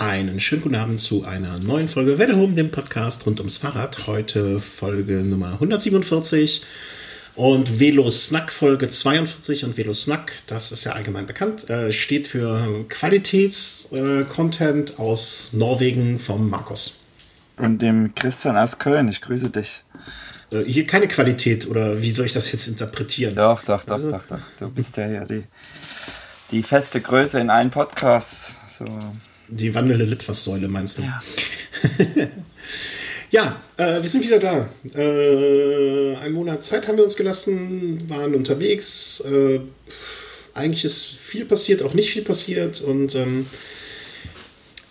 Einen schönen guten Abend zu einer neuen Folge Welle Home, dem Podcast rund ums Fahrrad. Heute Folge Nummer 147 und Velo Snack Folge 42. Und Velo Snack, das ist ja allgemein bekannt, äh, steht für Qualitätscontent äh, aus Norwegen vom Markus. Und dem Christian aus Köln. Ich grüße dich. Äh, hier keine Qualität oder wie soll ich das jetzt interpretieren? Doch, doch, doch, also, doch, doch. Du bist ja ja die, die feste Größe in allen Podcasts. So. Die wandelnde Litfaßsäule, meinst du? Ja. ja, äh, wir sind wieder da. Äh, einen Monat Zeit haben wir uns gelassen, waren unterwegs. Äh, eigentlich ist viel passiert, auch nicht viel passiert. Und ähm,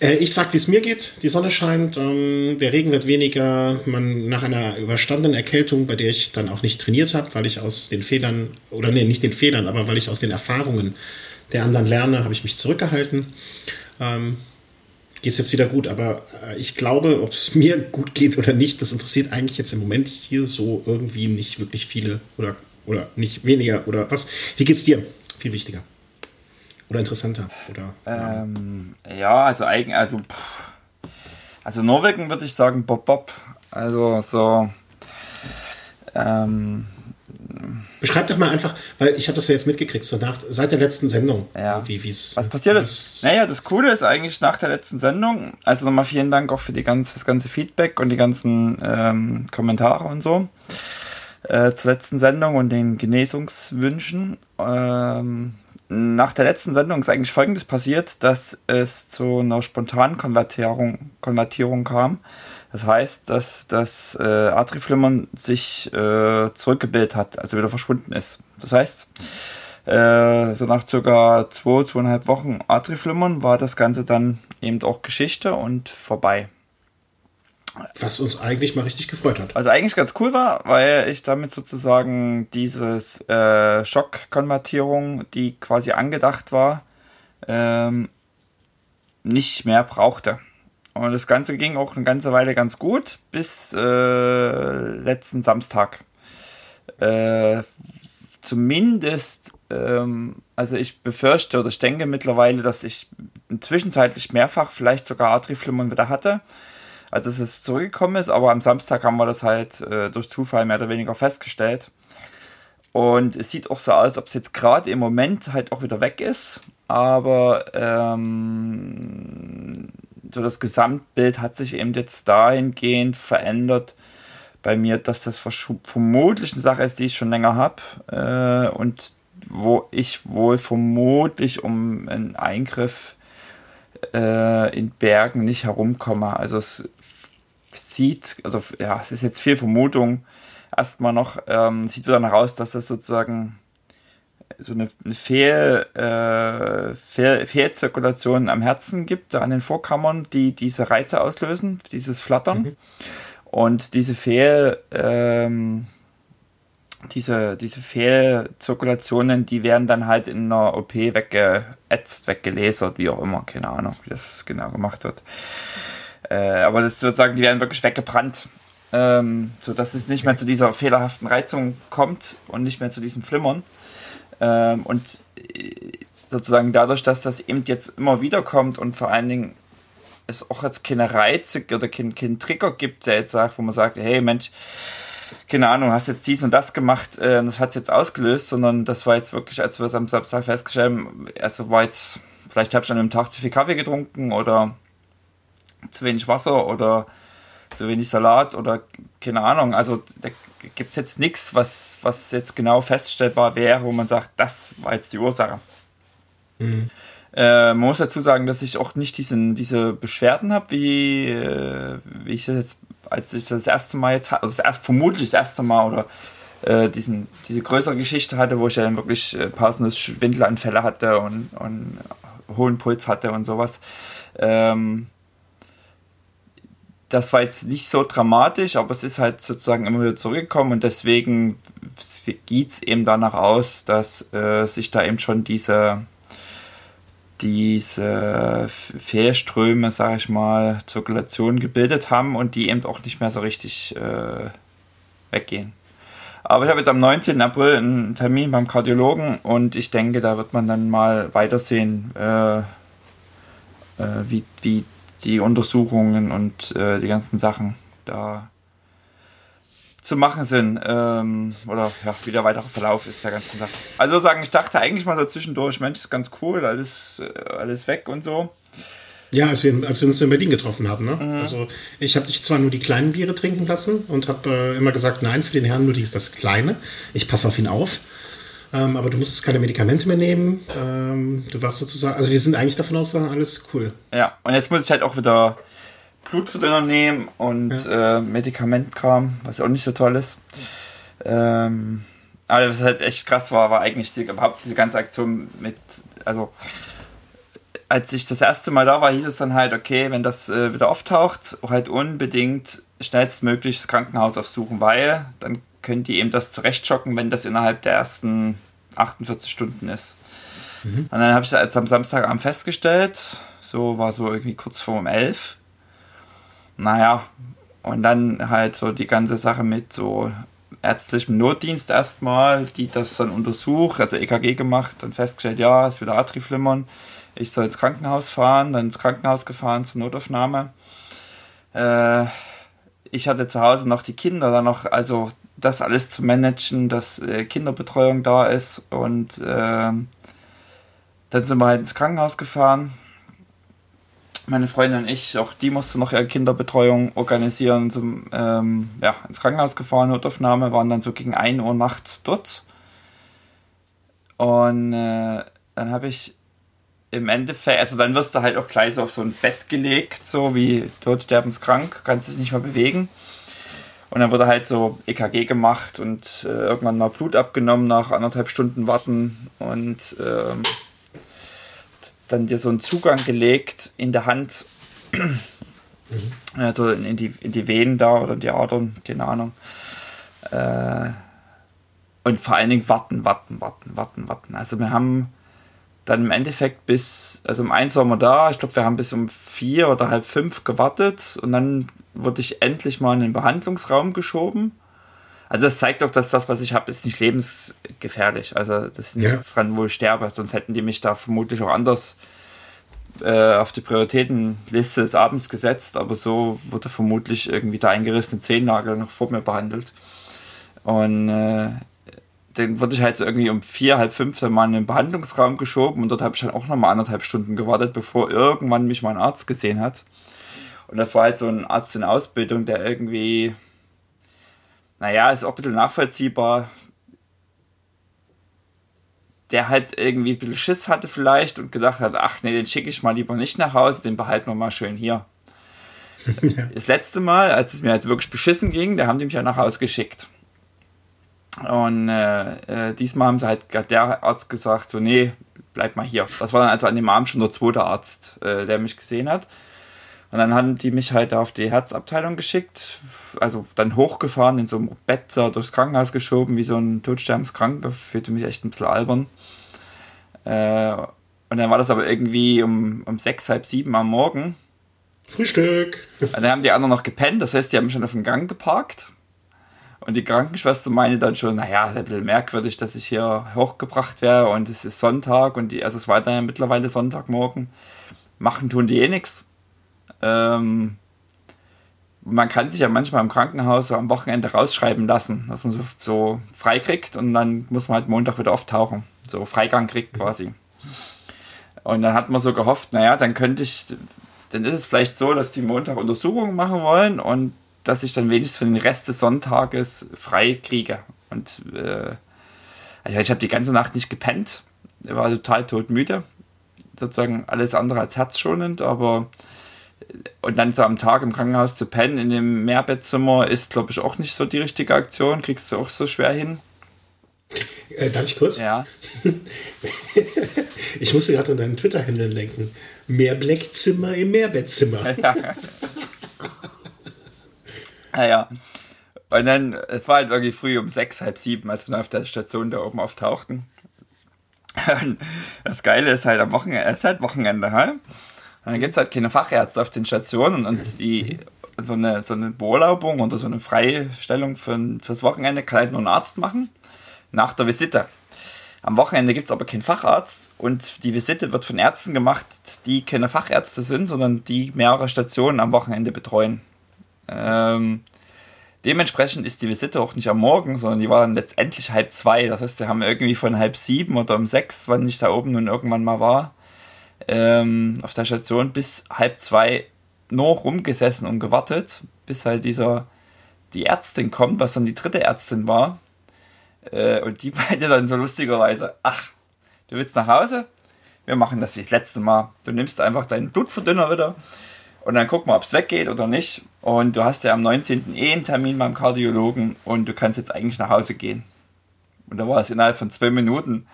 äh, ich sag, wie es mir geht. Die Sonne scheint, ähm, der Regen wird weniger. Man nach einer überstandenen Erkältung, bei der ich dann auch nicht trainiert habe, weil ich aus den Fehlern, oder nee, nicht den Fehlern, aber weil ich aus den Erfahrungen der anderen lerne, habe ich mich zurückgehalten. Ähm, geht es jetzt wieder gut. Aber äh, ich glaube, ob es mir gut geht oder nicht, das interessiert eigentlich jetzt im Moment hier so irgendwie nicht wirklich viele oder, oder nicht weniger oder was. Wie geht's dir? Viel wichtiger. Oder interessanter. Oder, ähm, ja, also eigen, also, also Norwegen würde ich sagen Bob Bob. Also so. Ähm, Beschreib doch mal einfach, weil ich habe das ja jetzt mitgekriegt, so nach, seit der letzten Sendung. Ja. Wie, wie's, Was passiert ist? Naja, das Coole ist eigentlich nach der letzten Sendung, also nochmal vielen Dank auch für die ganz, das ganze Feedback und die ganzen ähm, Kommentare und so äh, zur letzten Sendung und den Genesungswünschen. Ähm, nach der letzten Sendung ist eigentlich folgendes passiert, dass es zu einer spontanen Konvertierung, Konvertierung kam. Das heißt, dass das äh, Atriflimmern sich äh, zurückgebildet hat, also wieder verschwunden ist. Das heißt, äh, so nach circa zwei, zweieinhalb Wochen Atriflimmern war das Ganze dann eben auch Geschichte und vorbei. Was uns eigentlich mal richtig gefreut hat. Also eigentlich ganz cool war, weil ich damit sozusagen dieses äh, Schockkonvertierung, die quasi angedacht war, ähm, nicht mehr brauchte. Und das Ganze ging auch eine ganze Weile ganz gut, bis äh, letzten Samstag. Äh, zumindest, ähm, also ich befürchte oder ich denke mittlerweile, dass ich zwischenzeitlich mehrfach vielleicht sogar Atriflimmern wieder hatte, als es zurückgekommen ist, aber am Samstag haben wir das halt äh, durch Zufall mehr oder weniger festgestellt. Und es sieht auch so aus, als ob es jetzt gerade im Moment halt auch wieder weg ist, aber ähm, so das Gesamtbild hat sich eben jetzt dahingehend verändert bei mir, dass das vermutlich eine Sache ist, die ich schon länger habe äh, und wo ich wohl vermutlich um einen Eingriff äh, in Bergen nicht herumkomme. Also es sieht, also ja, es ist jetzt viel Vermutung erstmal noch, ähm, sieht wieder nach aus, dass das sozusagen so eine, eine Fehl, äh, Fehl, Fehlzirkulation am Herzen gibt, an den Vorkammern, die diese Reize auslösen, dieses Flattern. Mhm. Und diese Fehl, ähm, diese, diese Fehlzirkulationen, die werden dann halt in einer OP weggeätzt, weggelasert, wie auch immer, keine Ahnung, wie das genau gemacht wird. Äh, aber das sozusagen, die werden wirklich weggebrannt. Ähm, so dass es nicht mehr zu dieser fehlerhaften Reizung kommt und nicht mehr zu diesem Flimmern. Ähm, und äh, sozusagen dadurch, dass das eben jetzt immer wieder kommt und vor allen Dingen es auch jetzt keine Reize oder keinen kein Trigger gibt, der jetzt sagt, wo man sagt, hey Mensch, keine Ahnung, hast jetzt dies und das gemacht, äh, das hat es jetzt ausgelöst, sondern das war jetzt wirklich, als wir es am Samstag festgestellt haben, also war jetzt, vielleicht habe ich an einem Tag zu viel Kaffee getrunken oder zu wenig Wasser oder zu wenig Salat oder keine Ahnung. Also da gibt es jetzt nichts, was, was jetzt genau feststellbar wäre, wo man sagt, das war jetzt die Ursache. Mhm. Äh, man muss dazu sagen, dass ich auch nicht diesen, diese Beschwerden habe, wie, äh, wie ich das jetzt, als ich das erste Mal jetzt, also das erst, vermutlich das erste Mal oder äh, diesen, diese größere Geschichte hatte, wo ich ja dann wirklich äh, pausenlos Schwindelanfälle hatte und, und hohen Puls hatte und sowas. Ähm, das war jetzt nicht so dramatisch, aber es ist halt sozusagen immer wieder zurückgekommen und deswegen geht es eben danach aus, dass äh, sich da eben schon diese, diese Fehlströme, sage ich mal, Zirkulation gebildet haben und die eben auch nicht mehr so richtig äh, weggehen. Aber ich habe jetzt am 19. April einen Termin beim Kardiologen und ich denke, da wird man dann mal weitersehen, äh, äh wie, wie die Untersuchungen und äh, die ganzen Sachen da zu machen sind. Ähm, oder ja, wie der weitere Verlauf ist der ganzen Sache. Also sagen, ich dachte eigentlich mal so zwischendurch, Mensch, ist ganz cool, alles, äh, alles weg und so. Ja, als wir, als wir uns in Berlin getroffen haben. Ne? Mhm. Also ich habe dich zwar nur die kleinen Biere trinken lassen und habe äh, immer gesagt, nein, für den Herrn nur die, das Kleine. Ich passe auf ihn auf. Ähm, aber du musstest keine Medikamente mehr nehmen. Ähm, du warst sozusagen, also wir sind eigentlich davon aus, alles cool. Ja, und jetzt muss ich halt auch wieder Blutverdünner nehmen und ja. äh, Medikamentkram, was auch nicht so toll ist. Ähm, aber was halt echt krass war, war eigentlich die, überhaupt diese ganze Aktion mit, also als ich das erste Mal da war, hieß es dann halt, okay, wenn das äh, wieder auftaucht, halt unbedingt schnellstmöglich das Krankenhaus aufsuchen, weil dann können die eben das zurechtschocken, wenn das innerhalb der ersten 48 Stunden ist. Mhm. Und dann habe ich das am Samstagabend festgestellt, so war so irgendwie kurz vor um 11. Naja, und dann halt so die ganze Sache mit so ärztlichem Notdienst erstmal, die das dann untersucht, also EKG gemacht und festgestellt, ja, ist wieder Atriflimmern. Ich soll ins Krankenhaus fahren, dann ins Krankenhaus gefahren zur Notaufnahme. Äh, ich hatte zu Hause noch die Kinder dann noch, also das alles zu managen, dass äh, Kinderbetreuung da ist und äh, dann sind wir halt ins Krankenhaus gefahren. Meine Freundin und ich, auch die musste noch ihre Kinderbetreuung organisieren, zum, ähm, ja, ins Krankenhaus gefahren, Notaufnahme, waren dann so gegen 1 Uhr nachts dort. Und äh, dann habe ich im Endeffekt, also dann wirst du halt auch gleich so auf so ein Bett gelegt, so wie todsterbenskrank, kannst dich nicht mehr bewegen. Und dann wurde halt so EKG gemacht und äh, irgendwann mal Blut abgenommen nach anderthalb Stunden Warten und ähm, dann dir so einen Zugang gelegt in der Hand, mhm. also in die, in die Venen da oder in die Adern, keine Ahnung. Äh, und vor allen Dingen warten, warten, warten, warten, warten. Also wir haben dann im Endeffekt bis, also um eins waren wir da, ich glaube, wir haben bis um vier oder halb fünf gewartet und dann wurde ich endlich mal in den Behandlungsraum geschoben. Also das zeigt doch, dass das, was ich habe, ist nicht lebensgefährlich. Also das ist nichts ja. dran, wo ich sterbe. Sonst hätten die mich da vermutlich auch anders äh, auf die Prioritätenliste des Abends gesetzt. Aber so wurde vermutlich irgendwie der eingerissene Zehennagel noch vor mir behandelt. Und äh, dann wurde ich halt so irgendwie um vier, halb fünf dann mal in den Behandlungsraum geschoben und dort habe ich dann auch noch mal anderthalb Stunden gewartet, bevor irgendwann mich mein Arzt gesehen hat. Und das war halt so ein Arzt in Ausbildung, der irgendwie, naja, ist auch ein bisschen nachvollziehbar, der halt irgendwie ein bisschen Schiss hatte vielleicht und gedacht hat, ach nee, den schicke ich mal lieber nicht nach Hause, den behalten wir mal schön hier. ja. Das letzte Mal, als es mir halt wirklich beschissen ging, da haben die mich ja nach Hause geschickt. Und äh, äh, diesmal haben sie halt hat der Arzt gesagt, so nee, bleib mal hier. Das war dann also an dem Abend schon der zweite Arzt, äh, der mich gesehen hat. Und dann haben die mich halt auf die Herzabteilung geschickt, also dann hochgefahren, in so einem Bett da durchs Krankenhaus geschoben, wie so ein Todsterbenskranker. Fühlte mich echt ein bisschen albern. Äh, und dann war das aber irgendwie um, um sechs, halb sieben am Morgen. Frühstück. Und dann haben die anderen noch gepennt, das heißt, die haben mich schon auf dem Gang geparkt. Und die Krankenschwester meinte dann schon, naja, ist ein bisschen merkwürdig, dass ich hier hochgebracht wäre und es ist Sonntag und die, also es war dann mittlerweile Sonntagmorgen. Machen tun die eh nichts. Ähm, man kann sich ja manchmal im Krankenhaus am Wochenende rausschreiben lassen, dass man so, so frei kriegt und dann muss man halt Montag wieder auftauchen. So Freigang kriegt quasi. Und dann hat man so gehofft, naja, dann könnte ich, dann ist es vielleicht so, dass die Montag Untersuchungen machen wollen und dass ich dann wenigstens für den Rest des Sonntages frei kriege. Und äh, also ich habe die ganze Nacht nicht gepennt, war total todmüde. Sozusagen alles andere als herzschonend, aber und dann so am Tag im Krankenhaus zu pennen in dem Mehrbettzimmer ist, glaube ich, auch nicht so die richtige Aktion. Kriegst du auch so schwer hin. Äh, darf ich kurz? Ja. ich musste gerade an deinen Twitter-Händler denken. Mehrbleckzimmer im Mehrbettzimmer. Ja. Naja. Und dann, es war halt irgendwie früh um sechs, halb sieben, als wir dann auf der Station da oben auftauchten. Und das Geile ist halt am Wochenende, es ist halt Wochenende, halt. Und dann gibt es halt keine Fachärzte auf den Stationen und die, so eine, so eine Beurlaubung oder so eine Freistellung für, fürs Wochenende kann halt nur ein Arzt machen, nach der Visite. Am Wochenende gibt es aber keinen Facharzt und die Visite wird von Ärzten gemacht, die keine Fachärzte sind, sondern die mehrere Stationen am Wochenende betreuen. Ähm, dementsprechend ist die Visite auch nicht am Morgen, sondern die war dann letztendlich halb zwei. Das heißt, wir haben irgendwie von halb sieben oder um sechs, wann ich da oben nun irgendwann mal war, ähm, auf der Station bis halb zwei nur rumgesessen und gewartet, bis halt dieser die Ärztin kommt, was dann die dritte Ärztin war. Äh, und die meinte dann so lustigerweise, ach, du willst nach Hause? Wir machen das wie das letzte Mal. Du nimmst einfach deinen Blutverdünner wieder und dann gucken wir, ob es weggeht oder nicht. Und du hast ja am 19. eh einen Termin beim Kardiologen und du kannst jetzt eigentlich nach Hause gehen. Und da war es innerhalb von zwei Minuten,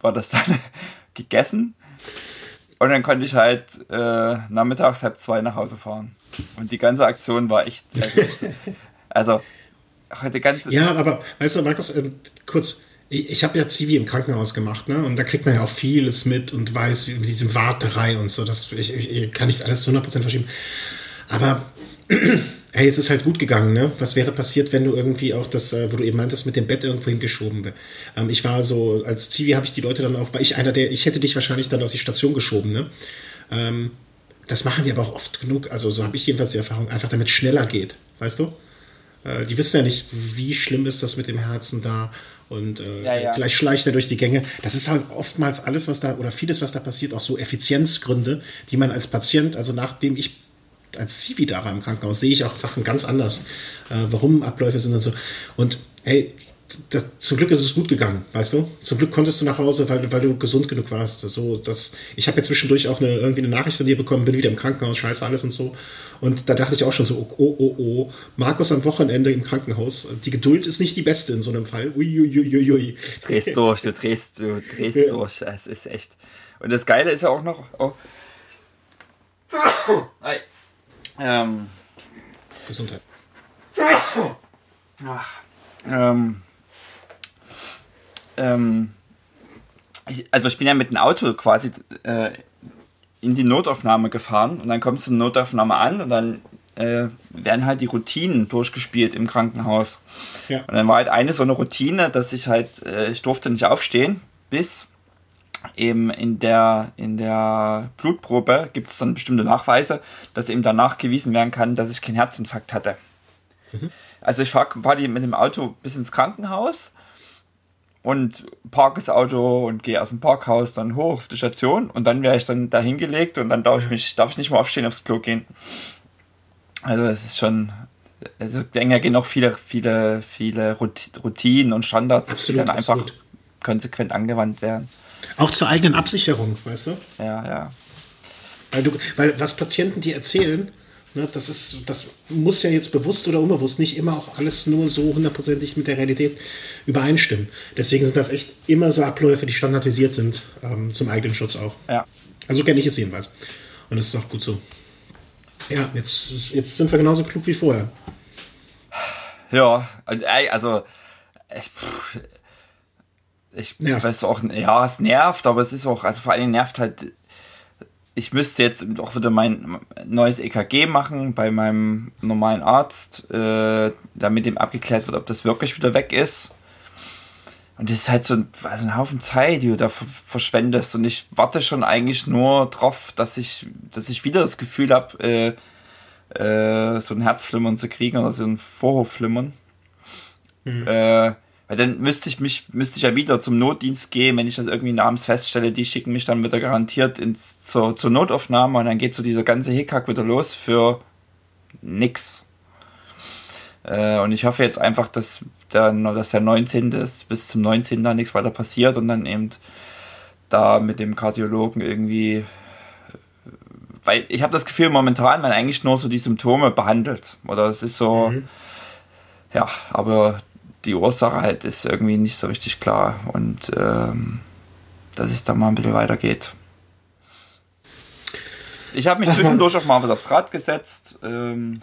war das dann gegessen. Und dann konnte ich halt äh, nachmittags halb zwei nach Hause fahren. Und die ganze Aktion war echt. Also, also heute ganze. Ja, aber weißt du, Markus, äh, kurz. Ich, ich habe ja Zivi im Krankenhaus gemacht, ne? Und da kriegt man ja auch vieles mit und weiß über diese Warterei und so. Das ich, ich kann nicht alles zu 100% verschieben. Aber hey, es ist halt gut gegangen, ne? Was wäre passiert, wenn du irgendwie auch das, äh, wo du eben meintest, mit dem Bett irgendwo hingeschoben wäre? Ähm, ich war so, als Zivi habe ich die Leute dann auch, war ich einer der, ich hätte dich wahrscheinlich dann auf die Station geschoben, ne? Ähm, das machen die aber auch oft genug, also so habe ich jedenfalls die Erfahrung, einfach damit es schneller geht, weißt du? Äh, die wissen ja nicht, wie schlimm ist das mit dem Herzen da und äh, ja, ja. vielleicht schleicht er durch die Gänge. Das ist halt oftmals alles, was da, oder vieles, was da passiert, auch so Effizienzgründe, die man als Patient, also nachdem ich als Zivi da war im Krankenhaus, sehe ich auch Sachen ganz anders, äh, warum Abläufe sind und so. Und hey, das, zum Glück ist es gut gegangen, weißt du? Zum Glück konntest du nach Hause, weil, weil du gesund genug warst. So, das, ich habe ja zwischendurch auch eine, irgendwie eine Nachricht von dir bekommen, bin wieder im Krankenhaus, scheiße alles und so. Und da dachte ich auch schon so, oh, oh, oh, Markus am Wochenende im Krankenhaus. Die Geduld ist nicht die beste in so einem Fall. Uiuiuiui. Ui, Du drehst durch, du drehst, du drehst ja. durch. Es ist echt. Und das Geile ist ja auch noch. Oh. Hi. Ähm, Gesundheit. Ach, ähm, ähm, ich, also ich bin ja mit dem Auto quasi äh, in die Notaufnahme gefahren und dann kommt es zur Notaufnahme an und dann äh, werden halt die Routinen durchgespielt im Krankenhaus. Ja. Und dann war halt eine so eine Routine, dass ich halt, äh, ich durfte nicht aufstehen, bis eben in der, in der Blutprobe gibt es dann bestimmte Nachweise, dass eben danach gewiesen werden kann, dass ich keinen Herzinfarkt hatte. Mhm. Also ich fahre quasi mit dem Auto bis ins Krankenhaus und parke das Auto und gehe aus dem Parkhaus dann hoch auf die Station und dann wäre ich dann da hingelegt und dann darf ich mich, darf ich nicht mehr aufstehen aufs Klo gehen. Also es ist schon, also ich denke, da gehen auch viele, viele, viele Routinen und Standards, absolut, die dann einfach konsequent angewandt werden. Auch zur eigenen Absicherung, weißt du? Ja, ja. Weil, du, weil was Patienten dir erzählen, ne, das, ist, das muss ja jetzt bewusst oder unbewusst nicht immer auch alles nur so hundertprozentig mit der Realität übereinstimmen. Deswegen sind das echt immer so Abläufe, die standardisiert sind, ähm, zum eigenen Schutz auch. Ja. Also kenne ich es jedenfalls. Und das ist auch gut so. Ja, jetzt, jetzt sind wir genauso klug wie vorher. Ja, also ich, ich nervt. weiß auch, ja, es nervt, aber es ist auch, also vor allem nervt halt, ich müsste jetzt auch wieder mein neues EKG machen bei meinem normalen Arzt, äh, damit ihm abgeklärt wird, ob das wirklich wieder weg ist. Und das ist halt so ein, also ein Haufen Zeit, die du da verschwendest. Und ich warte schon eigentlich nur drauf, dass ich, dass ich wieder das Gefühl habe, äh, äh, so ein Herzflimmern zu kriegen oder so ein Vorhofflimmern. Mhm. Äh, weil dann müsste ich mich, müsste ich ja wieder zum Notdienst gehen, wenn ich das irgendwie namens feststelle, die schicken mich dann wieder garantiert ins, zur, zur Notaufnahme und dann geht so dieser ganze Hickhack wieder los für nix. Äh, und ich hoffe jetzt einfach, dass der, dass der 19. ist, bis zum 19. da nichts weiter passiert und dann eben da mit dem Kardiologen irgendwie weil ich habe das Gefühl, momentan man eigentlich nur so die Symptome behandelt. Oder es ist so, mhm. ja, aber die Ursache halt ist irgendwie nicht so richtig klar und ähm, dass es da mal ein bisschen weitergeht. Ich habe mich Ach, zwischendurch Mann. auch mal was aufs Rad gesetzt. Ähm,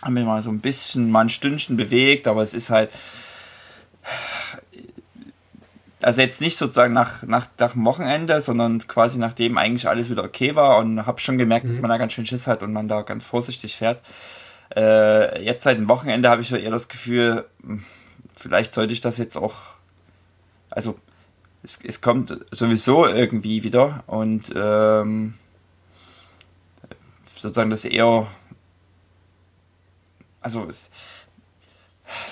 habe mich mal so ein bisschen, mal ein Stündchen bewegt, aber es ist halt. Also jetzt nicht sozusagen nach, nach, nach dem Wochenende, sondern quasi nachdem eigentlich alles wieder okay war und habe schon gemerkt, mhm. dass man da ganz schön Schiss hat und man da ganz vorsichtig fährt. Äh, jetzt seit dem Wochenende habe ich so eher das Gefühl, hm, vielleicht sollte ich das jetzt auch also es, es kommt sowieso irgendwie wieder und ähm, sozusagen das eher, also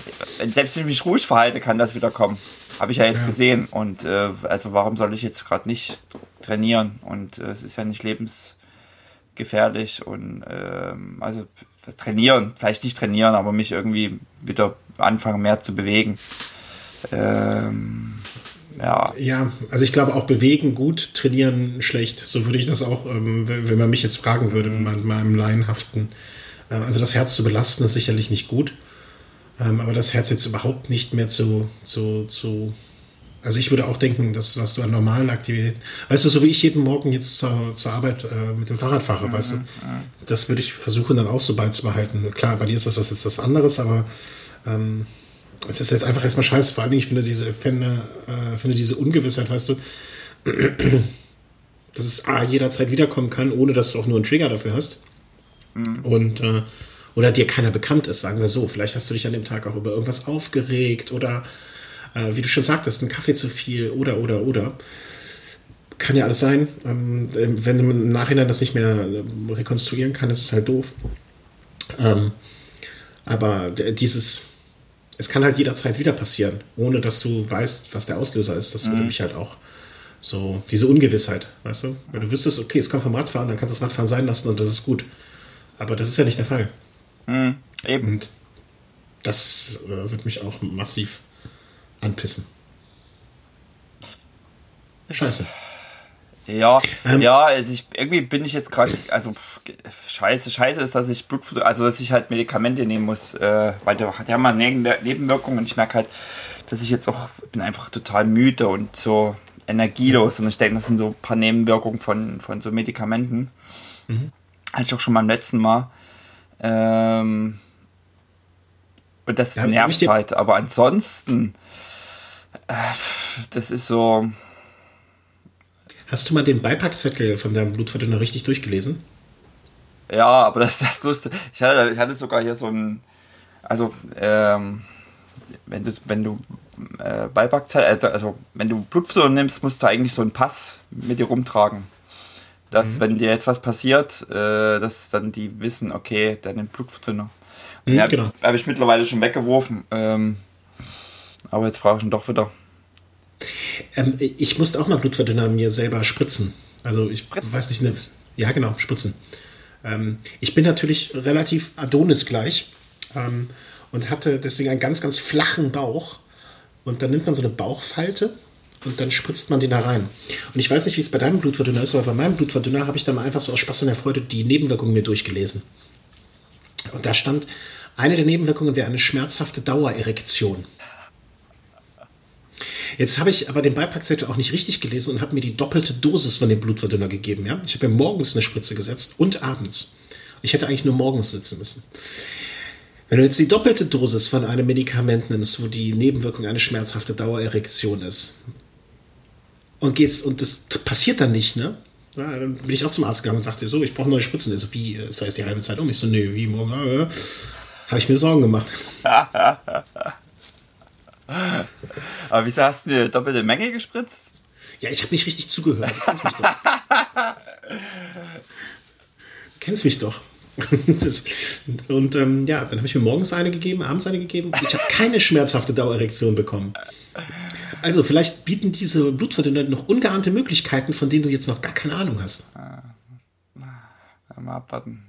selbst wenn ich mich ruhig verhalte, kann das wieder kommen. Habe ich ja jetzt ja. gesehen. Und äh, also warum soll ich jetzt gerade nicht trainieren? Und äh, es ist ja nicht lebensgefährlich. Und ähm, also trainieren, vielleicht nicht trainieren, aber mich irgendwie wieder anfangen mehr zu bewegen. Ähm, ja. ja, also ich glaube auch bewegen gut, trainieren schlecht. So würde ich das auch, ähm, wenn man mich jetzt fragen würde, in meinem laienhaften. Äh, also das Herz zu belasten ist sicherlich nicht gut. Ähm, aber das Herz jetzt überhaupt nicht mehr zu, zu, zu also ich würde auch denken, dass was du an normalen Aktivitäten, weißt du, so wie ich jeden Morgen jetzt zur, zur Arbeit äh, mit dem Fahrrad fahre, mhm, weißt du, das würde ich versuchen dann auch so beizubehalten. Klar, bei dir ist das jetzt das anderes, aber ähm, es ist jetzt einfach erstmal scheiße. Vor allem, ich finde diese, finde, äh, finde diese Ungewissheit, weißt du, dass es A, jederzeit wiederkommen kann, ohne dass du auch nur einen Trigger dafür hast. Mhm. Und äh, oder dir keiner bekannt ist, sagen wir so. Vielleicht hast du dich an dem Tag auch über irgendwas aufgeregt oder äh, wie du schon sagtest, ein Kaffee zu viel oder oder oder. Kann ja alles sein. Ähm, wenn man im Nachhinein das nicht mehr rekonstruieren kann, ist es halt doof. Ähm, aber dieses, es kann halt jederzeit wieder passieren, ohne dass du weißt, was der Auslöser ist. Das würde mhm. mich halt auch so, diese Ungewissheit, weißt du? Wenn du wüsstest, okay, es kommt vom Radfahren, dann kannst du das Radfahren sein lassen und das ist gut. Aber das ist ja nicht der Fall. Mhm, eben. Und das äh, wird mich auch massiv anpissen. Scheiße. Ja, ähm, ja, also ich, irgendwie bin ich jetzt gerade, also scheiße, scheiße ist, dass ich Blut, also dass ich halt Medikamente nehmen muss, äh, weil die, die haben mal Nebenwirkungen und ich merke halt, dass ich jetzt auch, bin einfach total müde und so energielos und ich denke, das sind so ein paar Nebenwirkungen von, von so Medikamenten. Mhm. Hatte ich auch schon beim letzten Mal. Ähm, und das ja, nervt halt, aber ansonsten, das ist so. Hast du mal den Beipackzettel von deinem Blutverdünner richtig durchgelesen? Ja, aber das, das lustig. Ich hatte, ich hatte sogar hier so ein, also ähm, wenn du, wenn du äh, Beipackzettel, also, also wenn du Blutverdünner nimmst, musst du eigentlich so einen Pass mit dir rumtragen dass mhm. wenn dir jetzt was passiert, äh, dass dann die wissen, okay, der nimmt Blutverdünner. Mhm, ja, genau. Habe ich mittlerweile schon weggeworfen. Ähm, aber jetzt brauche ich ihn doch wieder. Ähm, ich musste auch mal Blutverdünner mir selber spritzen. Also ich spritzen. weiß nicht, ne, ja genau, spritzen. Ähm, ich bin natürlich relativ Adonis gleich ähm, und hatte deswegen einen ganz, ganz flachen Bauch. Und dann nimmt man so eine Bauchfalte und dann spritzt man den da rein. Und ich weiß nicht, wie es bei deinem Blutverdünner ist, aber bei meinem Blutverdünner habe ich dann mal einfach so aus Spaß und der Freude die Nebenwirkungen mir durchgelesen. Und da stand, eine der Nebenwirkungen wäre eine schmerzhafte Dauererektion. Jetzt habe ich aber den Beipackzettel auch nicht richtig gelesen und habe mir die doppelte Dosis von dem Blutverdünner gegeben. Ja? Ich habe ja morgens eine Spritze gesetzt und abends. Ich hätte eigentlich nur morgens sitzen müssen. Wenn du jetzt die doppelte Dosis von einem Medikament nimmst, wo die Nebenwirkung eine schmerzhafte Dauererektion ist, und gehst und das passiert dann nicht, ne? Ja, dann bin ich auch zum Arzt gegangen und sagte, so, ich brauche neue Spritzen. Also, wie, ist das die halbe Zeit um? Ich so, nee, wie, morgen? Äh, Habe ich mir Sorgen gemacht. Aber wieso hast du eine doppelte Menge gespritzt? Ja, ich habe nicht richtig zugehört. Du kennst mich doch. kennst mich doch. das, und ähm, ja, dann habe ich mir morgens eine gegeben, abends eine gegeben. Ich habe keine schmerzhafte Dauererektion bekommen. Also vielleicht bieten diese Blutverdünner noch ungeahnte Möglichkeiten, von denen du jetzt noch gar keine Ahnung hast. Ah, mal abwarten.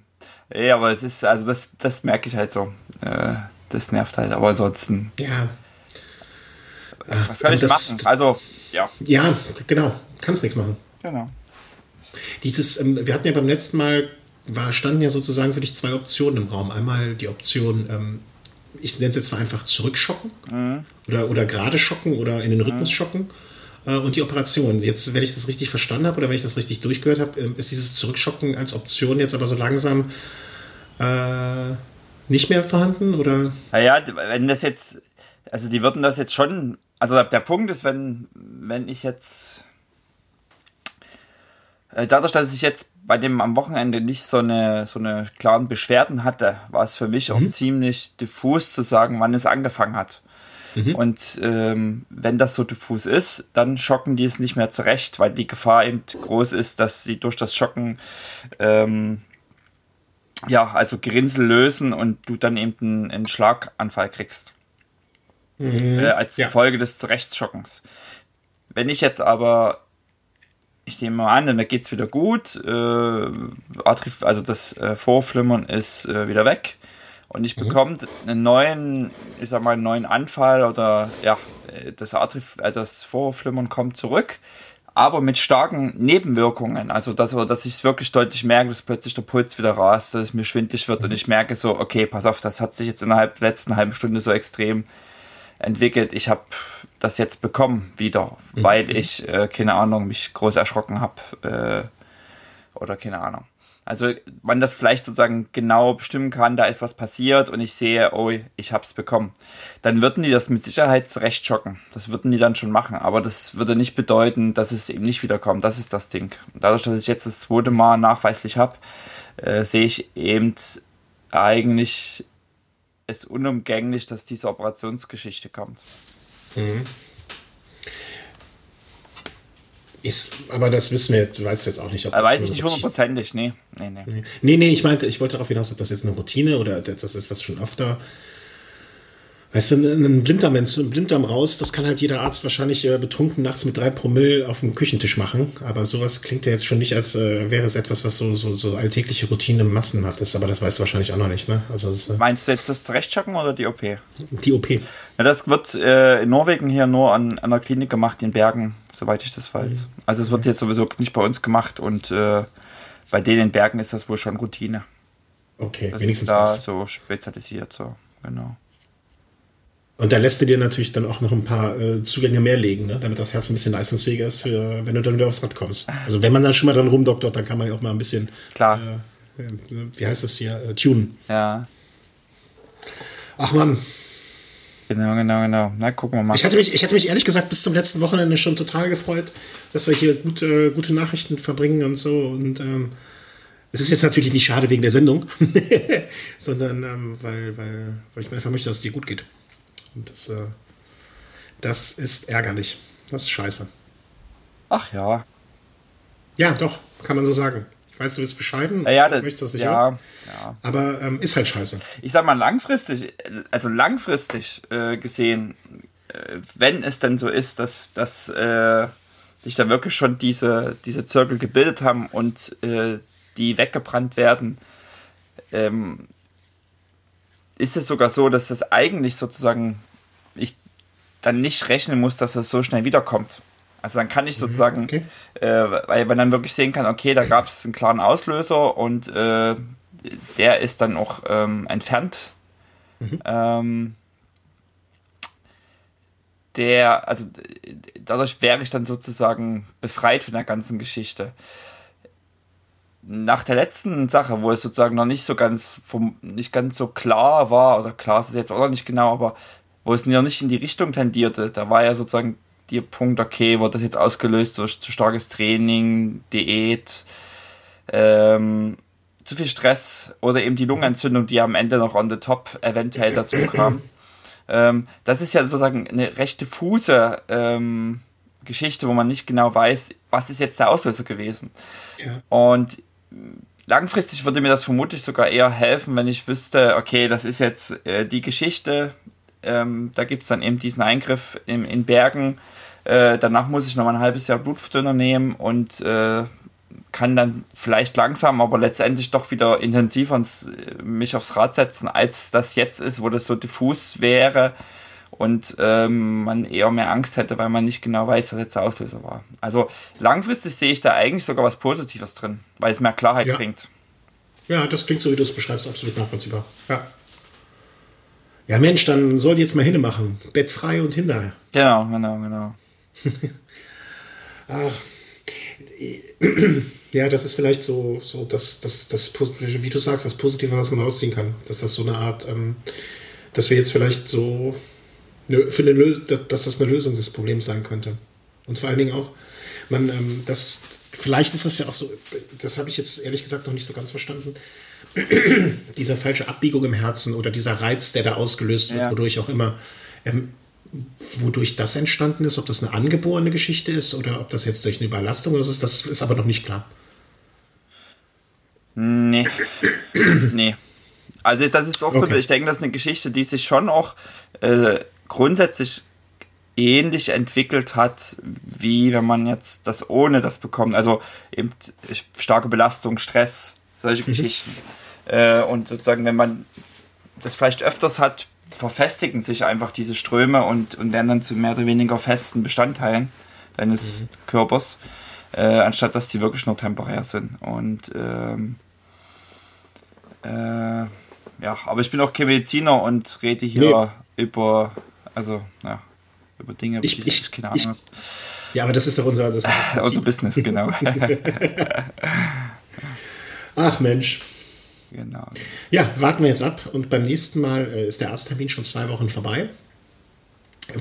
Ja, aber es ist, also das, das merke ich halt so. Äh, das nervt halt, aber ansonsten. Ja. Was kann ich das, machen? Also, ja. Ja, genau. Kannst nichts machen. Genau. Dieses, ähm, wir hatten ja beim letzten Mal, war, standen ja sozusagen für dich zwei Optionen im Raum. Einmal die Option, ähm, ich nenne es jetzt mal einfach zurückschocken mhm. oder, oder gerade schocken oder in den Rhythmus mhm. schocken äh, und die Operation. Jetzt, wenn ich das richtig verstanden habe oder wenn ich das richtig durchgehört habe, ähm, ist dieses Zurückschocken als Option jetzt aber so langsam äh, nicht mehr vorhanden oder? Naja, wenn das jetzt, also die würden das jetzt schon, also der Punkt ist, wenn, wenn ich jetzt äh, dadurch, dass ich jetzt bei dem am Wochenende nicht so eine, so eine klaren Beschwerden hatte, war es für mich mhm. auch ziemlich diffus zu sagen, wann es angefangen hat. Mhm. Und ähm, wenn das so diffus ist, dann schocken die es nicht mehr zurecht, weil die Gefahr eben groß ist, dass sie durch das Schocken ähm, ja, also Gerinnsel lösen und du dann eben einen, einen Schlaganfall kriegst. Mhm. Äh, als ja. Folge des Zurechtschockens. Wenn ich jetzt aber, ich nehme mal an, mir geht es wieder gut, äh, also das äh, Vorflimmern ist äh, wieder weg und ich mhm. bekomme einen neuen, ich sag mal, einen neuen Anfall oder ja, das, Atrif äh, das Vorflimmern kommt zurück, aber mit starken Nebenwirkungen. Also, dass, dass ich es wirklich deutlich merke, dass plötzlich der Puls wieder rast, dass es mir schwindlig wird mhm. und ich merke so, okay, pass auf, das hat sich jetzt innerhalb der letzten halben Stunde so extrem entwickelt. Ich habe das jetzt bekommen wieder, mhm. weil ich, äh, keine Ahnung, mich groß erschrocken habe äh, oder keine Ahnung. Also man das vielleicht sozusagen genau bestimmen kann, da ist was passiert und ich sehe, oh, ich hab's bekommen. Dann würden die das mit Sicherheit zurecht schocken. Das würden die dann schon machen. Aber das würde nicht bedeuten, dass es eben nicht wiederkommt. Das ist das Ding. Dadurch, dass ich jetzt das zweite Mal nachweislich habe, äh, sehe ich eben eigentlich es unumgänglich, dass diese Operationsgeschichte kommt. Mhm. Ist, aber das wissen wir, du weißt jetzt auch nicht, ob das Weiß ich nicht hundertprozentig, nee. Nee, nee. nee, nee, ich meinte, ich wollte darauf hinaus, ob das jetzt eine Routine oder das ist was schon öfter. Weißt du, ein Blinddarm, ein Blinddarm raus, das kann halt jeder Arzt wahrscheinlich äh, betrunken nachts mit drei Promille auf dem Küchentisch machen. Aber sowas klingt ja jetzt schon nicht, als äh, wäre es etwas, was so, so, so alltägliche Routine massenhaft ist. Aber das weißt du wahrscheinlich auch noch nicht, ne? Also das, äh Meinst du jetzt das Zurechtschacken oder die OP? Die OP. Ja, das wird in Norwegen hier nur an, an einer Klinik gemacht, in Bergen soweit ich das weiß. Mhm. Also es wird jetzt sowieso nicht bei uns gemacht und bei denen in Bergen ist das wohl schon Routine. Okay, das wenigstens da das. so spezialisiert, so, genau. Und da lässt du dir natürlich dann auch noch ein paar äh, Zugänge mehr legen, ne? damit das Herz ein bisschen leistungsfähiger ist, für, wenn du dann wieder aufs Rad kommst. Also wenn man dann schon mal dran rumdoktort, dann kann man ja auch mal ein bisschen, Klar. Äh, wie heißt das hier, äh, tunen. Ja. Ach man, Genau, genau, genau. Na, gucken wir mal. Ich hatte, mich, ich hatte mich ehrlich gesagt bis zum letzten Wochenende schon total gefreut, dass wir hier gute, gute Nachrichten verbringen und so. Und ähm, es ist jetzt natürlich nicht schade wegen der Sendung, sondern ähm, weil, weil, weil ich mir einfach möchte, dass es dir gut geht. Und das, äh, das ist ärgerlich. Das ist scheiße. Ach ja. Ja, doch, kann man so sagen weiß, du bist bescheiden, ja, ja, das, möchtest das nicht ja, ja. Aber ähm, ist halt scheiße. Ich sag mal, langfristig, also langfristig äh, gesehen, äh, wenn es denn so ist, dass, dass äh, sich da wirklich schon diese, diese Zirkel gebildet haben und äh, die weggebrannt werden, ähm, ist es sogar so, dass das eigentlich sozusagen ich dann nicht rechnen muss, dass das so schnell wiederkommt. Also dann kann ich mhm, sozusagen, okay. äh, weil man dann wirklich sehen kann, okay, da gab es einen klaren Auslöser und äh, der ist dann auch ähm, entfernt. Mhm. Ähm, der, also dadurch wäre ich dann sozusagen befreit von der ganzen Geschichte. Nach der letzten Sache, wo es sozusagen noch nicht so ganz vom, nicht ganz so klar war, oder klar ist es jetzt auch noch nicht genau, aber wo es noch nicht in die Richtung tendierte, da war ja sozusagen der Punkt, okay, wurde das jetzt ausgelöst durch zu starkes Training, Diät, ähm, zu viel Stress oder eben die Lungenentzündung, die am Ende noch on the top eventuell dazu kam. ähm, das ist ja sozusagen eine recht diffuse ähm, Geschichte, wo man nicht genau weiß, was ist jetzt der Auslöser gewesen. Ja. Und langfristig würde mir das vermutlich sogar eher helfen, wenn ich wüsste, okay, das ist jetzt äh, die Geschichte, ähm, da gibt es dann eben diesen Eingriff in, in Bergen, äh, danach muss ich noch mal ein halbes Jahr Blutverdünner nehmen und äh, kann dann vielleicht langsam, aber letztendlich doch wieder intensiver äh, mich aufs Rad setzen, als das jetzt ist, wo das so diffus wäre und ähm, man eher mehr Angst hätte, weil man nicht genau weiß, was jetzt der Auslöser war. Also langfristig sehe ich da eigentlich sogar was Positives drin, weil es mehr Klarheit ja. bringt. Ja, das klingt so, wie du es beschreibst, absolut nachvollziehbar. Ja. Ja, Mensch, dann soll jetzt mal hinmachen. Bett frei und hinterher. Genau, genau, genau. Ach, ja, das ist vielleicht so, so das, das, das, wie du sagst, das Positive, was man rausziehen kann. Dass das so eine Art, ähm, dass wir jetzt vielleicht so für eine Lösung, dass das eine Lösung des Problems sein könnte. Und vor allen Dingen auch, man, ähm, das, vielleicht ist das ja auch so, das habe ich jetzt ehrlich gesagt noch nicht so ganz verstanden, dieser falsche Abbiegung im Herzen oder dieser Reiz, der da ausgelöst wird, ja. wodurch auch immer. Ähm, wodurch das entstanden ist, ob das eine angeborene Geschichte ist oder ob das jetzt durch eine Überlastung oder so ist, das ist aber noch nicht klar. Nee. nee. Also das ist auch okay. so, ich denke, das ist eine Geschichte, die sich schon auch äh, grundsätzlich ähnlich entwickelt hat, wie wenn man jetzt das ohne das bekommt. Also eben starke Belastung, Stress, solche mhm. Geschichten. Äh, und sozusagen, wenn man das vielleicht öfters hat, verfestigen sich einfach diese Ströme und, und werden dann zu mehr oder weniger festen Bestandteilen deines mhm. Körpers, äh, anstatt dass die wirklich nur temporär sind. Und ähm, äh, ja, aber ich bin auch kein Mediziner und rede hier nee. über, also, ja, über Dinge, ich, die ich, ich keine Ahnung habe. Ja, aber das ist doch unser, das unser Business, genau. Ach Mensch. Genau. Ja, warten wir jetzt ab und beim nächsten Mal äh, ist der Arzttermin schon zwei Wochen vorbei.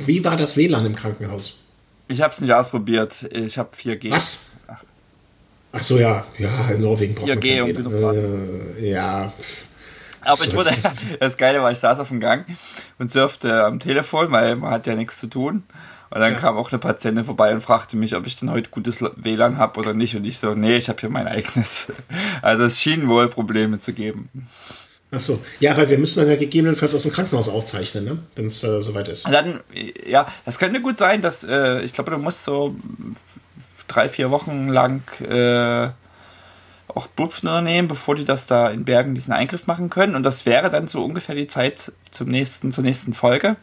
Wie war das WLAN im Krankenhaus? Ich habe es nicht ausprobiert. Ich habe 4G. Was? Ach. Ach so, ja. Ja, in Norwegen braucht 4G man und äh, Ja. Aber ich wurde, das Geile war, ich saß auf dem Gang und surfte am Telefon, weil man hat ja nichts zu tun. Und dann ja. kam auch eine Patientin vorbei und fragte mich, ob ich denn heute gutes WLAN habe oder nicht. Und ich so, nee, ich habe hier mein eigenes. Also es schien wohl Probleme zu geben. Ach so. Ja, weil wir müssen dann ja gegebenenfalls aus dem Krankenhaus aufzeichnen, ne? wenn es äh, soweit ist. Dann, ja, das könnte gut sein, dass, äh, ich glaube, du musst so drei, vier Wochen lang äh, auch Blutfutter nehmen, bevor die das da in Bergen diesen Eingriff machen können. Und das wäre dann so ungefähr die Zeit zum nächsten, zur nächsten Folge.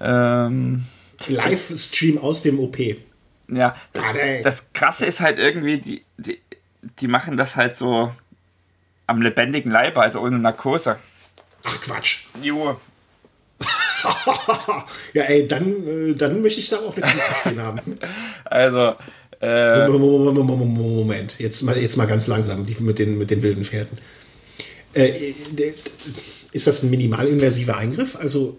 Ähm, Livestream aus dem OP. Ja, das Krasse ist halt irgendwie, die, die, die machen das halt so am lebendigen Leibe, also ohne Narkose. Ach Quatsch. Jo. ja, ey, dann, äh, dann möchte ich da auch eine haben. Also, äh, Moment, jetzt mal, jetzt mal ganz langsam, die mit den, mit den wilden Pferden. Äh, ist das ein minimalinvasiver Eingriff? Also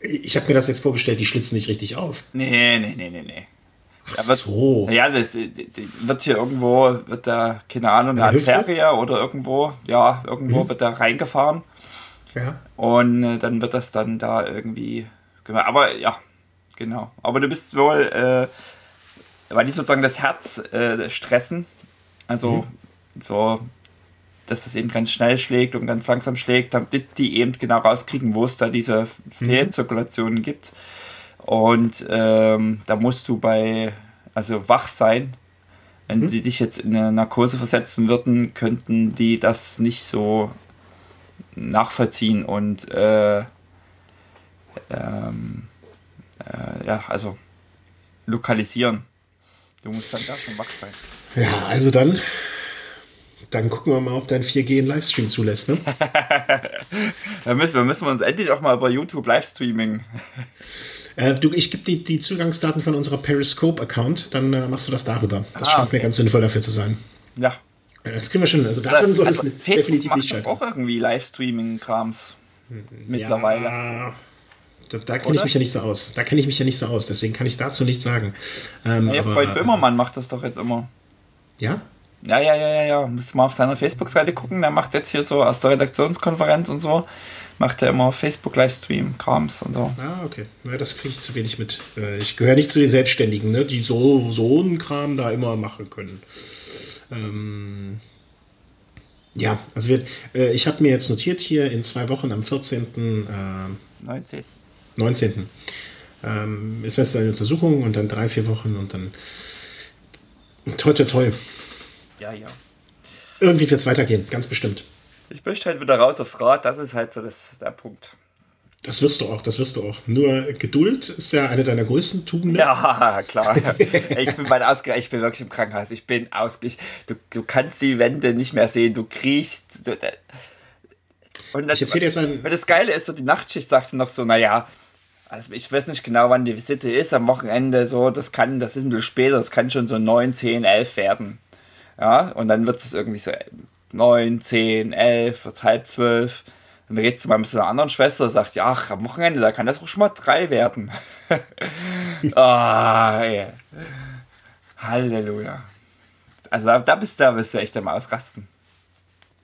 ich habe mir das jetzt vorgestellt, die schlitzen nicht richtig auf. Nee, nee, nee, nee, nee. Ach wird, so. Ja, das wird hier irgendwo, wird da, keine Ahnung, eine Arterie oder irgendwo, ja, irgendwo mhm. wird da reingefahren. Ja. Und äh, dann wird das dann da irgendwie gemacht. Aber ja, genau. Aber du bist wohl, äh, weil die sozusagen das Herz äh, stressen. Also mhm. so dass das eben ganz schnell schlägt und ganz langsam schlägt, damit die eben genau rauskriegen, wo es da diese Fehlzirkulationen mhm. gibt. Und ähm, da musst du bei, also wach sein. Wenn mhm. die dich jetzt in eine Narkose versetzen würden, könnten die das nicht so nachvollziehen und äh, ähm, äh, ja, also lokalisieren. Du musst dann da schon wach sein. Ja, also dann dann gucken wir mal, ob dein 4G einen Livestream zulässt, ne? da müssen wir, müssen wir uns endlich auch mal über YouTube Livestreaming. Äh, du, ich gebe die, die Zugangsdaten von unserer Periscope-Account, dann äh, machst du das darüber. Das ah, scheint okay. mir ganz sinnvoll dafür zu sein. Ja. Äh, das kriegen wir schon. Also daran soll also, es definitiv nicht scheitern. auch irgendwie Livestreaming-Krams mittlerweile. Da, da kenne ich mich ja nicht so aus. Da kenne ich mich ja nicht so aus. Deswegen kann ich dazu nichts sagen. Ähm, ja, Freund Böhmermann macht das doch jetzt immer. Ja? Ja, ja, ja, ja, ja. Müsst mal auf seiner Facebook-Seite gucken. Der macht jetzt hier so aus der Redaktionskonferenz und so, macht er immer Facebook-Livestream, Krams und so. Ah, okay. Ja, das kriege ich zu wenig mit. Äh, ich gehöre nicht zu den Selbstständigen, ne, die so, so einen Kram da immer machen können. Ähm ja, also wir, äh, ich habe mir jetzt notiert hier in zwei Wochen am 14. Äh, 19. 19. Ähm, ist jetzt eine Untersuchung und dann drei, vier Wochen und dann toi, toi, toi. Ja, ja. Irgendwie wird es weitergehen, ganz bestimmt. Ich möchte halt wieder raus aufs Rad, das ist halt so das, der Punkt. Das wirst du auch, das wirst du auch. Nur Geduld ist ja eine deiner größten Tugenden. Ja, klar. ich bin bei Ausge ich bin wirklich im Krankenhaus. Ich bin ausge du, du kannst die Wände nicht mehr sehen, du kriechst. und das, ich erzähle jetzt ein. Das Geile ist, so die Nachtschicht sagte noch so, naja, also ich weiß nicht genau, wann die Visite ist, am Wochenende so, das kann, das ist ein bisschen später, das kann schon so 9, 10, 11 werden. Ja, und dann wird es irgendwie so 9, 10, 11, wird halb zwölf. Dann redest du mal mit so einer anderen Schwester, sagt, ja, ach, am Wochenende, da kann das auch schon mal drei werden. ah, ey. Halleluja. Also da, da, bist, da bist du echt am Ausrasten.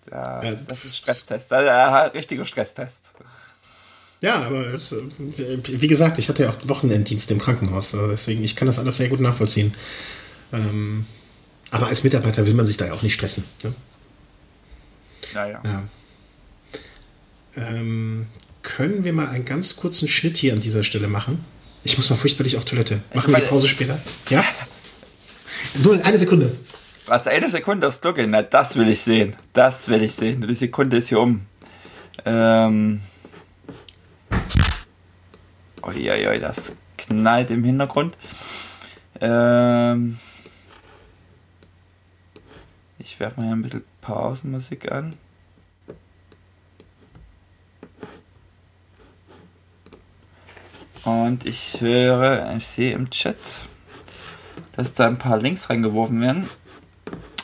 Da, das ist Stresstest. Also, richtiger Stresstest. Ja, aber es, äh, wie gesagt, ich hatte ja auch Wochenenddienst im Krankenhaus, äh, deswegen ich kann das alles sehr gut nachvollziehen. Ähm, aber als Mitarbeiter will man sich da ja auch nicht stressen. Ne? Naja. Ja. Ähm, können wir mal einen ganz kurzen Schnitt hier an dieser Stelle machen? Ich muss mal furchtbarlich auf Toilette. Machen wir die Pause später? Ja? Nur eine Sekunde. Was, eine Sekunde aufs Klo Na, das will ich sehen. Das will ich sehen. Die Sekunde ist hier um. Ähm. Uiuiui, das knallt im Hintergrund. Ähm. Ich werfe mal hier ein bisschen Pausenmusik an. Und ich höre, ich sehe im Chat, dass da ein paar Links reingeworfen werden.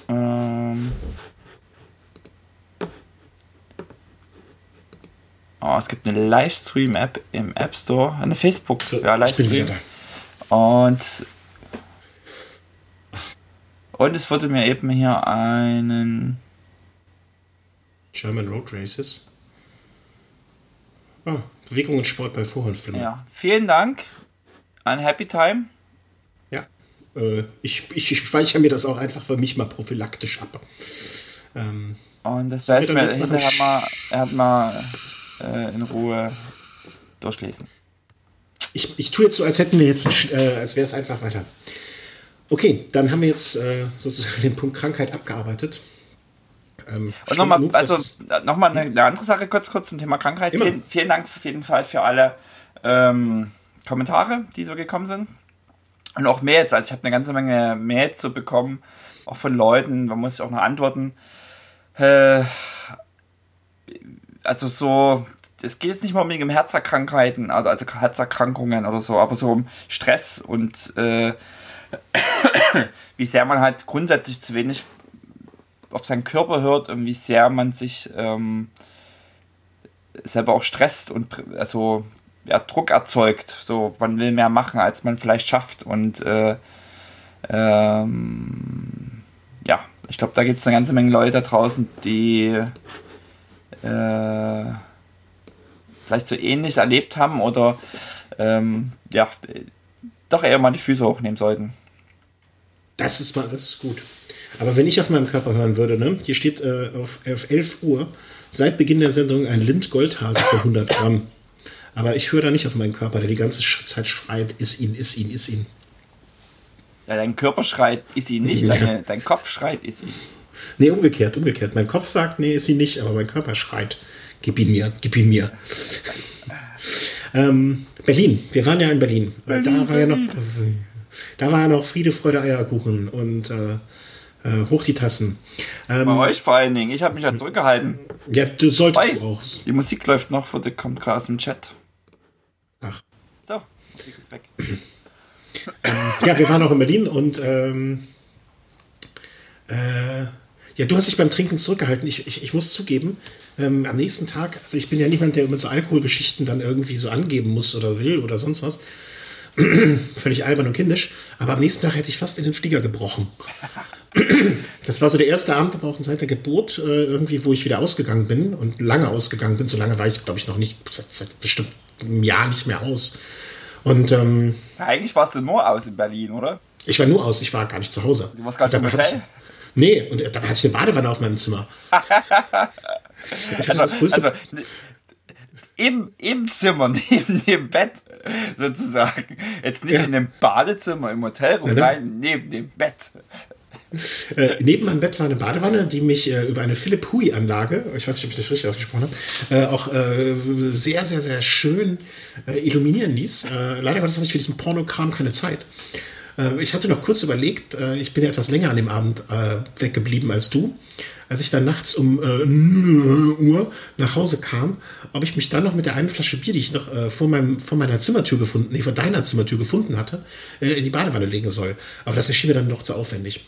Ähm oh, es gibt eine Livestream-App im App Store, eine Facebook, So, ja, Livestream. Und und es wurde mir eben hier einen German Road Races. Ah, Bewegung und Sport bei Vorhundfilmen. ja, vielen Dank an Happy Time. Ja. Äh, ich, ich, ich speichere mir das auch einfach für mich mal prophylaktisch ab. Ähm, Und das dann mir jetzt hinterher mal, er hat mal äh, in Ruhe durchlesen. ich, ich tue jetzt so, als hätten wir jetzt, äh, als wäre es einfach weiter. Okay, dann haben wir jetzt äh, sozusagen den Punkt Krankheit abgearbeitet. Ähm, Und nochmal, also es- nochmal eine, eine andere Sache kurz, kurz zum Thema Krankheit. Vielen, vielen Dank auf jeden Fall für alle ähm, Kommentare, die so gekommen sind. Und auch Mails. Also ich habe eine ganze Menge Mails so bekommen, auch von Leuten, man muss auch noch antworten. Äh, also so, es geht jetzt nicht mal um Herzerkrankheiten, also, also Herzerkrankungen oder so, aber so um Stress und äh, wie sehr man halt grundsätzlich zu wenig auf seinen Körper hört und wie sehr man sich ähm, selber auch stresst und also ja, Druck erzeugt. So, man will mehr machen, als man vielleicht schafft. Und äh, ähm, ja, ich glaube, da gibt es eine ganze Menge Leute da draußen, die äh, vielleicht so ähnlich erlebt haben oder ähm, ja, doch eher mal die Füße hochnehmen sollten. Das ist mal, das ist gut. Aber wenn ich auf meinem Körper hören würde, ne, hier steht äh, auf, auf 11 Uhr seit Beginn der Sendung ein Lind-Goldhase für 100 Gramm. Aber ich höre da nicht auf meinen Körper, der die ganze Zeit schreit, ist ihn, ist ihn, ist ihn. Ja, dein Körper schreit, ist sie nicht, Ja. deine, dein Kopf schreit, ist sie. Nee, umgekehrt, umgekehrt. Mein Kopf sagt, nee, ist ihn nicht, aber mein Körper schreit, gib ihn mir, gib ihn mir. ähm, Berlin, wir waren ja in Berlin. Weil da war ja noch, da war ja noch Friede, Freude, Eierkuchen und äh, äh, hoch die Tassen. Bei Ähm, euch vor allen Dingen. Ich habe mich ja zurückgehalten. ja, du solltest Oi, du auch. die Musik läuft noch, für die kommt gerade aus dem Chat. Ach. So, Musik ist weg. Ja, wir waren auch in Berlin und ähm, äh, ja, du hast dich beim Trinken zurückgehalten. Ich, ich, ich muss zugeben, ähm, am nächsten Tag, also ich bin ja niemand, der mit so Alkoholgeschichten dann irgendwie so angeben muss oder will oder sonst was. Völlig albern und kindisch. Aber am nächsten Tag hätte ich fast in den Flieger gebrochen. Das war so der erste Abend, aber auch seit der Geburt, äh, irgendwie, wo ich wieder ausgegangen bin und lange ausgegangen bin. So lange war ich, glaube ich, noch nicht, seit, seit bestimmt einem Jahr nicht mehr aus. Und ähm, Ja, eigentlich warst du nur aus in Berlin, oder? ich war nur aus, ich war gar nicht zu Hause. Du warst gar nicht im Hotel? Nee, und dabei hatte ich eine Badewanne auf meinem Zimmer. Ich hatte das Also, größte, also im, im Zimmer, neben dem Bett sozusagen. Jetzt nicht Ja. in dem Badezimmer im Hotelraum, Nein, nein. neben dem Bett. äh, neben meinem Bett war eine Badewanne, die mich äh, über eine Philipp Hui-Anlage, ich weiß nicht, ob ich das richtig ausgesprochen habe, äh, auch äh, sehr, sehr, sehr schön äh, illuminieren ließ. Äh, leider Gottes hatte ich für diesen Pornokram keine Zeit. Äh, ich hatte noch kurz überlegt, äh, ich bin ja etwas länger an dem Abend äh, weggeblieben als du, als ich dann nachts um äh, Uhr nach Hause kam, ob ich mich dann noch mit der einen Flasche Bier, die ich noch äh, vor, meinem, vor meiner Zimmertür gefunden, nee, vor deiner Zimmertür gefunden hatte, äh, in die Badewanne legen soll. Aber das erschien mir dann doch zu aufwendig.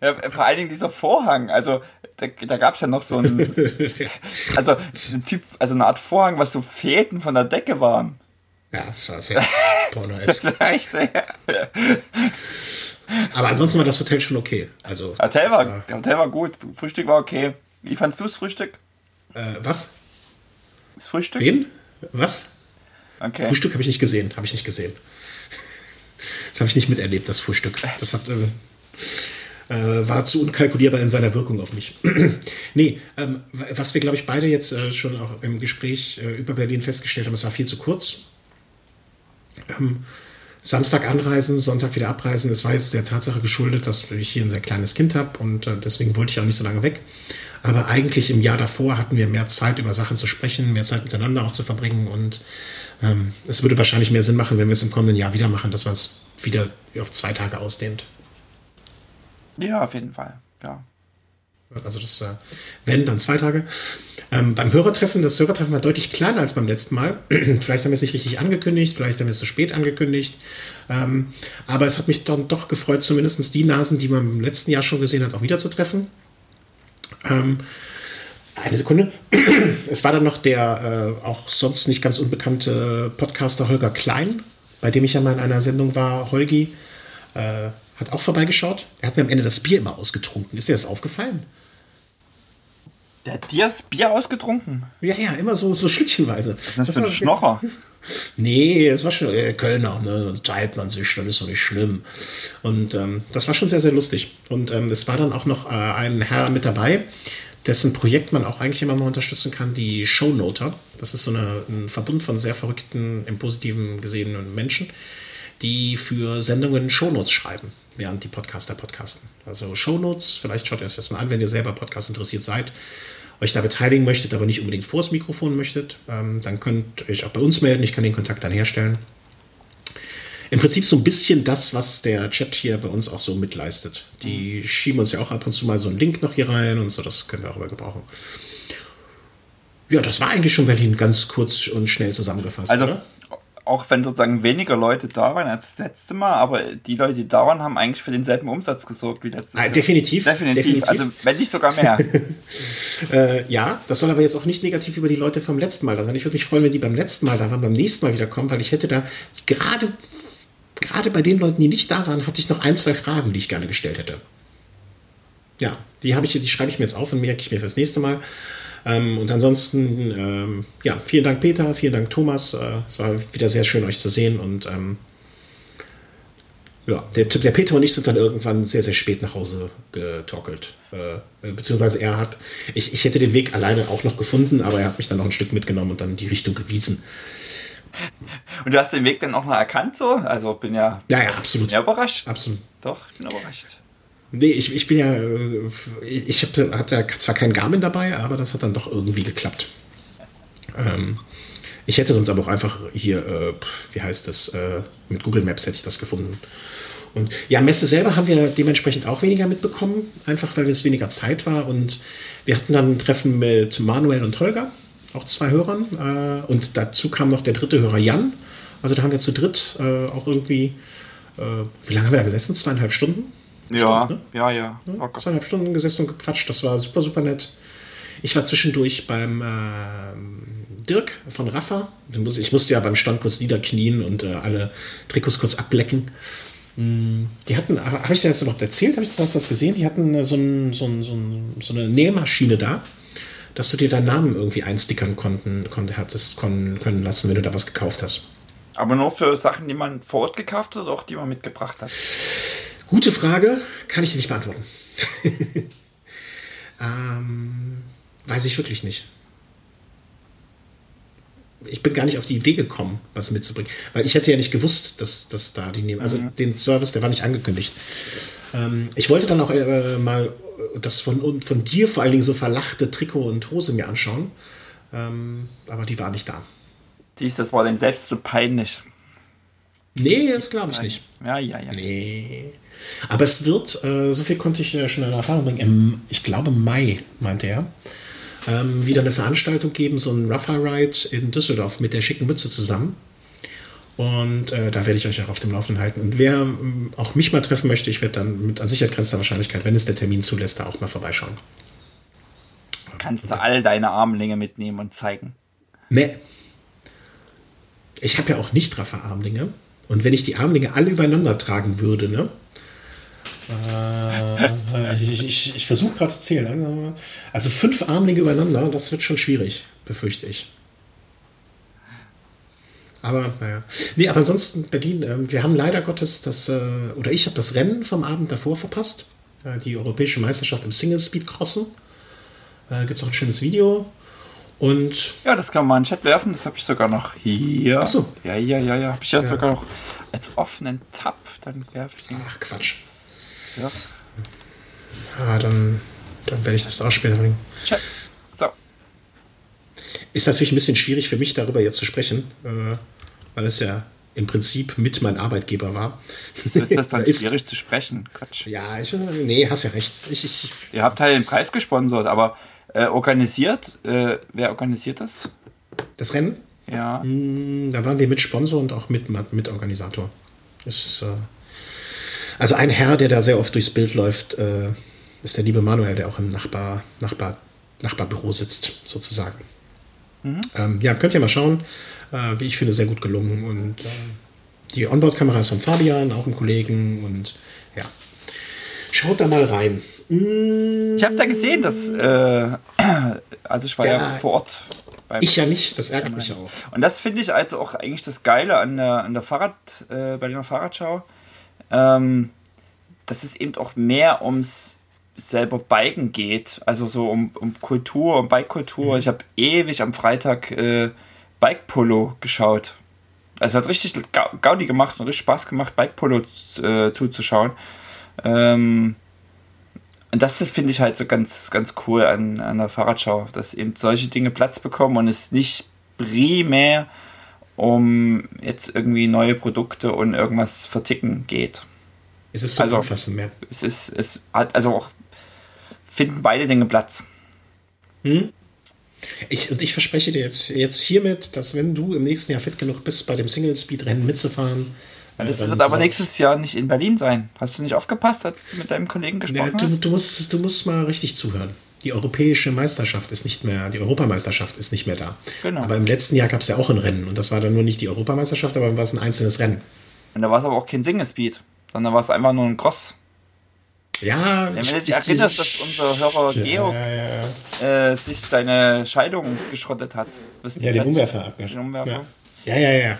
Ja, vor allen Dingen dieser Vorhang, also da, da gab es ja noch so einen, also ein Typ, also eine Art Vorhang, was so Fäden von der Decke waren. Ja, das war sehr porno Das ist echt, ja. Aber ansonsten war das Hotel schon okay. Also, Hotel das war, Hotel war gut, Frühstück war okay. Wie fandst du das Frühstück? äh, was? Das Frühstück? Wen? Was? Okay. Frühstück habe ich nicht gesehen, habe ich nicht gesehen. Das habe ich nicht miterlebt, das Frühstück. Das hat, äh, äh, war zu unkalkulierbar in seiner Wirkung auf mich. nee, ähm, was wir, glaube ich, beide jetzt äh, schon auch im Gespräch äh, über Berlin festgestellt haben, es war viel zu kurz. Ähm, Samstag anreisen, Sonntag wieder abreisen. Es war jetzt der Tatsache geschuldet, dass ich hier ein sehr kleines Kind habe und äh, deswegen wollte ich auch nicht so lange weg. Aber eigentlich im Jahr davor hatten wir mehr Zeit, über Sachen zu sprechen, mehr Zeit miteinander auch zu verbringen und ähm, es würde wahrscheinlich mehr Sinn machen, wenn wir es im kommenden Jahr wieder machen, dass man es wieder auf zwei Tage ausdehnt. Ja, auf jeden Fall. Ja. Also das, äh, wenn, dann zwei Tage. Ähm, beim Hörertreffen, das Hörertreffen war deutlich kleiner als beim letzten Mal. vielleicht haben wir es nicht richtig angekündigt, vielleicht haben wir es zu spät angekündigt. Ähm, aber es hat mich dann doch gefreut, zumindest die Nasen, die man im letzten Jahr schon gesehen hat, auch wieder zu treffen. Ähm, eine Sekunde. Es war dann noch der äh, auch sonst nicht ganz unbekannte Podcaster Holger Klein, bei dem ich ja mal in einer Sendung war. Holgi äh, hat auch vorbeigeschaut. Er hat mir am Ende das Bier immer ausgetrunken. Ist dir das aufgefallen? Der hat dir das Bier ausgetrunken? Ja, ja, immer so, so schlückchenweise. Das ist ein Schnocher. Nee, es war schon äh, Kölner, ne? Dann teilt man sich, dann ist doch nicht schlimm. Und ähm, das war schon sehr, sehr lustig. Und ähm, es war dann auch noch äh, ein Herr mit dabei, dessen Projekt man auch eigentlich immer mal unterstützen kann, die Shownoter. Das ist so eine, ein Verbund von sehr verrückten, im Positiven gesehenen Menschen, die für Sendungen Shownotes schreiben, während die Podcaster podcasten. Also Shownotes, vielleicht schaut ihr euch das mal an, wenn ihr selber Podcast interessiert seid, euch da beteiligen möchtet, aber nicht unbedingt vors Mikrofon möchtet, ähm, dann könnt ihr euch auch bei uns melden. Ich kann den Kontakt dann herstellen im Prinzip so ein bisschen das, was der Chat hier bei uns auch so mitleistet. Die schieben uns ja auch ab und zu mal so einen Link noch hier rein und so, das können wir auch immer gebrauchen. Ja, das war eigentlich schon Berlin ganz kurz und schnell zusammengefasst. Also, oder? Auch wenn sozusagen weniger Leute da waren als das letzte Mal, aber die Leute, die da waren, haben eigentlich für denselben Umsatz gesorgt wie letztes Mal. Ah, definitiv, definitiv. Definitiv. Also, wenn nicht sogar mehr. äh, ja, das soll aber jetzt auch nicht negativ über die Leute vom letzten Mal da sein. Ich würde mich freuen, wenn die beim letzten Mal da waren, beim nächsten Mal wieder kommen, weil ich hätte da gerade gerade bei den Leuten, die nicht da waren, hatte ich noch ein, zwei Fragen, die ich gerne gestellt hätte. Ja, die, ich, die schreibe ich mir jetzt auf und merke ich mir fürs nächste Mal. Ähm, und ansonsten, ähm, ja, vielen Dank, Peter, vielen Dank, Thomas. Äh, es war wieder sehr schön, euch zu sehen. Und ähm, ja, der, der, Peter und ich sind dann irgendwann sehr, sehr spät nach Hause getorkelt. Äh, beziehungsweise er hat, ich, ich hätte den Weg alleine auch noch gefunden, aber er hat mich dann noch ein Stück mitgenommen und dann die Richtung gewiesen. Und du hast den Weg dann auch noch erkannt so? Also bin ja, ja, ja absolut. Ja, überrascht. Absolut. Doch, ich bin überrascht. Nee, ich, ich bin ja, ich hab, hatte zwar kein Garmin dabei, aber das hat dann doch irgendwie geklappt. Ähm, ich hätte sonst aber auch einfach hier, äh, wie heißt das, äh, mit Google Maps hätte ich das gefunden. Und ja, Messe selber haben wir dementsprechend auch weniger mitbekommen, einfach weil es weniger Zeit war. Und wir hatten dann ein Treffen mit Manuel und Holger auch zwei Hörern. Äh, und dazu kam noch der dritte Hörer Jan. Also da haben wir zu dritt äh, auch irgendwie, äh, wie lange haben wir da gesessen? Zweieinhalb Stunden? Ja, Stimmt, ne? ja, ja. ja zweieinhalb Stunden gesessen und gequatscht. Das war super, super nett. Ich war zwischendurch beim äh, Dirk von Rafa. Ich musste ja beim Stand kurz niederknien und äh, alle Trikots kurz ablecken. Mm, die hatten, habe ich dir das überhaupt erzählt? Habe ich das, das gesehen? Die hatten so, ein, so, ein, so, ein, so eine Nähmaschine da dass du dir deinen Namen irgendwie einstickern konnten, konnte, hattest können, können lassen, wenn du da was gekauft hast. Aber nur für Sachen, die man vor Ort gekauft hat oder auch die man mitgebracht hat? Gute Frage, kann ich dir nicht beantworten. ähm, weiß ich wirklich nicht. Ich bin gar nicht auf die Idee gekommen, was mitzubringen. Weil ich hätte ja nicht gewusst, dass, dass da die nehmen. Also mhm. den Service, der war nicht angekündigt. Ähm, ich wollte dann auch äh, mal das von, von dir vor allen Dingen so verlachte Trikot und Hose mir anschauen. Ähm, aber die war nicht da. Dies, das war denn selbst so peinlich. Nee, das glaube ich nicht. Ja, ja, ja. Nee. Aber es wird, äh, so viel konnte ich äh, schon in Erfahrung bringen, im, ich glaube Mai, meinte er, ähm, wieder eine Veranstaltung geben, so ein Rougher Ride in Düsseldorf mit der schicken Mütze zusammen. Und äh, da werde ich euch auch auf dem Laufenden halten. Und wer ähm, auch mich mal treffen möchte, ich werde dann mit an Sicherheit grenzender Wahrscheinlichkeit, wenn es der Termin zulässt, da auch mal vorbeischauen. Kannst du all deine Armlinge mitnehmen und zeigen? Nee. Ich habe ja auch nicht raffer Armlinge. Und wenn ich die Armlinge alle übereinander tragen würde, ne? Äh, ich, ich, ich versuche gerade zu zählen. Also fünf Armlinge übereinander, das wird schon schwierig, befürchte ich. Aber naja. Nee, aber ansonsten Berlin, äh, wir haben leider Gottes das, äh, oder ich habe das Rennen vom Abend davor verpasst. Äh, die europäische Meisterschaft im Single Speed Crossen. Äh, Gibt es auch ein schönes Video. Und. Ja, das kann man in den Chat werfen, das habe ich sogar noch hier. Ach so. Ja, ja, ja, ja. Habe ich ja, ja, sogar noch als offenen Tab. Dann werfe ich den. Ach, Quatsch. Ja. Ah, dann, dann werde ich das auch später bringen. So. Ist natürlich ein bisschen schwierig für mich, darüber jetzt zu sprechen, äh, weil es ja im Prinzip mit mein Arbeitgeber war. ist das dann ist, schwierig zu sprechen? Quatsch. Ja, ich, nee, hast ja recht. Ich, ich, Ihr habt halt den Preis gesponsert, aber äh, organisiert, äh, wer organisiert das? Das Rennen? Ja. Hm, da waren wir mit Sponsor und auch mit, mit Organisator. Ist, äh, also ein Herr, der da sehr oft durchs Bild läuft, äh, ist der liebe Manuel, der auch im Nachbar, Nachbar, Nachbarbüro sitzt, sozusagen. Mhm. Ähm, ja, könnt ihr mal schauen. Äh, wie ich finde, sehr gut gelungen. Und äh, die Onboard-Kamera ist von Fabian, auch ein Kollegen. Und ja, schaut da mal rein. Ich habe da gesehen, dass, äh, also ich war ja, ja vor Ort. ich ja nicht, das ärgert mich auch. Und das finde ich also auch eigentlich das Geile an der, an der Fahrrad, äh, bei der Fahrradschau, ähm, dass es eben auch mehr ums selber Biken geht, also so um, um Kultur, um Bike-Kultur. Mhm. Ich habe ewig am Freitag äh, Bike Polo geschaut. Also hat richtig Gaudi gemacht und richtig Spaß gemacht, Bike Polo äh, zuzuschauen. Ähm, und das finde ich halt so ganz, ganz cool an, an der Fahrradschau, dass eben solche Dinge Platz bekommen und es nicht primär um jetzt irgendwie neue Produkte und irgendwas verticken geht. Es ist so also, umfassend mehr. Es ist, es hat also auch finden beide Dinge Platz. Hm? Ich, und ich verspreche dir jetzt, jetzt hiermit, dass wenn du im nächsten Jahr fit genug bist, bei dem Single-Speed-Rennen mitzufahren. Das wird aber nächstes Jahr nicht in Berlin sein. Hast du nicht aufgepasst, als du mit deinem Kollegen gesprochen ja, du, hast? Du musst, du musst mal richtig zuhören. Die europäische Meisterschaft ist nicht mehr, die Europameisterschaft ist nicht mehr da. Genau. Aber im letzten Jahr gab es ja auch ein Rennen und das war dann nur nicht die Europameisterschaft, aber war es ein einzelnes Rennen. Und da war es aber auch kein Single-Speed, sondern war es einfach nur ein Cross. Ja, Wenn du dich erinnerst, dass unser Hörer ja, Georg ja, ja, äh, sich seine Scheidung geschrottet hat. Ja, den Umwerfer abgeschottet. Ja, ja, ja.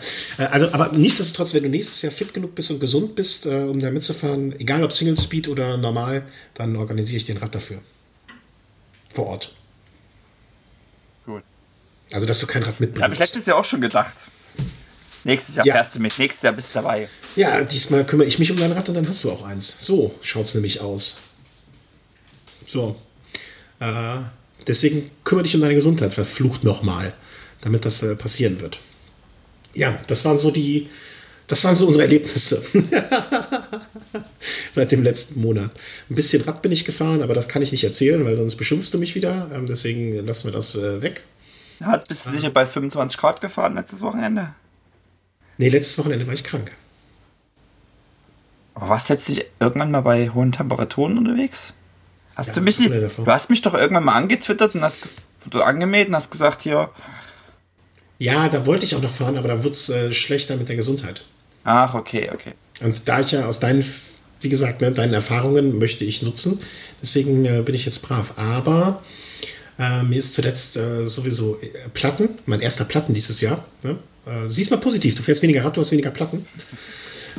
Also, aber nichtsdestotrotz, wenn du nächstes Jahr fit genug bist und gesund bist, äh, um da mitzufahren, egal ob Single Speed oder normal, dann organisiere ich den Rad dafür. Vor Ort. Gut. Also, dass du kein Rad mitbringst. Habe ich letztes Jahr auch schon gedacht. Nächstes Jahr ja. fährst du mit, nächstes Jahr bist du dabei. Ja, diesmal kümmere ich mich um dein Rad und dann hast du auch eins. So schaut es nämlich aus. So. Äh, deswegen kümmere dich um deine Gesundheit, verflucht nochmal, damit das äh, passieren wird. Ja, das waren so die, das waren so unsere Erlebnisse. Seit dem letzten Monat. Ein bisschen Rad bin ich gefahren, aber das kann ich nicht erzählen, weil sonst beschimpfst du mich wieder. Ähm, deswegen lassen wir das äh, weg. Hat, bist du nicht bei 25 Grad gefahren letztes Wochenende? Nee, letztes Wochenende war ich krank. Aber warst du jetzt nicht irgendwann mal bei hohen Temperaturen unterwegs? Hast ja, du mich nicht. Du hast mich doch irgendwann mal angetwittert und hast du angemäht und hast gesagt, hier. Ja, da wollte ich auch noch fahren, aber da wird es äh, schlechter mit der Gesundheit. Ach, okay, okay. Und da ich ja aus deinen, wie gesagt, ne, deinen Erfahrungen möchte ich nutzen, deswegen äh, bin ich jetzt brav. Aber äh, mir ist zuletzt äh, sowieso äh, Platten, mein erster Platten dieses Jahr, ne? Äh, siehst mal positiv, du fährst weniger Rad, du hast weniger Platten.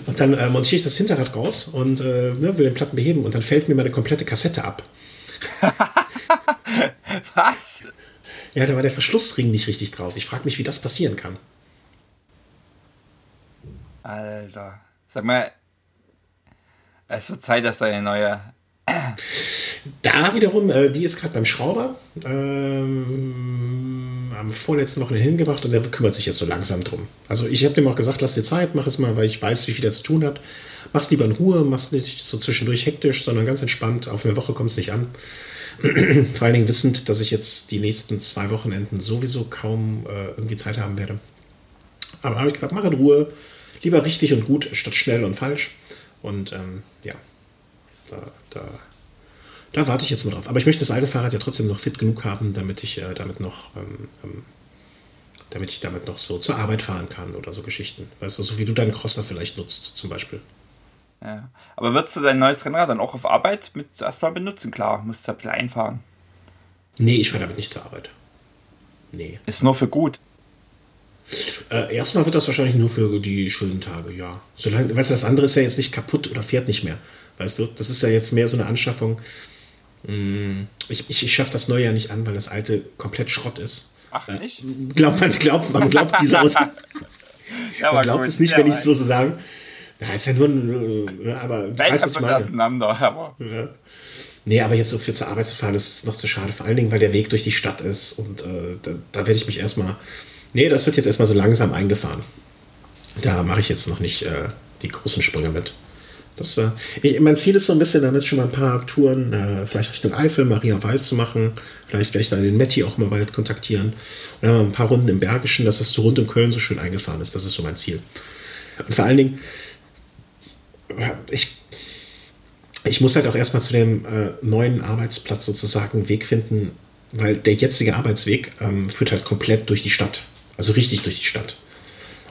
Und dann äh, montiere ich das Hinterrad raus und ne, will den Platten beheben und dann fällt mir meine komplette Kassette ab. Was? Ja, da war der Verschlussring nicht richtig drauf. Ich frage mich, wie das passieren kann. Alter. Sag mal, es wird Zeit, dass deine neue da wiederum, äh, die ist gerade beim Schrauber. Ähm, am vorletzten Wochen hingebracht und der kümmert sich jetzt so langsam drum. Also ich habe dem auch gesagt, lass dir Zeit, mach es mal, weil ich weiß, wie viel er zu tun hat. Mach's lieber in Ruhe, mach's nicht so zwischendurch hektisch, sondern ganz entspannt. Auf eine Woche kommt es nicht an. Vor allen Dingen wissend, dass ich jetzt die nächsten zwei Wochenenden sowieso kaum äh, irgendwie Zeit haben werde. Aber habe ich gesagt, mach in Ruhe. Lieber richtig und gut statt schnell und falsch. Und ähm, ja, da, da da warte ich jetzt mal drauf. Aber ich möchte das alte Fahrrad ja trotzdem noch fit genug haben, damit ich äh, damit noch ähm, ähm, damit ich damit noch so zur Arbeit fahren kann oder so Geschichten. Weißt du, so wie du deinen Crosser vielleicht nutzt, zum Beispiel. Ja. Aber würdest du dein neues Rennrad dann auch auf Arbeit mit erstmal benutzen? Klar, musst du ein bisschen einfahren. Nee, ich fahre damit nicht zur Arbeit. Nee. Ist nur für gut. Äh, erstmal wird das wahrscheinlich nur für die schönen Tage, ja. Solange, weißt du, das andere ist ja jetzt nicht kaputt oder fährt nicht mehr. Weißt du, das ist ja jetzt mehr so eine Anschaffung. Hm, ich, ich, ich schaffe das neue ja nicht an, weil das alte komplett Schrott ist. Ach, äh, nicht? Äh, glaubt man, glaubt, man glaubt diese aus. ja, man glaubt gut, es nicht, ja, wenn ich es so sagen. Ja, ist ja nur ein, äh, aber du weißt, was ich meine. Auseinander, aber. Ja. Nee, aber jetzt so für zur Arbeit zu fahren, das ist noch zu schade. Vor allen Dingen, weil der Weg durch die Stadt ist. Und äh, da, da werde ich mich erstmal. Nee, das wird jetzt erstmal so langsam eingefahren. Da mache ich jetzt noch nicht äh, die großen Sprünge mit. Das, äh, ich, mein Ziel ist so ein bisschen, damit schon mal ein paar Touren, äh, vielleicht Richtung Eifel, Maria Wald zu machen. Vielleicht werde ich dann den Metti auch mal bald kontaktieren. Und dann mal ein paar Runden im Bergischen, dass das so rund um Köln so schön eingefahren ist. Das ist so mein Ziel. Und vor allen Dingen, ich ich muss halt auch erstmal zu dem äh, neuen Arbeitsplatz sozusagen einen Weg finden, weil der jetzige Arbeitsweg ähm, führt halt komplett durch die Stadt. Also richtig durch die Stadt.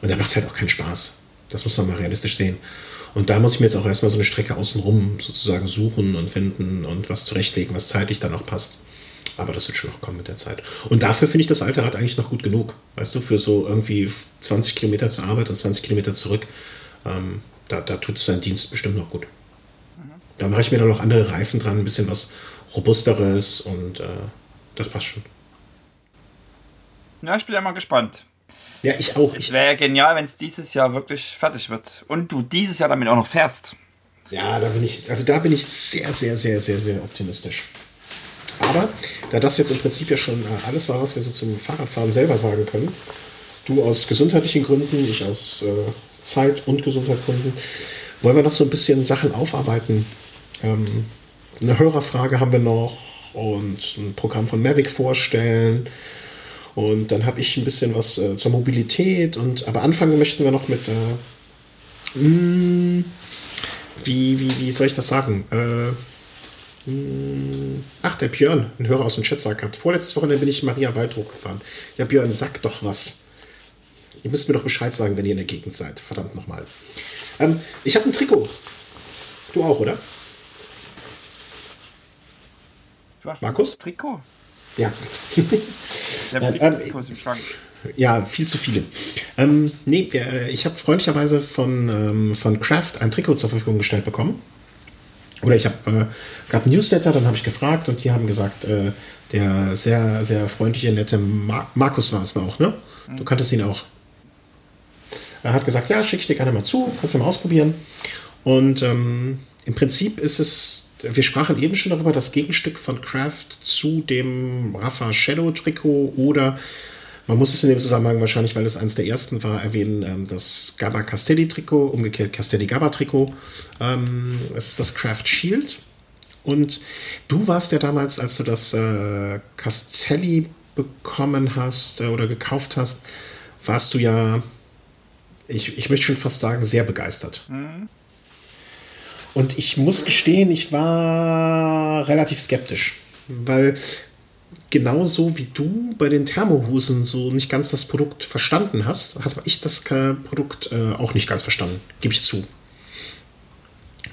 Und da macht es halt auch keinen Spaß. Das muss man mal realistisch sehen. Und da muss ich mir jetzt auch erstmal so eine Strecke außenrum sozusagen suchen und finden und was zurechtlegen, was zeitlich dann auch passt. Aber das wird schon noch kommen mit der Zeit. Und dafür finde ich das alte Rad eigentlich noch gut genug. Weißt du, für so irgendwie 20 Kilometer zur Arbeit und 20 Kilometer zurück, ähm, da, da tut es seinen Dienst bestimmt noch gut. Da mache ich mir dann noch andere Reifen dran, ein bisschen was Robusteres und äh, das passt schon. Ja, ich bin ja mal gespannt. Ja, ich auch. Es wäre ja genial, wenn es dieses Jahr wirklich fertig wird. Und du dieses Jahr damit auch noch fährst. Ja, da bin ich, also da bin ich sehr, sehr, sehr, sehr, sehr optimistisch. Aber da das jetzt im Prinzip ja schon äh, alles war, was wir so zum Fahrradfahren selber sagen können, du aus gesundheitlichen Gründen, ich aus äh, Zeit- und Gesundheitsgründen, wollen wir noch so ein bisschen Sachen aufarbeiten, ähm, eine Hörerfrage haben wir noch und ein Programm von Mavic vorstellen. Und dann habe ich ein bisschen was äh, zur Mobilität und aber anfangen möchten wir noch mit äh, mh, hm, wie, wie, wie soll ich das sagen? Äh, mh, hm, ach, der Björn, ein Hörer aus dem Chat sagt hat, vorletztes Wochenende bin ich Maria Waldruck gefahren. Ja, Björn, sag doch was. Ihr müsst mir doch Bescheid sagen, wenn ihr in der Gegend seid. Verdammt nochmal. Ähm, ich habe ein Trikot. Du auch, oder? Du hast Markus? ein Trikot? Ja. ja, ähm, im Schrank. ja, viel zu viele. Ähm, nee, ich habe freundlicherweise von, ähm, von Kraft ein Trikot zur Verfügung gestellt bekommen. Oder ich habe äh, gab ein Newsletter, dann habe ich gefragt und die haben gesagt, äh, der sehr, sehr freundliche, nette Mar Markus war es auch, ne? Du mhm. kanntest ihn auch. Er hat gesagt, ja, schick ich dir gerne mal zu, kannst du mal ausprobieren. Und ähm, im Prinzip ist es wir sprachen eben schon darüber, das Gegenstück von Kraft zu dem Rafa Shadow Trikot oder man muss es in dem Zusammenhang wahrscheinlich, weil es eines der ersten war, erwähnen, ähm, das Gabba Castelli Trikot, umgekehrt Castelli Gabba Trikot. Ähm, es ist das Kraft Shield. Und du warst ja damals, als du das äh, Castelli bekommen hast äh, oder gekauft hast, warst du ja, ich, ich möchte schon fast sagen, sehr begeistert. Mhm. Und ich muss gestehen, ich war relativ skeptisch, weil genauso wie du bei den Thermohosen so nicht ganz das Produkt verstanden hast, habe ich das Produkt äh, auch nicht ganz verstanden, gebe ich zu.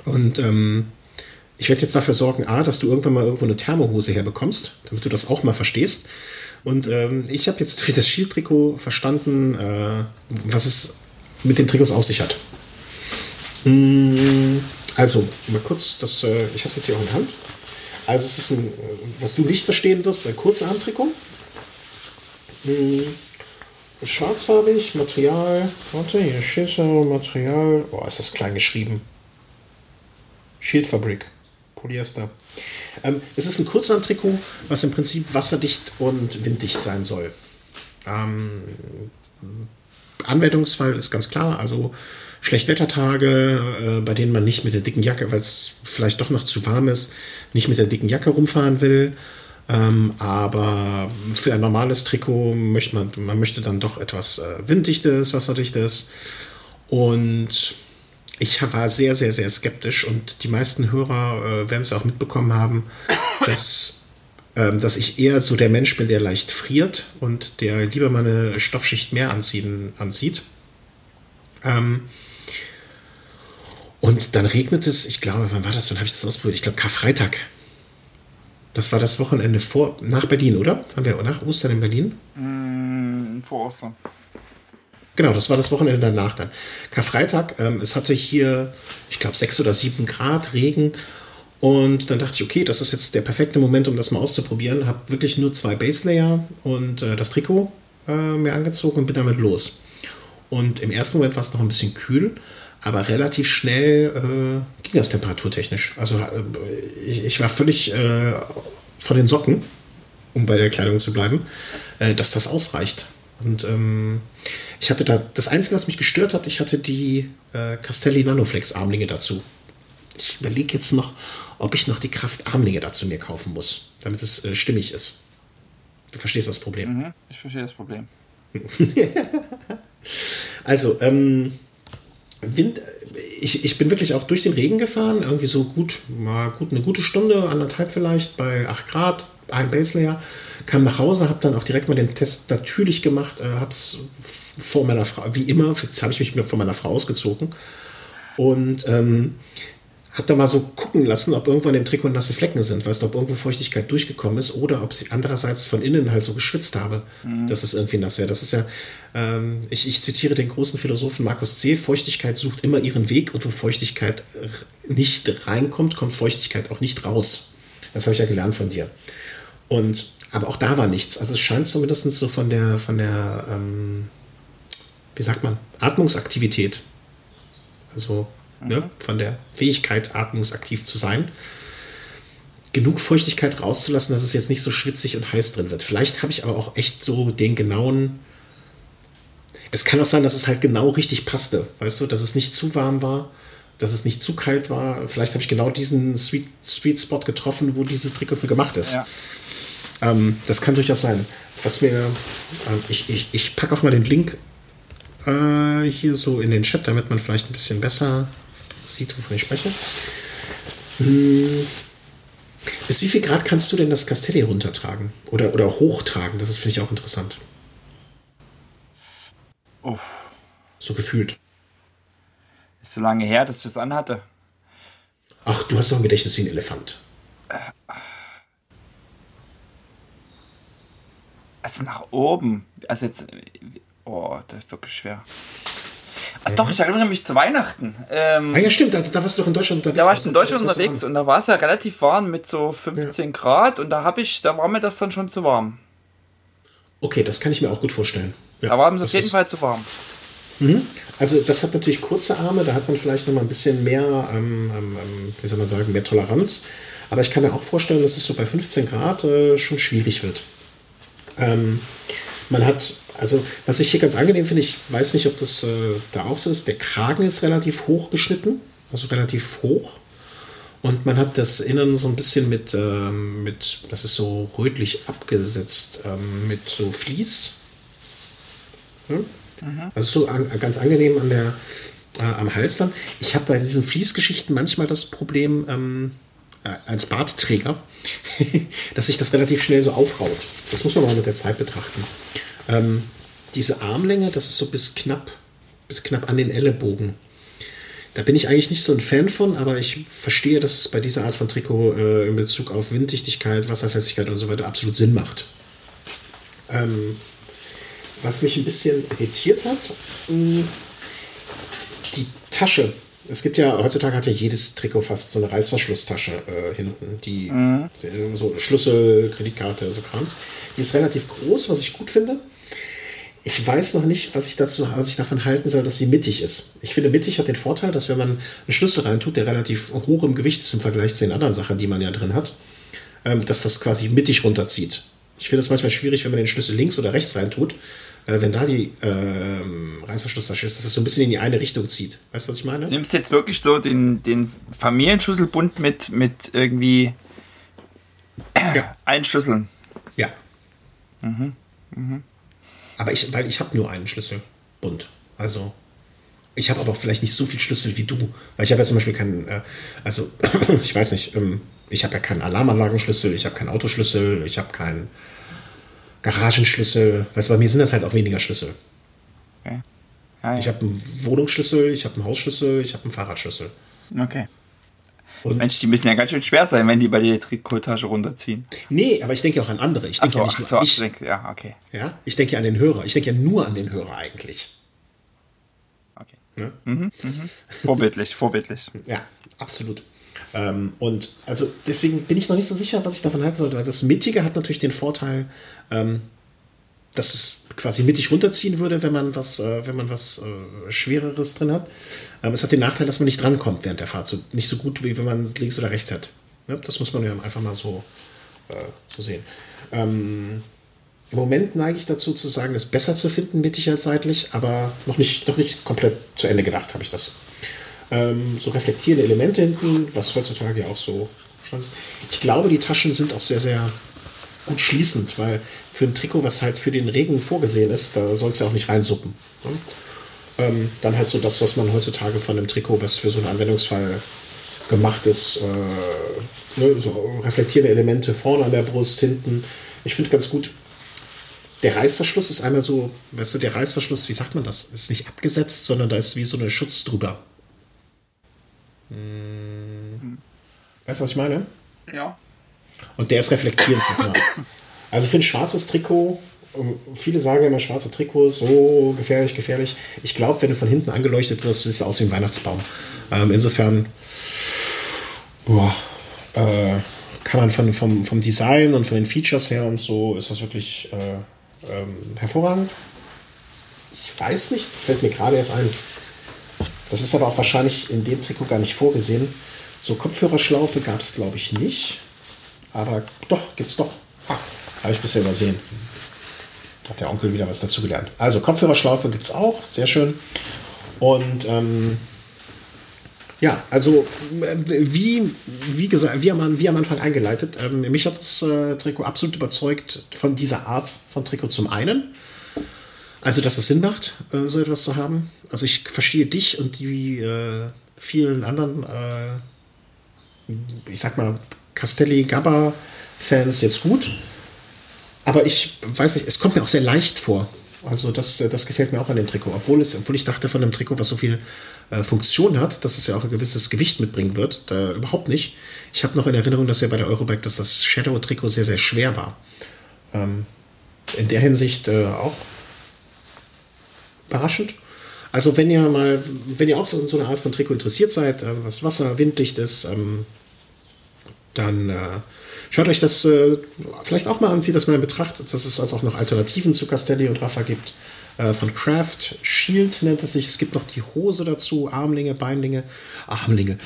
Und ähm, ich werde jetzt dafür sorgen, A, dass du irgendwann mal irgendwo eine Thermohose herbekommst, damit du das auch mal verstehst. Und ähm, ich habe jetzt durch das Shield-Trikot verstanden, äh, was es mit den Trikots auf sich hat. Mmh also, mal kurz, das, äh, ich habe es jetzt hier auch in Hand. Also, es ist ein, äh, was du nicht verstehen wirst, ein Kurzarmtrikot. Hm, schwarzfarbig, Material, warte, hier so Material, oh, ist das klein geschrieben. Schildfabrik, Polyester. Ähm, es ist ein Kurzarmtrikot, was im Prinzip wasserdicht und winddicht sein soll. Ähm, Anwendungsfall ist ganz klar, also Schlechtwettertage, äh, bei denen man nicht mit der dicken Jacke, weil es vielleicht doch noch zu warm ist, nicht mit der dicken Jacke rumfahren will. Ähm, aber für ein normales Trikot möchte man, man möchte dann doch etwas äh, winddichtes, wasserdichtes. Und ich war sehr, sehr, sehr skeptisch und die meisten Hörer äh, werden es auch mitbekommen haben, dass, ähm, dass ich eher so der Mensch bin, der leicht friert und der lieber mal eine Stoffschicht mehr anziehen, anzieht. Ähm, und dann regnet es, ich glaube, wann war das? Wann habe ich das ausprobiert? Ich glaube, Karfreitag. Das war das Wochenende vor, nach Berlin, oder? Waren wir nach Ostern in Berlin? Mm, vor Ostern. Genau, das war das Wochenende danach dann. Karfreitag, ähm, es hatte hier, ich glaube, sechs oder sieben Grad Regen. Und dann dachte ich, okay, das ist jetzt der perfekte Moment, um das mal auszuprobieren. Habe wirklich nur zwei Base Layer und äh, das Trikot äh, mir angezogen und bin damit los. Und im ersten Moment war es noch ein bisschen kühl, aber relativ schnell äh, ging das temperaturtechnisch. Also äh, ich, ich, war völlig äh, von den Socken, um bei der Kleidung zu bleiben, äh, dass das ausreicht. Und ähm, ich hatte da, das Einzige, was mich gestört hat, ich hatte die äh, Castelli Nanoflex Armlinge dazu. Ich überlege jetzt noch, ob ich noch die Kraftarmlinge dazu mir kaufen muss, damit es stimmig ist. Du verstehst das Problem. Mhm, ich verstehe das Problem. also, ähm, Wind, ich, ich bin wirklich auch durch den Regen gefahren, irgendwie so gut, mal gut eine gute Stunde, anderthalb vielleicht, bei 8 Grad, ein Base Layer, kam nach Hause, habe dann auch direkt mal den Test natürlich gemacht, äh, habe es vor meiner Frau, wie immer, habe ich mich vor meiner Frau ausgezogen. Und ähm, habe da mal so gucken lassen, ob irgendwo in dem Trikot nasse Flecken sind, weißt du, ob irgendwo Feuchtigkeit durchgekommen ist oder ob sie andererseits von innen halt so geschwitzt habe, mhm. dass es irgendwie nass wäre. Das ist ja, ähm, ich, ich, zitiere den großen Philosophen Markus C., Feuchtigkeit sucht immer ihren Weg und wo Feuchtigkeit nicht reinkommt, kommt Feuchtigkeit auch nicht raus. Das habe ich ja gelernt von dir. Und, aber auch da war nichts. Also es scheint zumindest so von der, von der, ähm, wie sagt man, Atmungsaktivität. Also ne, mhm. von der Fähigkeit, atmungsaktiv zu sein, genug Feuchtigkeit rauszulassen, dass es jetzt nicht so schwitzig und heiß drin wird. Vielleicht habe ich aber auch echt so den genauen. Es kann auch sein, dass es halt genau richtig passte, weißt du, dass es nicht zu warm war, dass es nicht zu kalt war. Vielleicht habe ich genau diesen Sweet, Sweet Spot getroffen, wo dieses Trikot für gemacht ist. Ja. Ähm, das kann durchaus sein. Was mir, ähm, ich, ich, ich packe auch mal den Link äh, hier so in den Chat, damit man vielleicht ein bisschen besser sieht, wovon ich spreche. Hm. Bis wie viel Grad kannst du denn das Castelli runtertragen? Oder, oder hochtragen? Das ist, finde ich, auch interessant. Uff. So gefühlt. Ist so lange her, dass ich das anhatte. Ach, du hast doch ein Gedächtnis wie ein Elefant. Also nach oben. Also jetzt. Oh, das ist wirklich schwer. Ah, doch, ich erinnere mich zu Weihnachten. Ähm, ah ja, stimmt, da, da warst du doch in Deutschland unterwegs. Da war ich in Deutschland unterwegs und da war es ja relativ warm mit so 15 ja. Grad und da habe ich, da war mir das dann schon zu warm. Okay, das kann ich mir auch gut vorstellen. Ja, da war es auf jeden Fall zu warm. Mhm. Also das hat natürlich kurze Arme, da hat man vielleicht noch mal ein bisschen mehr, ähm, ähm, ähm, wie soll man sagen, mehr Toleranz. Aber ich kann mir auch vorstellen, dass es so bei 15 Grad äh, schon schwierig wird. Ähm, man hat also, was ich hier ganz angenehm finde, ich weiß nicht, ob das äh, da auch so ist, der Kragen ist relativ hoch geschnitten, also relativ hoch. Und man hat das Innen so ein bisschen mit, ähm, mit das ist so rötlich abgesetzt, ähm, mit so Vlies. Hm? Mhm. Also so an, ganz angenehm an der, äh, am Hals dann. Ich habe bei diesen Fließgeschichten manchmal das Problem, ähm, äh, als Bartträger, dass sich das relativ schnell so aufraut. Das muss man mal mit der Zeit betrachten. Ähm, diese Armlänge, das ist so bis knapp, bis knapp an den Ellenbogen. Da bin ich eigentlich nicht so ein Fan von, aber ich verstehe, dass es bei dieser Art von Trikot äh, in Bezug auf Winddichtigkeit, Wasserfestigkeit und so weiter absolut Sinn macht. Ähm, was mich ein bisschen irritiert hat, mh, die Tasche. Es gibt ja, heutzutage hat ja jedes Trikot fast so eine Reißverschlusstasche äh, hinten, die, mhm. so Schlüssel, Kreditkarte, so Krams. Die ist relativ groß, was ich gut finde. Ich weiß noch nicht, was ich, dazu, was ich davon halten soll, dass sie mittig ist. Ich finde, mittig hat den Vorteil, dass wenn man einen Schlüssel reintut, der relativ hoch im Gewicht ist im Vergleich zu den anderen Sachen, die man ja drin hat, ähm, dass das quasi mittig runterzieht. Ich finde es manchmal schwierig, wenn man den Schlüssel links oder rechts reintut, äh, wenn da die äh, Reißverschlusstasche ist, dass es so ein bisschen in die eine Richtung zieht. Weißt du, was ich meine? Du nimmst jetzt wirklich so den, den Familienschlüsselbund mit, mit irgendwie ja. Einschlüsseln. Ja. Mhm. Mhm. Aber ich, weil ich habe nur einen Schlüsselbund. Also ich habe aber auch vielleicht nicht so viel Schlüssel wie du, weil ich habe ja zum Beispiel keinen, äh, also ich weiß nicht, ähm, ich habe ja keinen Alarmanlagenschlüssel, ich habe keinen Autoschlüssel, ich habe keinen Garagenschlüssel. Weißt du, bei mir sind das halt auch weniger Schlüssel. Okay. Ah, ja. Ich habe einen Wohnungsschlüssel, ich habe einen Hausschlüssel, ich habe einen Fahrradschlüssel. Okay. Und Mensch, die müssen ja ganz schön schwer sein, wenn die bei dir die Trikottasche runterziehen. Nee, aber ich denke auch an andere. Ich denke so, ja nicht ach so, ich. Denke, ja, okay. Ja, ich denke an den Hörer. Ich denke ja nur an den Hörer eigentlich. Ne? Mhm, mhm. Vorbildlich, vorbildlich. Ja, absolut. Ähm, und also deswegen bin ich noch nicht so sicher, was ich davon halten sollte, weil das Mittige hat natürlich den Vorteil, ähm, dass es quasi mittig runterziehen würde, wenn man was, äh, wenn man was äh, Schwereres drin hat. Ähm, es hat den Nachteil, dass man nicht drankommt während der Fahrt. So, nicht so gut, wie wenn man links oder rechts hat. Ja, das muss man ja einfach mal so, äh, so sehen. Ähm, Im Moment neige ich dazu zu sagen, es besser zu finden, mittig als seitlich, aber noch nicht, noch nicht komplett zu Ende gedacht habe ich das. Ähm, so reflektierende Elemente hinten, was heutzutage ja auch so schon ist. Ich glaube, die Taschen sind auch sehr, sehr gut schließend, weil für ein Trikot, was halt für den Regen vorgesehen ist, da soll es ja auch nicht reinsuppen. Ne? Ähm, dann halt so das, was man heutzutage von einem Trikot, was für so einen Anwendungsfall gemacht ist, äh, ne, so reflektierende Elemente vorne an der Brust, hinten. Ich finde ganz gut. Der Reißverschluss ist einmal so, weißt du, der Reißverschluss, wie sagt man das? Ist nicht abgesetzt, sondern da ist wie so eine Schutz drüber. Hm. Weißt du, was ich meine? Ja. Und der ist reflektierend. also für ein schwarzes Trikot, viele sagen immer, schwarze Trikots, so gefährlich, gefährlich. Ich glaube, wenn du von hinten angeleuchtet wirst, sieht es aus wie ein Weihnachtsbaum. Ähm, insofern, boah, äh, kann man von, vom, vom Design und von den Features her und so, ist das wirklich äh, ähm, hervorragend. Ich weiß nicht, das fällt mir gerade erst ein. Das ist aber auch wahrscheinlich in dem Trikot gar nicht vorgesehen. So Kopfhörerschlaufe gab es, glaube ich, nicht. Aber doch, gibt's doch. Ah, habe ich bisher übersehen. Hat der Onkel wieder was dazu gelernt. Also Kopfhörerschlaufe gibt es auch, sehr schön. Und ähm, ja, also wie, wie gesagt, wie am, wie am Anfang eingeleitet, ähm, mich hat das äh, Trikot absolut überzeugt von dieser Art von Trikot zum einen. Also, dass es Sinn macht, äh, so etwas zu haben. Also ich verstehe dich und die äh, vielen anderen, äh, ich sag mal, Castelli Gabba Fans jetzt gut. Aber ich weiß nicht, es kommt mir auch sehr leicht vor. Also das, das gefällt mir auch an dem Trikot. Obwohl, es, obwohl ich dachte von einem Trikot, was so viel äh, Funktion hat, dass es ja auch ein gewisses Gewicht mitbringen wird, da überhaupt nicht. Ich habe noch in Erinnerung, dass ja bei der Eurobike, dass das Shadow-Trikot sehr, sehr schwer war. Ähm, in der Hinsicht äh, auch überraschend. Also wenn ihr mal, wenn ihr auch so, so eine Art von Trikot interessiert seid, äh, was Wasser, winddicht ist, ähm, dann äh, schaut euch das äh, vielleicht auch mal an, zieht das mal in Betracht, dass es also auch noch Alternativen zu Castelli und Rafa gibt. Äh, von Craft Shield nennt es sich. Es gibt noch die Hose dazu, Armlinge, Beinlinge, Armlinge.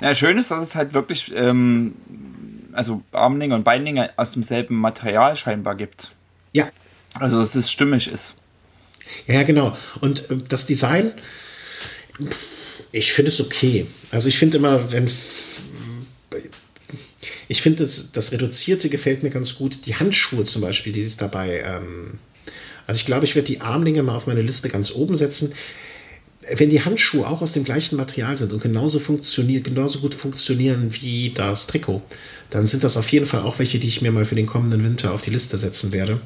Ja, schön ist, dass es halt wirklich, ähm, also Armlinge und Beinlinge aus demselben Material scheinbar gibt. Ja. Also, dass es stimmig ist. Ja, genau. Und äh, das Design, ich finde es okay. Also ich finde immer, wenn ich finde, das, das Reduzierte gefällt mir ganz gut. Die Handschuhe zum Beispiel, die ist dabei. Ähm, also ich glaube, ich werde die Armlinge mal auf meine Liste ganz oben setzen. Wenn die Handschuhe auch aus dem gleichen Material sind und genauso, funktionieren, genauso gut funktionieren wie das Trikot, dann sind das auf jeden Fall auch welche, die ich mir mal für den kommenden Winter auf die Liste setzen werde.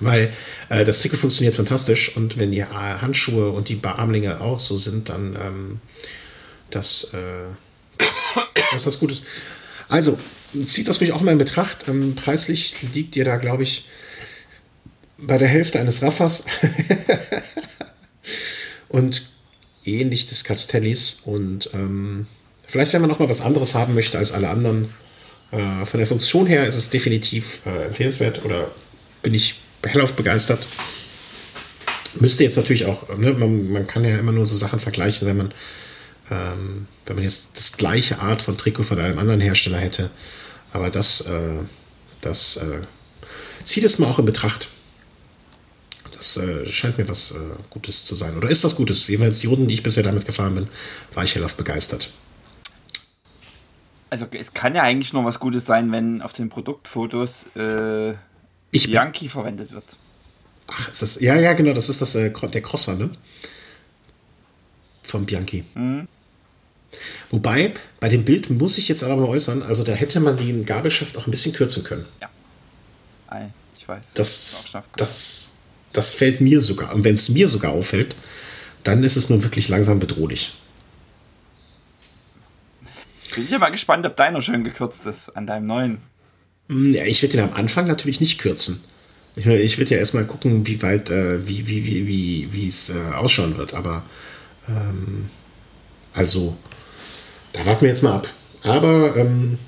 Weil äh, das Trikot funktioniert fantastisch und wenn die Handschuhe und die Armlinge auch so sind, dann ähm, das, äh, das, das ist was Gutes. Also, zieht das ruhig auch mal in Betracht. Ähm, preislich liegt ihr da, glaube ich, bei der Hälfte eines Raffers. und ähnlich des Castellis. Und ähm, vielleicht, wenn man noch mal was anderes haben möchte als alle anderen, äh, von der Funktion her ist es definitiv äh, empfehlenswert oder bin ich hellauf begeistert. Müsste jetzt natürlich auch, ne, man, man, kann ja immer nur so Sachen vergleichen, wenn man ähm, wenn man jetzt das gleiche Art von Trikot von einem anderen Hersteller hätte. Aber das, äh, das äh, zieht es mal auch in Betracht. Das äh, scheint mir was äh, Gutes zu sein. Oder ist was Gutes. Jedenfalls die Runden, die ich bisher damit gefahren bin, war ich hellauf begeistert. Also es kann ja eigentlich nur was Gutes sein, wenn auf den Produktfotos äh, Bianchi verwendet wird. Ach, ist das. Ja, ja, genau, das ist das, äh, der Crosser, ne? Von Bianchi. Mhm. Wobei, bei dem Bild muss ich jetzt aber mal äußern, also da hätte man den Gabelschaft auch ein bisschen kürzen können. Ja. Ich weiß. Das, das, das fällt mir sogar. Und wenn es mir sogar auffällt, dann ist es nun wirklich langsam bedrohlich. Bin ich mal gespannt, ob deiner schön gekürzt ist an deinem neuen. Hm, ja, ich werde den am Anfang natürlich nicht kürzen. Ich, ich würde ja erstmal gucken, wie weit, äh, wie, wie, wie, wie, wie es äh, ausschauen wird. Aber ähm, also, da warten wir jetzt mal ab. Aber ähm,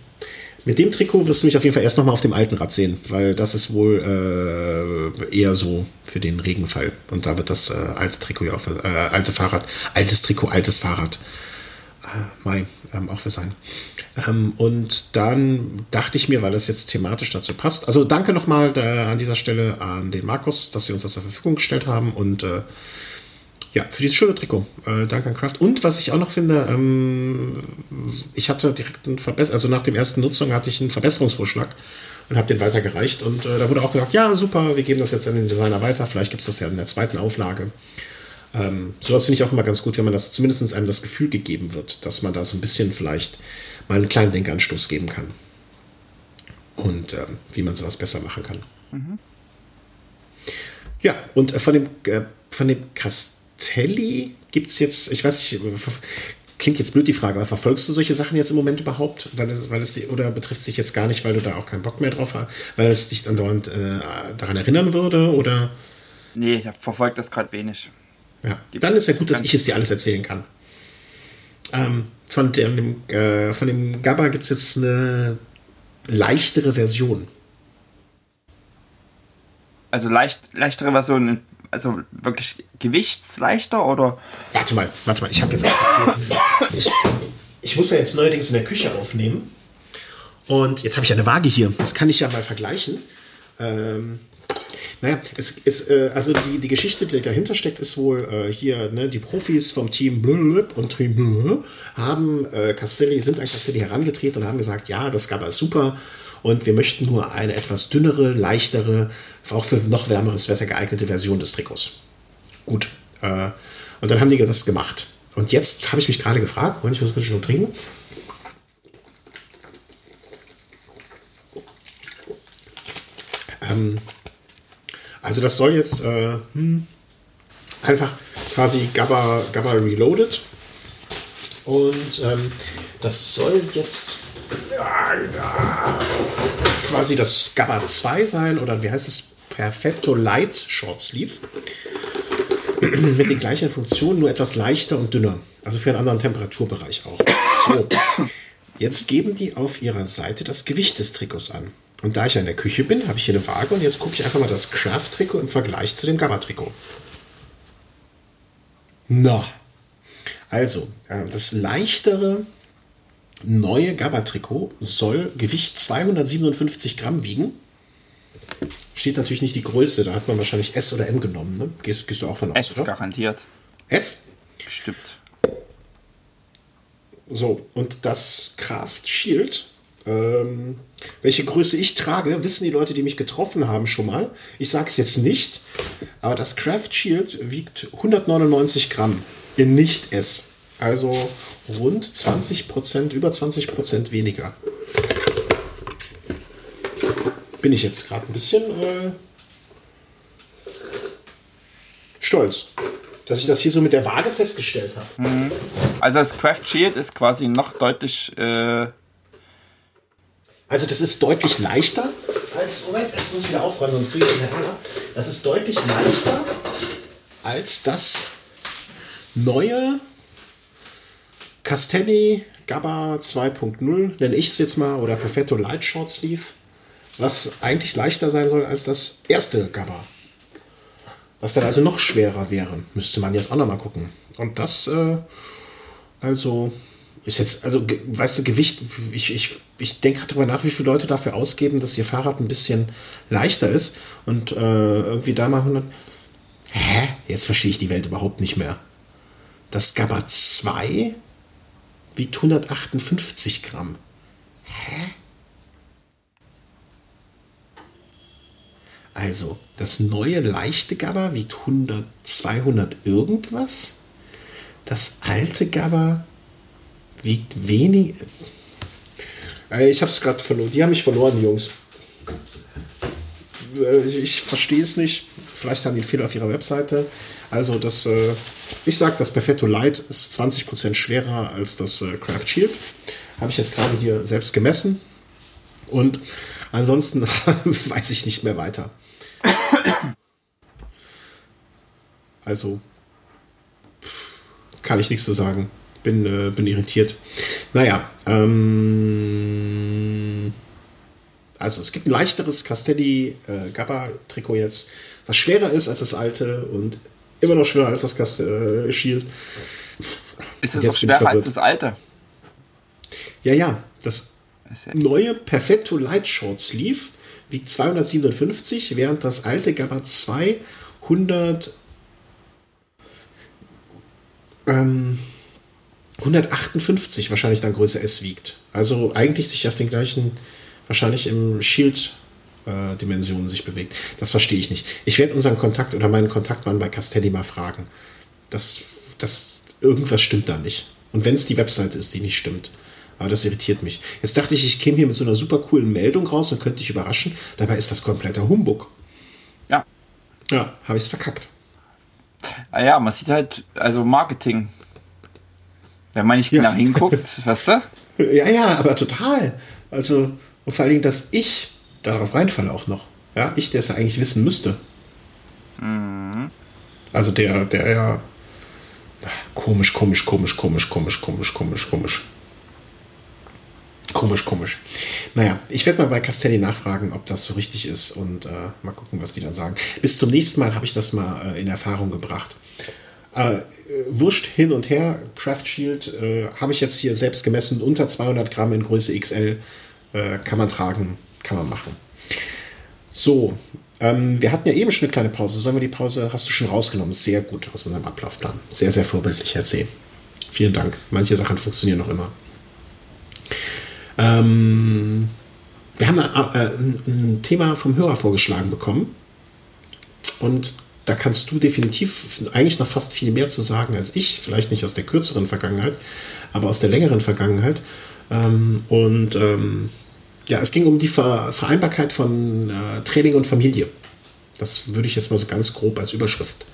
mit dem Trikot wirst du mich auf jeden Fall erst nochmal auf dem alten Rad sehen, weil das ist wohl äh, eher so für den Regenfall. Und da wird das äh, alte Trikot ja auch, für, äh, alte Fahrrad, altes Trikot, altes Fahrrad, äh, Mai, ähm, auch für sein. Ähm, und dann dachte ich mir, weil das jetzt thematisch dazu passt, also danke nochmal äh, an dieser Stelle an den Markus, dass sie uns das zur Verfügung gestellt haben und äh, ja, für dieses schöne Trikot. Äh, danke an Kraft. Und was ich auch noch finde, ähm, ich hatte direkt einen Verbesserung, also nach dem ersten Nutzung hatte ich einen Verbesserungsvorschlag und habe den weitergereicht. Und äh, da wurde auch gesagt, ja, super, wir geben das jetzt an den Designer weiter. Vielleicht gibt es das ja in der zweiten Auflage. Ähm, sowas finde ich auch immer ganz gut, wenn man das zumindest einem das Gefühl gegeben wird, dass man da so ein bisschen vielleicht mal einen kleinen Denkanstoß geben kann. Und ähm, wie man sowas besser machen kann. Mhm. Ja, und äh, von dem, äh, von dem Kast Telly gibt es jetzt, ich weiß nicht, klingt jetzt blöd die Frage, aber verfolgst du solche Sachen jetzt im Moment überhaupt? Weil es, weil es, oder betrifft es dich jetzt gar nicht, weil du da auch keinen Bock mehr drauf hast, weil es dich andauernd äh, daran erinnern würde? Oder? Nee, ich verfolge das gerade wenig. Ja, dann ist ja gut, dass ich es dir alles erzählen kann. Ähm, von, dem, äh, von dem GABA gibt es jetzt eine leichtere Version. Also leicht, leichtere Version also wirklich gewichtsleichter oder? Warte mal, warte mal, ich habe jetzt. ich, ich muss ja jetzt neuerdings in der Küche aufnehmen. Und jetzt habe ich eine Waage hier. Das kann ich ja mal vergleichen. Ähm, naja, es ist, äh, also die, die Geschichte, die dahinter steckt, ist wohl äh, hier, ne, die Profis vom Team Blöb und Team Blöb haben äh, Castelli, sind an Castelli herangetreten und haben gesagt, ja, das gab es super und wir möchten nur eine etwas dünnere, leichtere, auch für noch wärmeres Wetter geeignete Version des Trikots. Gut. Äh, und dann haben die das gemacht. Und jetzt habe ich mich gerade gefragt, Moment, ich muss kurz schon trinken. Ähm, also das soll jetzt äh, hm, einfach quasi Gabba, Gabba Reloaded. Und ähm, das soll jetzt quasi das Gabba 2 sein oder wie heißt es? Perfetto Light Short Sleeve. Mit den gleichen Funktionen, nur etwas leichter und dünner. Also für einen anderen Temperaturbereich auch. So. Jetzt geben die auf ihrer Seite das Gewicht des Trikots an. Und da ich in der Küche bin, habe ich hier eine Waage und jetzt gucke ich einfach mal das Craft-Trikot im Vergleich zu dem Gabba-Trikot. Na. Also, äh, das leichtere neue Gabba-Trikot soll Gewicht 257 Gramm wiegen. Steht natürlich nicht die Größe, da hat man wahrscheinlich S oder M genommen. Ne? Gehst, gehst du auch von aus, S oder? garantiert. S? Stimmt. So, und das Kraft Shield, ähm, welche Größe ich trage, wissen die Leute, die mich getroffen haben, schon mal. Ich sage es jetzt nicht, aber das Craft Shield wiegt 199 Gramm in Nicht-S. Also rund 20 Prozent, über 20 Prozent weniger. Bin ich jetzt gerade ein bisschen äh, stolz, dass ich das hier so mit der Waage festgestellt habe. Mhm. Also das Craft Shield ist quasi noch deutlich. Äh also das ist deutlich leichter als. Moment, jetzt muss ich wieder aufräumen, sonst kriege ich den Ärger. Das ist deutlich leichter als das neue Castelli Gabba 2.0 nenne ich es jetzt mal oder Perfetto Light Short Sleeve, was eigentlich leichter sein soll als das erste Gabba. Was dann also noch schwerer wäre, müsste man jetzt auch noch mal gucken. Und das, äh, also, ist jetzt, also, weißt du, Gewicht, ich, ich, ich denke darüber nach, wie viele Leute dafür ausgeben, dass ihr Fahrrad ein bisschen leichter ist und äh, irgendwie da mal 100. Hä? Jetzt verstehe ich die Welt überhaupt nicht mehr. Das Gabba 2 wiegt 158 Gramm. Hä? Also, das neue leichte Gabba wiegt 100, 200 irgendwas. Das alte Gabba wiegt wenig. Äh, ich habe es gerade verloren. Die haben mich verloren, Jungs. Äh, ich verstehe es nicht. Vielleicht haben die einen Fehler auf ihrer Webseite. Also das, äh, ich sage, das Perfetto Light ist 20% schwerer als das äh, Craft Shield. Habe ich jetzt gerade hier selbst gemessen. Und ansonsten weiß ich nicht mehr weiter. Also, kann ich nichts zu sagen. Bin, äh, bin irritiert. Naja, ähm, also es gibt ein leichteres Castelli äh, Gabba Trikot jetzt, was schwerer ist als das alte und immer noch schwerer als das Cast Shield. Ist das noch schwerer als das alte? Ja, ja. Das neue Perfetto Light Short Sleeve wiegt 257, während das alte Gabba 2 100 ähm, 158 wahrscheinlich dann Größe S wiegt. Also eigentlich sich auf den gleichen, wahrscheinlich im Shield-Dimensionen äh, sich bewegt. Das verstehe ich nicht. Ich werde unseren Kontakt oder meinen Kontaktmann bei Castelli mal fragen. Das, das, irgendwas stimmt da nicht. Und wenn es die Webseite ist, die nicht stimmt. Aber das irritiert mich. Jetzt dachte ich, ich käme hier mit so einer super coolen Meldung raus und könnte dich überraschen. Dabei ist das kompletter Humbug. Ja. Ja, habe ich es verkackt. Naja, ah man sieht halt, also Marketing. Wenn man nicht genau ja. hinguckt, weißt du? Ja, ja, aber total. Also, und vor allen Dingen, dass ich darauf reinfalle auch noch. Ja, ich, der es ja eigentlich wissen müsste. Mhm. Also der, der ja. Komisch, komisch, komisch, komisch, komisch, komisch, komisch, komisch. Komisch, komisch. Naja, ich werde mal bei Castelli nachfragen, ob das so richtig ist und äh, mal gucken, was die dann sagen. Bis zum nächsten Mal habe ich das mal äh, in Erfahrung gebracht. Äh, wurscht hin und her, Craft Shield äh, habe ich jetzt hier selbst gemessen, unter 200 Gramm in Größe XL äh, kann man tragen, kann man machen. So, ähm, wir hatten ja eben schon eine kleine Pause. Sollen wir die Pause, hast du schon rausgenommen? Sehr gut aus unserem Ablaufplan. Sehr, sehr vorbildlich, Herr C. Vielen Dank. Manche Sachen funktionieren noch immer. Ähm, wir haben äh, ein, ein Thema vom Hörer vorgeschlagen bekommen. Und da kannst du definitiv eigentlich noch fast viel mehr zu sagen als ich. Vielleicht nicht aus der kürzeren Vergangenheit, aber aus der längeren Vergangenheit. Ähm, und ähm, ja, es ging um die Vereinbarkeit von äh, Training und Familie. Das würde ich jetzt mal so ganz grob als Überschrift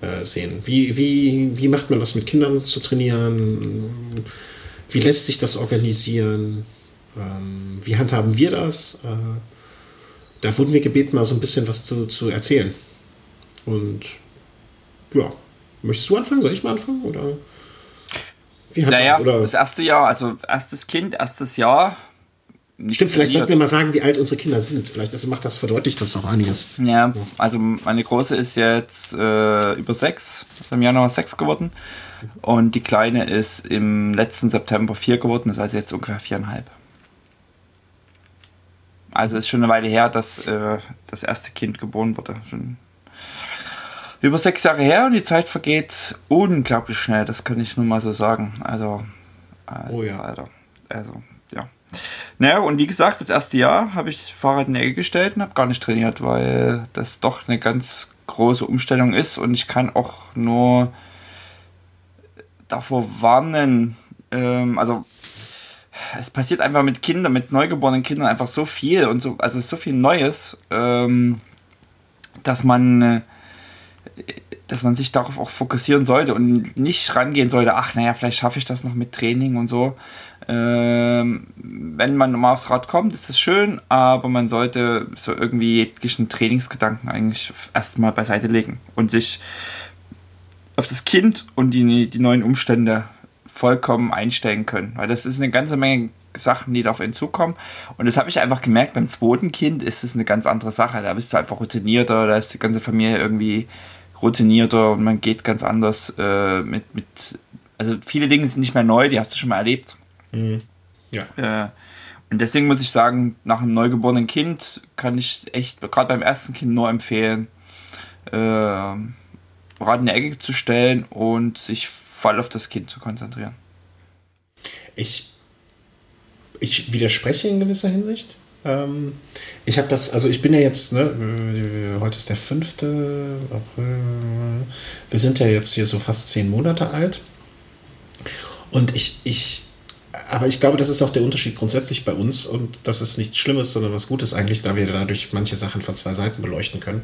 äh, sehen. Wie, wie, wie macht man das mit Kindern zu trainieren? Wie lässt sich das organisieren? Ähm, wie handhaben wir das? Äh, da wurden wir gebeten, mal so ein bisschen was zu, zu erzählen. Und ja, möchtest du anfangen? Soll ich mal anfangen? Oder wie hat naja, man, oder? das erste Jahr, also erstes Kind, erstes Jahr. Stimmt, vielleicht sollten wir mal sagen, wie alt unsere Kinder sind. Vielleicht das macht das verdeutlicht das auch einiges. Ja, also meine große ist jetzt äh, über sechs, im Januar sechs geworden. Und die kleine ist im letzten September vier geworden, das heißt jetzt ungefähr viereinhalb. Also ist schon eine Weile her, dass äh, das erste Kind geboren wurde. Schon über sechs Jahre her und die Zeit vergeht unglaublich schnell, das kann ich nur mal so sagen. Also, Alter, oh ja. Alter. Also. Naja, und wie gesagt, das erste Jahr habe ich Fahrrad in die Ecke gestellt und habe gar nicht trainiert, weil das doch eine ganz große Umstellung ist und ich kann auch nur davor warnen, ähm, also es passiert einfach mit Kindern, mit neugeborenen Kindern einfach so viel und so, also so viel Neues, ähm, dass man äh, dass man sich darauf auch fokussieren sollte und nicht rangehen sollte, ach naja, vielleicht schaffe ich das noch mit Training und so. Ähm, wenn man mal aufs Rad kommt, ist das schön, aber man sollte so irgendwie jeglichen Trainingsgedanken eigentlich erstmal beiseite legen und sich auf das Kind und die, die neuen Umstände vollkommen einstellen können. Weil das ist eine ganze Menge Sachen, die darauf hinzukommen. Und das habe ich einfach gemerkt, beim zweiten Kind ist es eine ganz andere Sache. Da bist du einfach routinierter, da ist die ganze Familie irgendwie routinierter und man geht ganz anders äh, mit, mit, also viele Dinge sind nicht mehr neu, die hast du schon mal erlebt. Mhm. Ja. Äh, und deswegen muss ich sagen, nach einem neugeborenen Kind kann ich echt, gerade beim ersten Kind nur empfehlen, äh, Rad in die Ecke zu stellen und sich voll auf das Kind zu konzentrieren. Ich, ich widerspreche in gewisser Hinsicht. Ähm, ich habe das, also ich bin ja jetzt, ne, heute ist der 5. April, wir sind ja jetzt hier so fast zehn Monate alt. Und ich, ich, aber ich glaube, das ist auch der Unterschied grundsätzlich bei uns und das ist nichts Schlimmes, sondern was Gutes eigentlich, da wir dadurch manche Sachen von zwei Seiten beleuchten können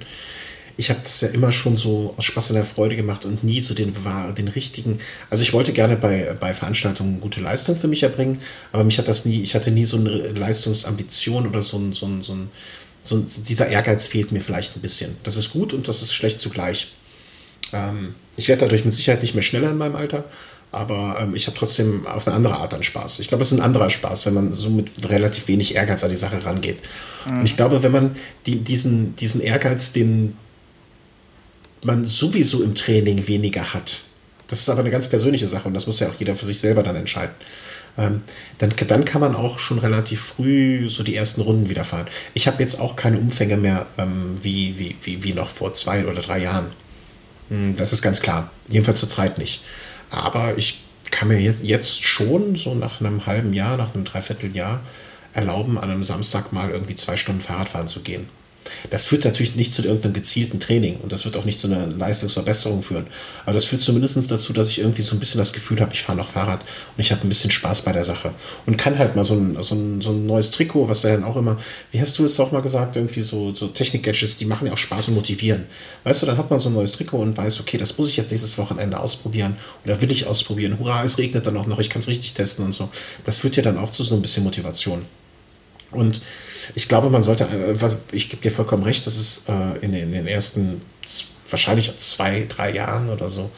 ich habe das ja immer schon so aus Spaß und der Freude gemacht und nie so den, den richtigen. Also ich wollte gerne bei, bei Veranstaltungen gute Leistung für mich erbringen, aber mich hat das nie, ich hatte nie so eine Leistungsambition oder so ein, so ein, so ein so dieser Ehrgeiz fehlt mir vielleicht ein bisschen. Das ist gut und das ist schlecht zugleich. Ähm, ich werde dadurch mit Sicherheit nicht mehr schneller in meinem Alter, aber ähm, ich habe trotzdem auf eine andere Art dann Spaß. Ich glaube, es ist ein anderer Spaß, wenn man so mit relativ wenig Ehrgeiz an die Sache rangeht. Mhm. Und ich glaube, wenn man die, diesen, diesen Ehrgeiz, den man sowieso im Training weniger hat, das ist aber eine ganz persönliche Sache und das muss ja auch jeder für sich selber dann entscheiden. Ähm, dann, dann kann man auch schon relativ früh so die ersten Runden wieder fahren. Ich habe jetzt auch keine Umfänge mehr ähm, wie, wie, wie, wie noch vor zwei oder drei Jahren. Hm, das ist ganz klar. Jedenfalls zur Zeit nicht. Aber ich kann mir jetzt, jetzt schon so nach einem halben Jahr, nach einem Dreivierteljahr erlauben, an einem Samstag mal irgendwie zwei Stunden Fahrradfahren zu gehen. Das führt natürlich nicht zu irgendeinem gezielten Training und das wird auch nicht zu einer Leistungsverbesserung führen. Aber das führt zumindest dazu, dass ich irgendwie so ein bisschen das Gefühl habe, ich fahre noch Fahrrad und ich habe ein bisschen Spaß bei der Sache. Und kann halt mal so ein, so ein, so ein neues Trikot, was dann auch immer, wie hast du es auch mal gesagt, irgendwie so, so Technik-Gadgets, die machen ja auch Spaß und motivieren. Weißt du, dann hat man so ein neues Trikot und weiß, okay, das muss ich jetzt nächstes Wochenende ausprobieren oder will ich ausprobieren. Hurra, es regnet dann auch noch, ich kann es richtig testen und so. Das führt ja dann auch zu so ein bisschen Motivation. Und ich glaube, man sollte, was, ich gebe dir vollkommen recht, dass es äh, in, den, in, den ersten wahrscheinlich zwei, drei Jahren oder so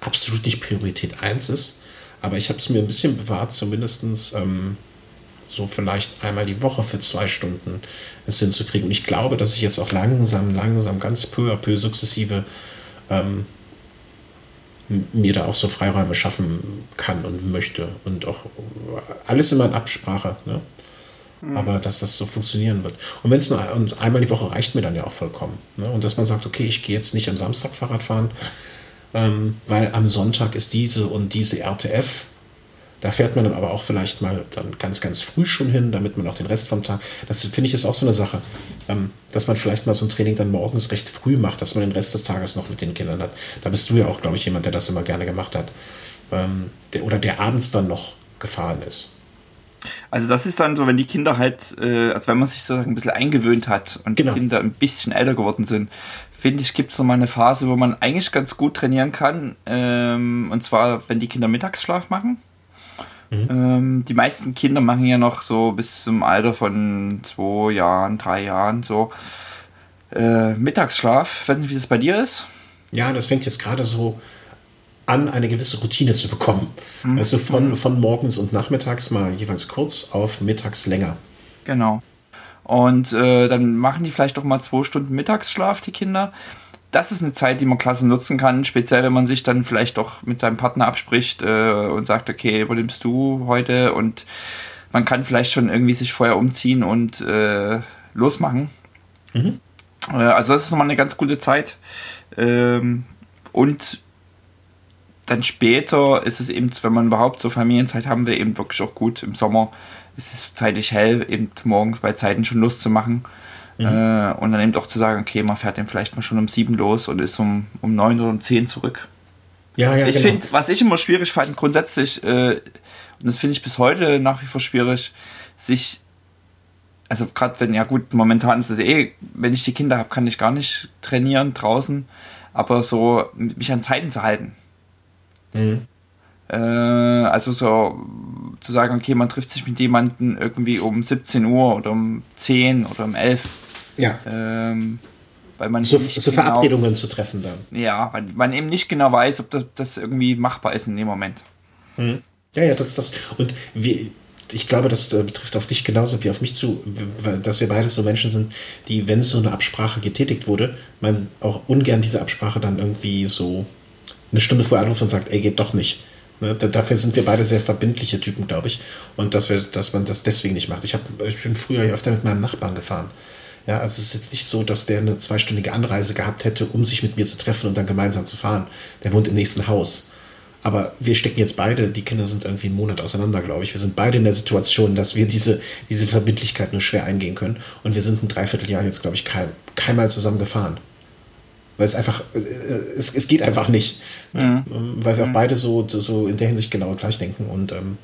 absolut nicht Priorität 1 ist. Aber ich habe es mir ein bisschen bewahrt, zumindest ähm, so vielleicht einmal die Woche für zwei Stunden es hinzukriegen. Und ich glaube, dass ich jetzt auch langsam, langsam, ganz peu à peu sukzessive ähm, mir da auch so Freiräume schaffen kann und möchte. Und auch alles immer in Absprache. Ne? Mhm. Aber dass das so funktionieren wird. Und wenn es nur und einmal die Woche reicht mir dann ja auch vollkommen. Ne? Und dass man sagt, okay, ich gehe jetzt nicht am Samstag Fahrrad fahren, ähm, weil am Sonntag ist diese und diese RTF. Da fährt man dann aber auch vielleicht mal dann ganz, ganz früh schon hin, damit man auch den Rest vom Tag. Das finde ich ist auch so eine Sache, ähm, dass man vielleicht mal so ein Training dann morgens recht früh macht, dass man den Rest des Tages noch mit den Kindern hat. Da bist du ja auch, glaube ich, jemand, der das immer gerne gemacht hat. Ähm, der, oder der abends dann noch gefahren ist. Also das ist dann so, wenn die Kinder halt, äh, als wenn man sich so ein bisschen eingewöhnt hat und genau. die Kinder ein bisschen älter geworden sind, finde ich, gibt es so mal eine Phase, wo man eigentlich ganz gut trainieren kann. Ähm, und zwar, wenn die Kinder Mittagsschlaf machen. Mhm. Ähm, die meisten Kinder machen ja noch so bis zum Alter von zwei Jahren, drei Jahren so äh, Mittagsschlaf. Ich weiß nicht, wie das bei dir ist. Ja, das fängt jetzt gerade so an, eine gewisse Routine zu bekommen. Mhm. Also von, von morgens und nachmittags mal jeweils kurz auf mittags länger. Genau. Und äh, dann machen die vielleicht doch mal zwei Stunden Mittagsschlaf, die Kinder. Das ist eine Zeit, die man klasse nutzen kann, speziell wenn man sich dann vielleicht doch mit seinem Partner abspricht äh, und sagt, okay, übernimmst du heute und man kann vielleicht schon irgendwie sich vorher umziehen und äh, losmachen. Mhm. Äh, also das ist nochmal eine ganz gute Zeit. Ähm, und dann später ist es eben, wenn man überhaupt so Familienzeit haben will, eben wirklich auch gut. Im Sommer ist es zeitlich hell, eben morgens bei Zeiten schon Lust zu machen. Mhm. Äh, und dann eben auch zu sagen, okay, man fährt dann vielleicht mal schon um sieben los und ist um, um neun oder um zehn zurück. Ja, ja, ich genau. finde, was ich immer schwierig fand, grundsätzlich, äh, und das finde ich bis heute nach wie vor schwierig, sich, also gerade wenn, ja gut, momentan ist es eh, wenn ich die Kinder habe, kann ich gar nicht trainieren draußen, aber so mich an Zeiten zu halten. Mhm. Äh, also so zu sagen, okay, man trifft sich mit jemandem irgendwie um 17 Uhr oder um 10 oder um 11. Ja. Ähm, weil man so, so genau, Verabredungen zu treffen dann. Ja, weil man eben nicht genau weiß, ob das, das irgendwie machbar ist in dem Moment. Mhm. Ja, ja, das ist das. Und wir, ich glaube, das äh, betrifft auf dich genauso wie auf mich zu, dass wir beide so Menschen sind, die, wenn so eine Absprache getätigt wurde, man auch ungern diese Absprache dann irgendwie so eine Stunde vorher anruft und sagt, ey, geht doch nicht. Ne, dafür sind wir beide sehr verbindliche Typen, glaube ich. Und dass, wir, dass man das deswegen nicht macht. Ich, hab, ich bin früher öfter mit meinem Nachbarn gefahren. Ja, also es ist jetzt nicht so, dass der eine zweistündige Anreise gehabt hätte, um sich mit mir zu treffen und dann gemeinsam zu fahren. Der wohnt im nächsten Haus. Aber wir stecken jetzt beide, die Kinder sind irgendwie einen Monat auseinander, glaube ich. Wir sind beide in der Situation, dass wir diese, diese Verbindlichkeit nur schwer eingehen können. Und wir sind ein Dreivierteljahr jetzt, glaube ich, kein, keinmal zusammen gefahren weil es einfach, es, es geht einfach nicht. Mhm. Weil wir auch beide so, so in der Hinsicht genau gleich denken. Und ähm,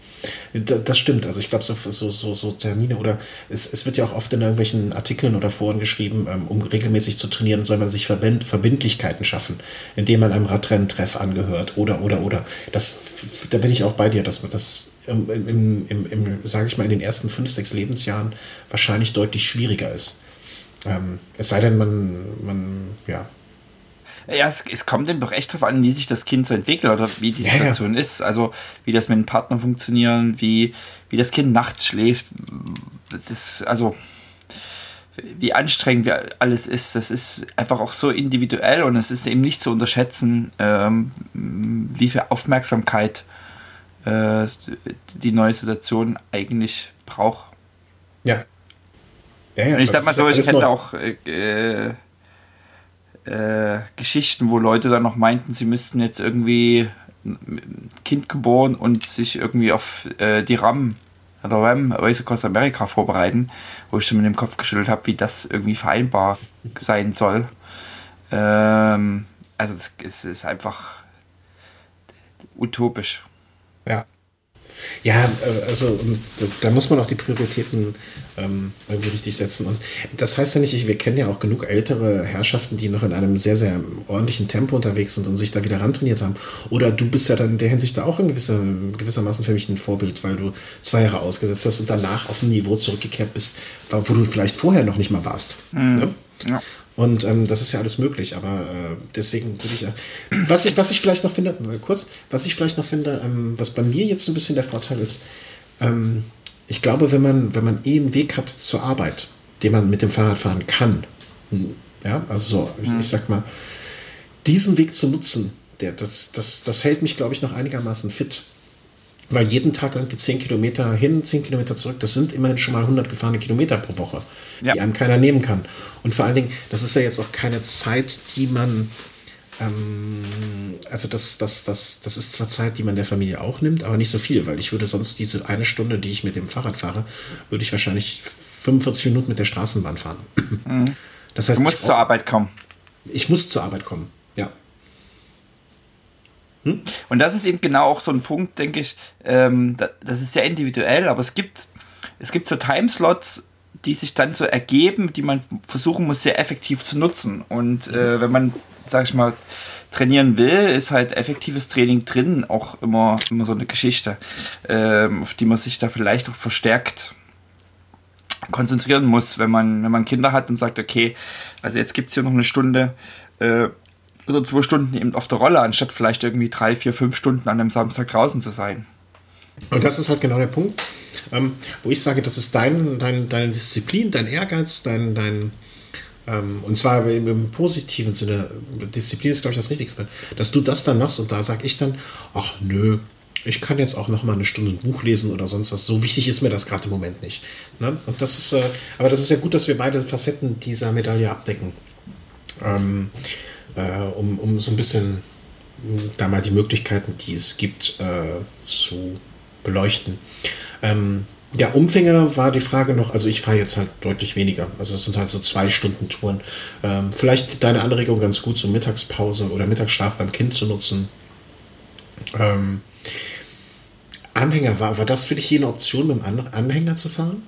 das stimmt. Also ich glaube, so, so, so, so, Termine oder es, es wird ja auch oft in irgendwelchen Artikeln oder Foren geschrieben, ähm, um regelmäßig zu trainieren, soll man sich Verbind Verbindlichkeiten schaffen, indem man einem Radrenntreff angehört oder oder oder. Das, da bin ich auch bei dir, dass man das im, im, im, im sage ich mal, in den ersten fünf, sechs Lebensjahren wahrscheinlich deutlich schwieriger ist Ähm, es sei denn, man, man ja. Ja, es, es kommt eben doch echt darauf an, wie sich das Kind so entwickelt oder wie die Situation ja, ja. ist. Also wie das mit dem Partner funktioniert, wie, wie das Kind nachts schläft. Das ist, also wie anstrengend alles ist. Das ist einfach auch so individuell und es ist eben nicht zu unterschätzen, ähm, wie viel Aufmerksamkeit äh, die neue Situation eigentlich braucht. Ja. ja, ja ich sag mal so, ich kenne auch äh, äh, Geschichten, wo Leute dann noch meinten, sie müssten jetzt irgendwie ein Kind geboren und sich irgendwie auf äh, die RAM oder RAM Race Across America vorbereiten, wo ich schon mit dem Kopf geschüttelt habe, wie das irgendwie vereinbar sein soll. Ähm, also es ist einfach utopisch. Ja. Ja, äh, also da muss man auch die Prioritäten ähm, irgendwie richtig setzen. Und das heißt ja nicht, ich, wir kennen ja auch genug ältere Herrschaften, die noch in einem sehr, sehr ordentlichen Tempo unterwegs sind und sich da wieder rantrainiert haben. Oder du bist ja dann in der Hinsicht da auch in gewisser, gewissermaßen für mich ein Vorbild, weil du zwei Jahre ausgesetzt hast und danach auf ein Niveau zurückgekehrt bist, wo du vielleicht vorher noch nicht mal warst. Mhm. Ne? Ja. Und ähm, das ist ja alles möglich, aber äh, deswegen würde ich, äh, was ich, was ich vielleicht noch finde, äh, kurz, was ich vielleicht noch finde, ähm, was bei mir jetzt ein bisschen der Vorteil ist, ähm, ich glaube, wenn man, wenn man eh einen Weg hat zur Arbeit, den man mit dem Fahrrad fahren kann, hm, ja, also so, ich, ich sag mal, diesen Weg zu nutzen, der, das, das, das hält mich, glaube ich, noch einigermaßen fit. Weil jeden Tag irgendwie 10 Kilometer hin, 10 Kilometer zurück, das sind immerhin schon mal 100 gefahrene Kilometer pro Woche, ja. die einem keiner nehmen kann. Und vor allen Dingen, das ist ja jetzt auch keine Zeit, die man, ähm, also das, das, das, das ist zwar Zeit, die man der Familie auch nimmt, aber nicht so viel, weil ich würde sonst diese eine Stunde, die ich mit dem Fahrrad fahre, würde ich wahrscheinlich 45 Minuten mit der Straßenbahn fahren. Mhm. Das heißt, du musst zur Arbeit kommen. Ich muss zur Arbeit kommen. Hm? Und das ist eben genau auch so ein Punkt, denke ich, ähm, das ist sehr individuell, aber es gibt, es gibt so Timeslots, die sich dann so ergeben, die man versuchen muss, sehr effektiv zu nutzen. Und äh, wenn man, sag ich mal, trainieren will, ist halt effektives Training drin auch immer, immer so eine Geschichte, ähm, auf die man sich da vielleicht auch verstärkt konzentrieren muss, wenn man, wenn man Kinder hat und sagt, okay, also jetzt gibt es hier noch eine Stunde, äh, oder zwei Stunden eben auf der Rolle, anstatt vielleicht irgendwie drei, vier, fünf Stunden an einem Samstag draußen zu sein. Und das ist halt genau der Punkt, ähm, wo ich sage, das ist dein, dein, deine Disziplin, dein Ehrgeiz, dein, dein ähm, und zwar im, im, positiven Sinne, Disziplin ist, glaube ich, das Richtigste, dass du das dann machst und da sage ich dann, ach nö, ich kann jetzt auch noch mal eine Stunde ein Buch lesen oder sonst was. So wichtig ist mir das gerade im Moment nicht. Ne? Und das ist, äh, aber das ist ja gut, dass wir beide Facetten dieser Medaille abdecken. Ähm, äh, um, um so ein bisschen da mal die Möglichkeiten, die es gibt, äh, zu beleuchten. Ähm, ja, Umfänge war die Frage noch, also ich fahre jetzt halt deutlich weniger. Also das sind halt so zwei Stunden Touren. Ähm, vielleicht deine Anregung ganz gut, so Mittagspause oder Mittagsschlaf beim Kind zu nutzen. Ähm, Anhänger, war, war das für dich hier eine Option, mit dem Anhänger zu fahren?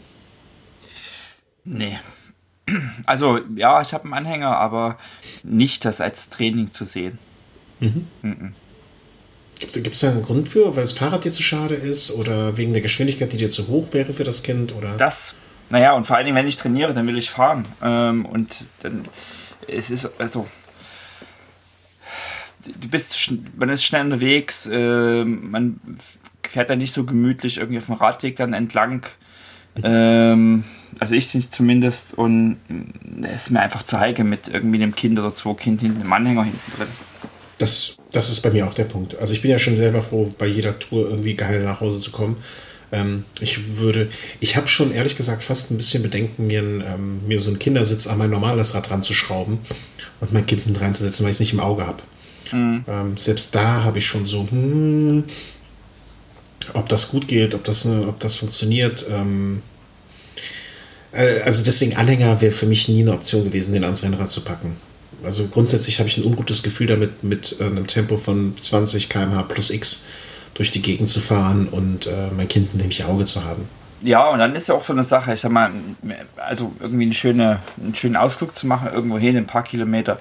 Nee, also ja, ich habe einen Anhänger, aber nicht das als Training zu sehen. Mhm. Mhm. Gibt es da einen Grund für, weil das Fahrrad dir zu schade ist oder wegen der Geschwindigkeit, die dir zu hoch wäre für das Kind? Oder? Das, naja, und vor allen Dingen, wenn ich trainiere, dann will ich fahren. Ähm, und dann es ist also du bist, man ist schnell unterwegs, äh, man fährt dann nicht so gemütlich irgendwie auf dem Radweg dann entlang. Ähm, also ich nicht zumindest. Und es ist mir einfach zu heikel mit irgendwie einem Kind oder zwei Kind hinten, einem Anhänger hinten drin. Das, das ist bei mir auch der Punkt. Also ich bin ja schon selber froh, bei jeder Tour irgendwie geil nach Hause zu kommen. Ähm, ich würde, ich habe schon ehrlich gesagt fast ein bisschen Bedenken, mir, ähm, mir so einen Kindersitz an mein normales Rad ranzuschrauben und mein Kind mit reinzusetzen, weil ich es nicht im Auge habe. Mhm. Ähm, selbst da habe ich schon so, hm, ob das gut geht, ob das, ob das funktioniert. Ähm, äh, also deswegen Anhänger wäre für mich nie eine Option gewesen, den ans Rennrad zu packen. Also grundsätzlich habe ich ein ungutes Gefühl damit, mit äh, einem Tempo von 20 km/h plus X durch die Gegend zu fahren und äh, mein Kind nämlich dem Auge zu haben. Ja, und dann ist ja auch so eine Sache, ich sag mal, also irgendwie eine schöne, einen schönen Ausflug zu machen, irgendwo hin, ein paar Kilometer,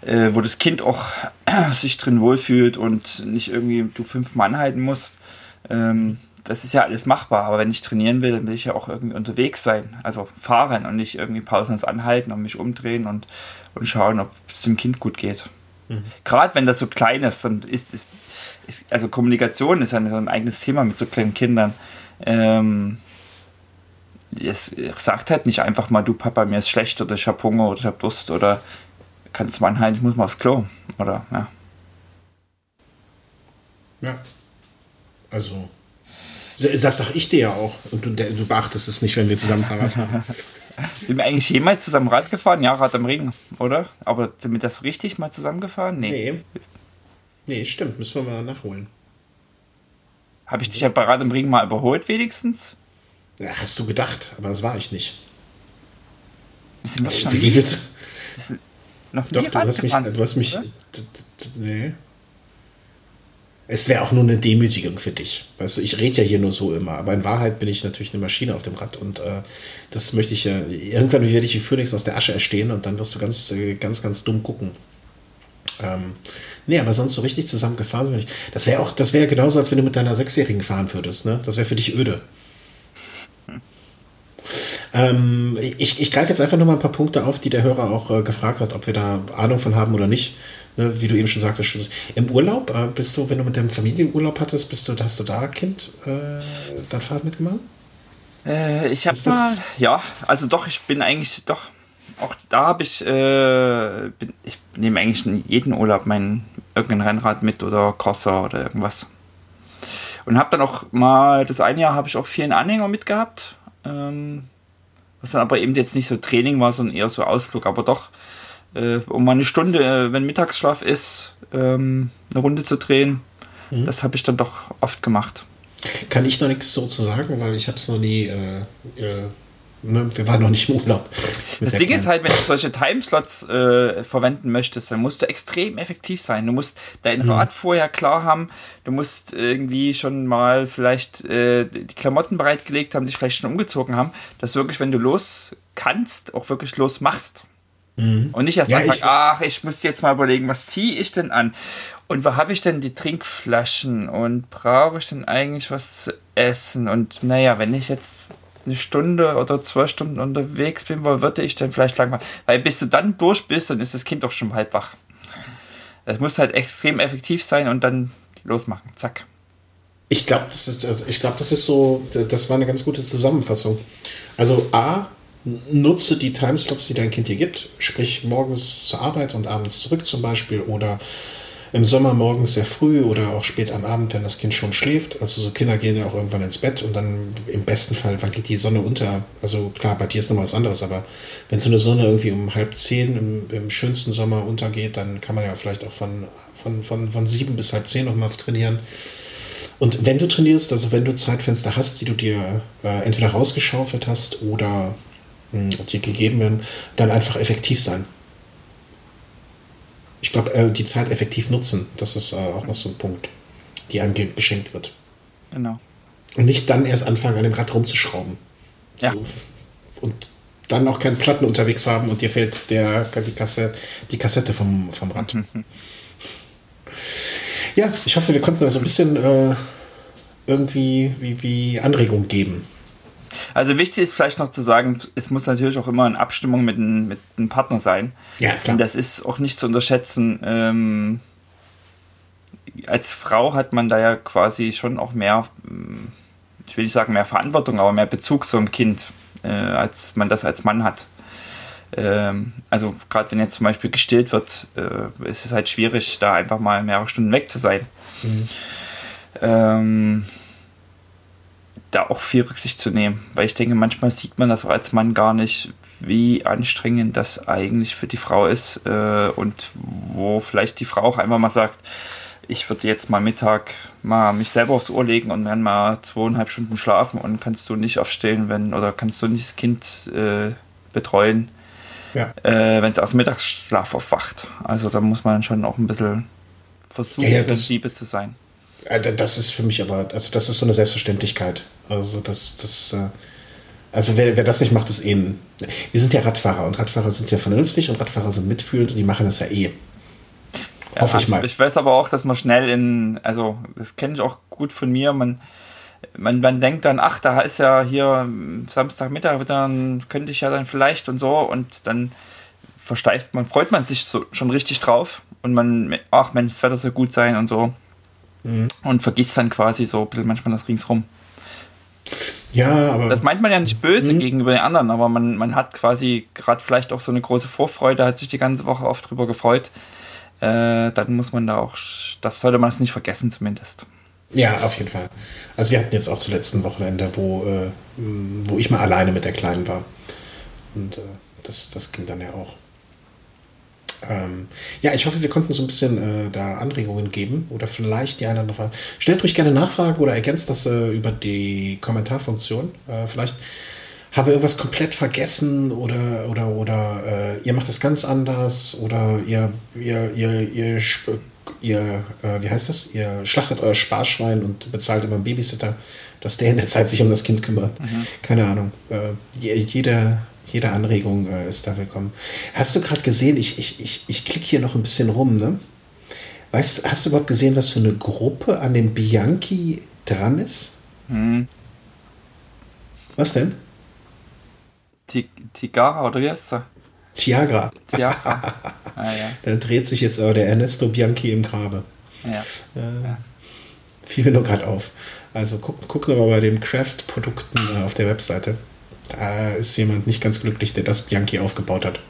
äh, wo das Kind auch sich drin wohlfühlt und nicht irgendwie du fünfmal anhalten musst. Ähm, das ist ja alles machbar, aber wenn ich trainieren will, dann will ich ja auch irgendwie unterwegs sein, also fahren und nicht irgendwie pausenlos anhalten und mich umdrehen und, und schauen, ob es dem Kind gut geht. Mhm. Gerade wenn das so klein ist, dann ist es, also Kommunikation ist ja so ein eigenes Thema mit so kleinen Kindern. Ähm, es sagt halt nicht einfach mal, du Papa, mir ist schlecht oder ich habe Hunger oder ich habe Durst oder kannst du mal anhalten, ich muss mal aufs Klo. Oder, ja. Ja. Also, das sag ich dir ja auch. Und du, du beachtest es nicht, wenn wir zusammen Fahrrad fahren. sind wir eigentlich jemals zusammen Rad gefahren? Ja, Rad am Ring, oder? Aber sind wir das richtig mal zusammengefahren? Nee. Nee, nee stimmt. Müssen wir mal nachholen. Habe ich dich ja bei Rad am Ring mal überholt, wenigstens? Ja, hast du gedacht, aber das war ich nicht. Sind wir schon wie willst du? Noch nie Doch, du hast, mich, du hast mich. Nee. Es wäre auch nur eine Demütigung für dich. Weißt du, ich rede ja hier nur so immer, aber in Wahrheit bin ich natürlich eine Maschine auf dem Rad und äh, das möchte ich ja. Irgendwann werde ich wie Phoenix aus der Asche erstehen und dann wirst du ganz, äh, ganz, ganz dumm gucken. Ähm, nee, aber sonst so richtig zusammen gefahren sind wir nicht. Das wäre auch, das wäre genauso, als wenn du mit deiner Sechsjährigen fahren würdest, ne? Das wäre für dich öde. Ähm, ich, ich greife jetzt einfach nochmal ein paar Punkte auf, die der Hörer auch äh, gefragt hat, ob wir da Ahnung von haben oder nicht. Ne, wie du eben schon sagtest, im Urlaub, äh, bist du, wenn du mit deinem Familienurlaub hattest, bist du, hast du da Kind äh, dein Fahrrad mitgemacht? Äh, ich habe mal, ja, also doch, ich bin eigentlich doch, auch da habe ich, äh, bin, ich nehme eigentlich in jeden Urlaub mein irgendein Rennrad mit oder Crosser oder irgendwas. Und habe dann auch mal, das eine Jahr habe ich auch vielen Anhänger mitgehabt. Ähm, was dann aber eben jetzt nicht so Training war, sondern eher so Ausflug. Aber doch, äh, um mal eine Stunde, äh, wenn Mittagsschlaf ist, ähm, eine Runde zu drehen, mhm. das habe ich dann doch oft gemacht. Kann ich noch nichts so zu sagen, weil ich habe es noch nie äh, äh wir waren noch nicht im Urlaub. Das Ding ist halt, wenn du solche Timeslots äh, verwenden möchtest, dann musst du extrem effektiv sein. Du musst dein mhm. Rad vorher klar haben. Du musst irgendwie schon mal vielleicht äh, die Klamotten bereitgelegt haben, dich vielleicht schon umgezogen haben, dass wirklich, wenn du los kannst, auch wirklich los machst. Mhm. Und nicht erst ja, anfangen, ach, ich muss jetzt mal überlegen, was ziehe ich denn an? Und wo habe ich denn die Trinkflaschen? Und brauche ich denn eigentlich was zu essen? Und naja, wenn ich jetzt eine Stunde oder zwei Stunden unterwegs bin, wo würde ich denn vielleicht lang Weil bis du dann durch bist, dann ist das Kind doch schon halb wach. Es muss halt extrem effektiv sein und dann losmachen. Zack. Ich glaube, das ist, also ich glaube, das ist so, das war eine ganz gute Zusammenfassung. Also A, nutze die Timeslots, die dein Kind dir gibt, sprich morgens zur Arbeit und abends zurück zum Beispiel oder im Sommer morgens sehr früh oder auch spät am Abend, wenn das Kind schon schläft. Also so Kinder gehen ja auch irgendwann ins Bett und dann im besten Fall, wann geht die Sonne unter? Also klar, bei dir ist noch was anderes, aber wenn so eine Sonne irgendwie um halb zehn im, im schönsten Sommer untergeht, dann kann man ja vielleicht auch von, von, von, von sieben bis halb zehn nochmal trainieren. Und wenn du trainierst, also wenn du Zeitfenster hast, die du dir äh, entweder rausgeschaufelt hast oder mh, hm, dir gegeben werden, dann einfach effektiv sein ich glaube, äh, die Zeit effektiv nutzen, das ist äh, auch noch so ein Punkt, die einem geschenkt wird. Genau. Und nicht dann erst anfangen, an dem Rad rumzuschrauben. Ja. So, und dann auch keine Platten unterwegs haben und dir fehlt der, die, Kassette, die Kassette vom, vom Rad. Mhm. Ja, ich hoffe, wir konnten da so ein bisschen äh, irgendwie wie, wie Anregung geben. Also wichtig ist vielleicht noch zu sagen, es muss natürlich auch immer in Abstimmung mit einem, mit einem Partner sein. Ja, klar. Und das ist auch nicht zu unterschätzen. Ähm, als Frau hat man da ja quasi schon auch mehr, ich will nicht sagen mehr Verantwortung, aber mehr Bezug zum Kind, äh, als man das als Mann hat. Ähm, also gerade wenn jetzt zum Beispiel gestillt wird, äh, ist es halt schwierig, da einfach mal mehrere Stunden weg zu sein. Mhm. Ähm, da auch viel Rücksicht zu nehmen, weil ich denke, manchmal sieht man das auch als Mann gar nicht, wie anstrengend das eigentlich für die Frau ist äh, und wo vielleicht die Frau auch einfach mal sagt, ich würde jetzt mal Mittag mal mich selber aufs Ohr legen und dann mal zweieinhalb Stunden schlafen und kannst du nicht aufstehen, wenn oder kannst du nicht das Kind äh, betreuen, ja. äh, wenn es aus dem Mittagsschlaf aufwacht. Also da muss man schon auch ein bisschen versuchen, ja, ja, sensibel zu sein. Äh, das ist für mich aber, also das ist so eine Selbstverständlichkeit. Also das, das, äh, also wer, wer das nicht macht, ist eh. Wir sind ja Radfahrer und Radfahrer sind ja vernünftig und Radfahrer sind mitfühlend und die machen das ja eh. Ja, Hoffe ich mal. Ich weiß aber auch, dass man schnell in, also das kenne ich auch gut von mir, man man, man denkt dann, ach, da ist ja hier Samstagmittag, dann könnte ich ja dann vielleicht und so und dann versteift man, freut man sich so, schon richtig drauf und man, ach Mensch, das Wetter soll gut sein und so. Mhm. Und vergisst dann quasi so ein bisschen manchmal das ringsrum. Ja, aber. Das meint man ja nicht böse mhm. gegenüber den anderen, aber man, man hat quasi gerade vielleicht auch so eine große Vorfreude, hat sich die ganze Woche oft drüber gefreut. Äh, dann muss man da auch, das sollte man es nicht vergessen zumindest. Ja, auf jeden Fall. Also wir hatten jetzt auch zuletzt ein Wochenende, wo, äh, wo ich mal alleine mit der Kleinen war. Und äh, das, das ging dann ja auch. Ähm, ja, ich hoffe, wir konnten so ein bisschen äh, da Anregungen geben oder vielleicht die eine oder andere Frage. Stellt ruhig gerne Nachfragen oder ergänzt das äh, über die Kommentarfunktion. Äh, vielleicht haben wir irgendwas komplett vergessen oder, oder, oder äh, ihr macht es ganz anders oder ihr, ihr, ihr, ihr, ihr äh, wie heißt das? Ihr schlachtet euer Sparschwein und bezahlt immer einen Babysitter, dass der in der Zeit sich um das Kind kümmert. Mhm. Keine Ahnung. Äh, jeder jede Anregung äh, ist da willkommen. Hast du gerade gesehen, ich, ich, ich, ich klicke hier noch ein bisschen rum, ne? Weißt, hast du überhaupt gesehen, was für eine Gruppe an dem Bianchi dran ist? Hm. Was denn? Tigara oder wie heißt sie? Tiagra. Tiagra. Ah, ja. Da dreht sich jetzt aber der Ernesto Bianchi im Grabe. Ja. Äh, ja. Fiel mir nur gerade auf. Also guck, guck nochmal bei den Craft-Produkten äh, auf der Webseite. Da ist jemand nicht ganz glücklich, der das Bianchi aufgebaut hat.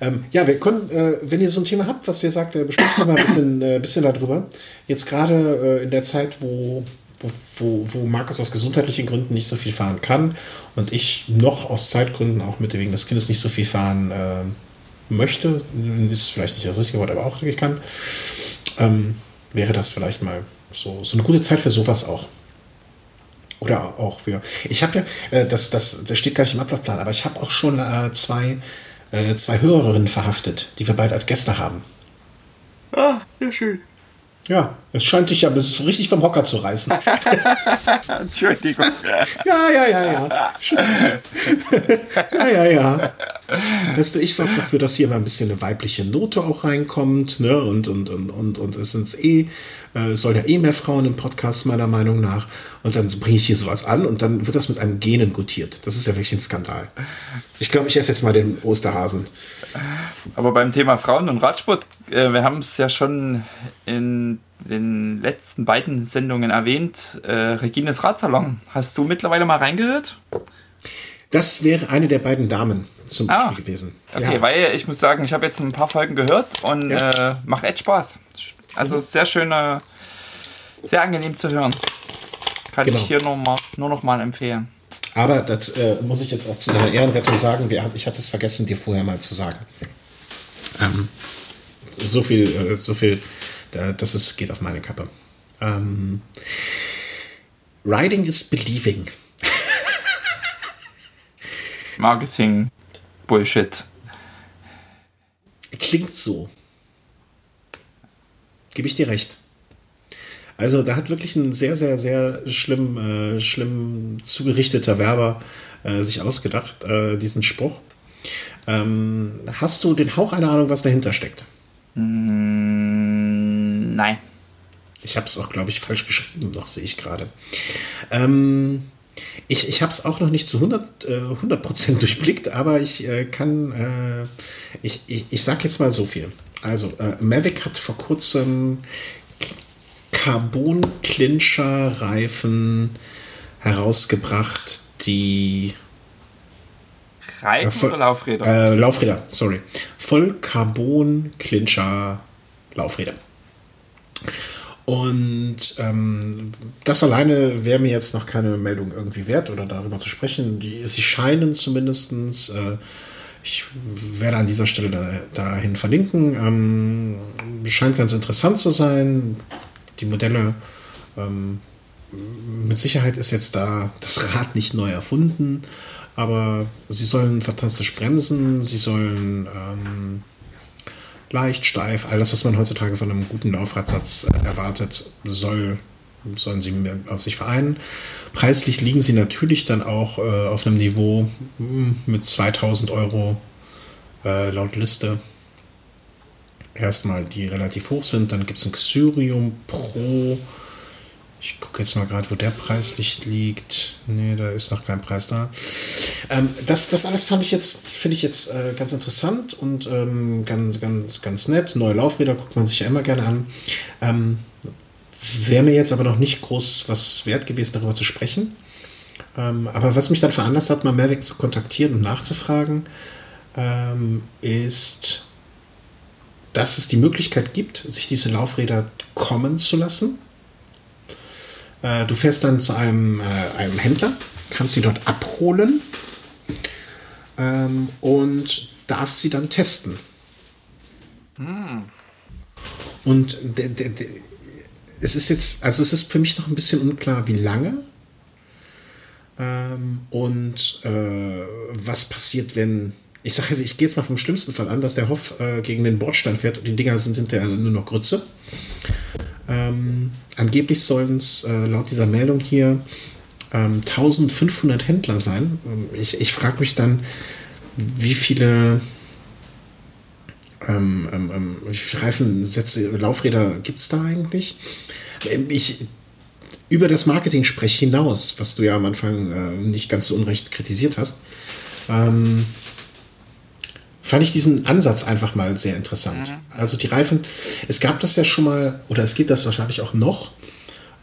Ähm, ja, wir können, äh, wenn ihr so ein Thema habt, was ihr sagt, äh, besprecht mal ein bisschen, äh, bisschen darüber. Jetzt gerade äh, in der Zeit, wo, wo, wo, wo Markus aus gesundheitlichen Gründen nicht so viel fahren kann und ich noch aus Zeitgründen auch mit wegen des Kindes nicht so viel fahren äh, möchte, ist vielleicht nicht das richtige Wort, aber auch wirklich kann, ähm, wäre das vielleicht mal so, so eine gute Zeit für sowas auch. Oder auch für. Ich habe ja, äh, das, das, das steht gar nicht im Ablaufplan, aber ich habe auch schon äh, zwei, äh, zwei Hörerinnen verhaftet, die wir bald als Gäste haben. Ah, sehr schön. Ja, es scheint dich ja bis richtig vom Hocker zu reißen. Entschuldigung. Ja, ja, ja, ja. ja, ja, ja. Weißt du, ich sorge dafür, dass hier mal ein bisschen eine weibliche Note auch reinkommt, ne? Und, und, und, und, und es sind eh, äh, es sollen ja eh mehr Frauen im Podcast, meiner Meinung nach. Und dann bringe ich hier sowas an und dann wird das mit einem Genen gutiert. Das ist ja wirklich ein Skandal. Ich glaube, ich esse jetzt mal den Osterhasen. Aber beim Thema Frauen und Radsport, äh, wir haben es ja schon in den letzten beiden Sendungen erwähnt. Äh, Regines Radsalon. Hast du mittlerweile mal reingehört? Das wäre eine der beiden Damen zum ah, Beispiel gewesen. Okay, ja. weil ich muss sagen, ich habe jetzt ein paar Folgen gehört und ja. äh, macht echt Spaß. Also mhm. sehr schöne, sehr angenehm zu hören. Kann genau. ich hier nur, mal, nur noch mal empfehlen. Aber das äh, muss ich jetzt auch zu deiner Ehrenrettung sagen. Ich hatte es vergessen, dir vorher mal zu sagen. Ähm, so viel, äh, so viel, das ist, geht auf meine Kappe. Ähm, Riding is believing. Marketing Bullshit. Klingt so. Gebe ich dir recht. Also da hat wirklich ein sehr, sehr, sehr schlimm, äh, schlimm zugerichteter Werber äh, sich ausgedacht, äh, diesen Spruch. Ähm, hast du den Hauch einer Ahnung, was dahinter steckt? Mm, nein. Ich habe es auch, glaube ich, falsch geschrieben, noch sehe ich gerade. Ähm, ich ich habe es auch noch nicht zu 100, äh, 100 durchblickt, aber ich äh, kann, äh, ich, ich, ich sage jetzt mal so viel. Also, äh, Mavic hat vor kurzem Carbon-Clincher-Reifen herausgebracht, die. Reifen voll, oder Laufräder? Äh, Laufräder, sorry. Voll Carbon-Clincher Laufräder. Und ähm, das alleine wäre mir jetzt noch keine Meldung irgendwie wert oder darüber zu sprechen. Die, sie scheinen zumindest, äh, ich werde an dieser Stelle da, dahin verlinken, ähm, scheint ganz interessant zu sein die Modelle. Ähm, mit Sicherheit ist jetzt da das Rad nicht neu erfunden, aber sie sollen fantastisch bremsen, sie sollen ähm, leicht, steif, all das, was man heutzutage von einem guten Laufradsatz äh, erwartet, soll, sollen sie auf sich vereinen. Preislich liegen sie natürlich dann auch äh, auf einem Niveau hm, mit 2000 Euro äh, laut Liste erstmal, die relativ hoch sind. Dann gibt es ein Xyrium Pro. Ich gucke jetzt mal gerade, wo der Preislicht liegt. Nee, da ist noch kein Preis da. Ähm, das, das alles fand ich jetzt, finde ich jetzt äh, ganz interessant und ähm, ganz, ganz, ganz nett. Neue Laufräder guckt man sich ja immer gerne an. Ähm, Wäre mir jetzt aber noch nicht groß was wert gewesen, darüber zu sprechen. Ähm, aber was mich dann veranlasst hat, mal Mavic zu kontaktieren und nachzufragen, ähm, ist, dass es die Möglichkeit gibt, sich diese Laufräder kommen zu lassen. Äh, du fährst dann zu einem, äh, einem Händler, kannst sie dort abholen ähm, und darfst sie dann testen. Hm. Und es ist jetzt, also es ist für mich noch ein bisschen unklar, wie lange ähm, und äh, was passiert, wenn ich sage jetzt, ich gehe jetzt mal vom schlimmsten Fall an, dass der Hoff äh, gegen den Bordstein fährt und die Dinger sind hinterher nur noch Grütze. Ähm, angeblich sollen es äh, laut dieser Meldung hier ähm, 1500 Händler sein. Ähm, ich, ich frage mich dann, wie viele, ähm, ähm, ähm, Reifensätze, Laufräder gibt es da eigentlich? Ich, über das Marketing-Sprech hinaus, was du ja am Anfang äh, nicht ganz so unrecht kritisiert hast, ähm, fand ich diesen Ansatz einfach mal sehr interessant. Mhm. Also die Reifen, es gab das ja schon mal, oder es gibt das wahrscheinlich auch noch,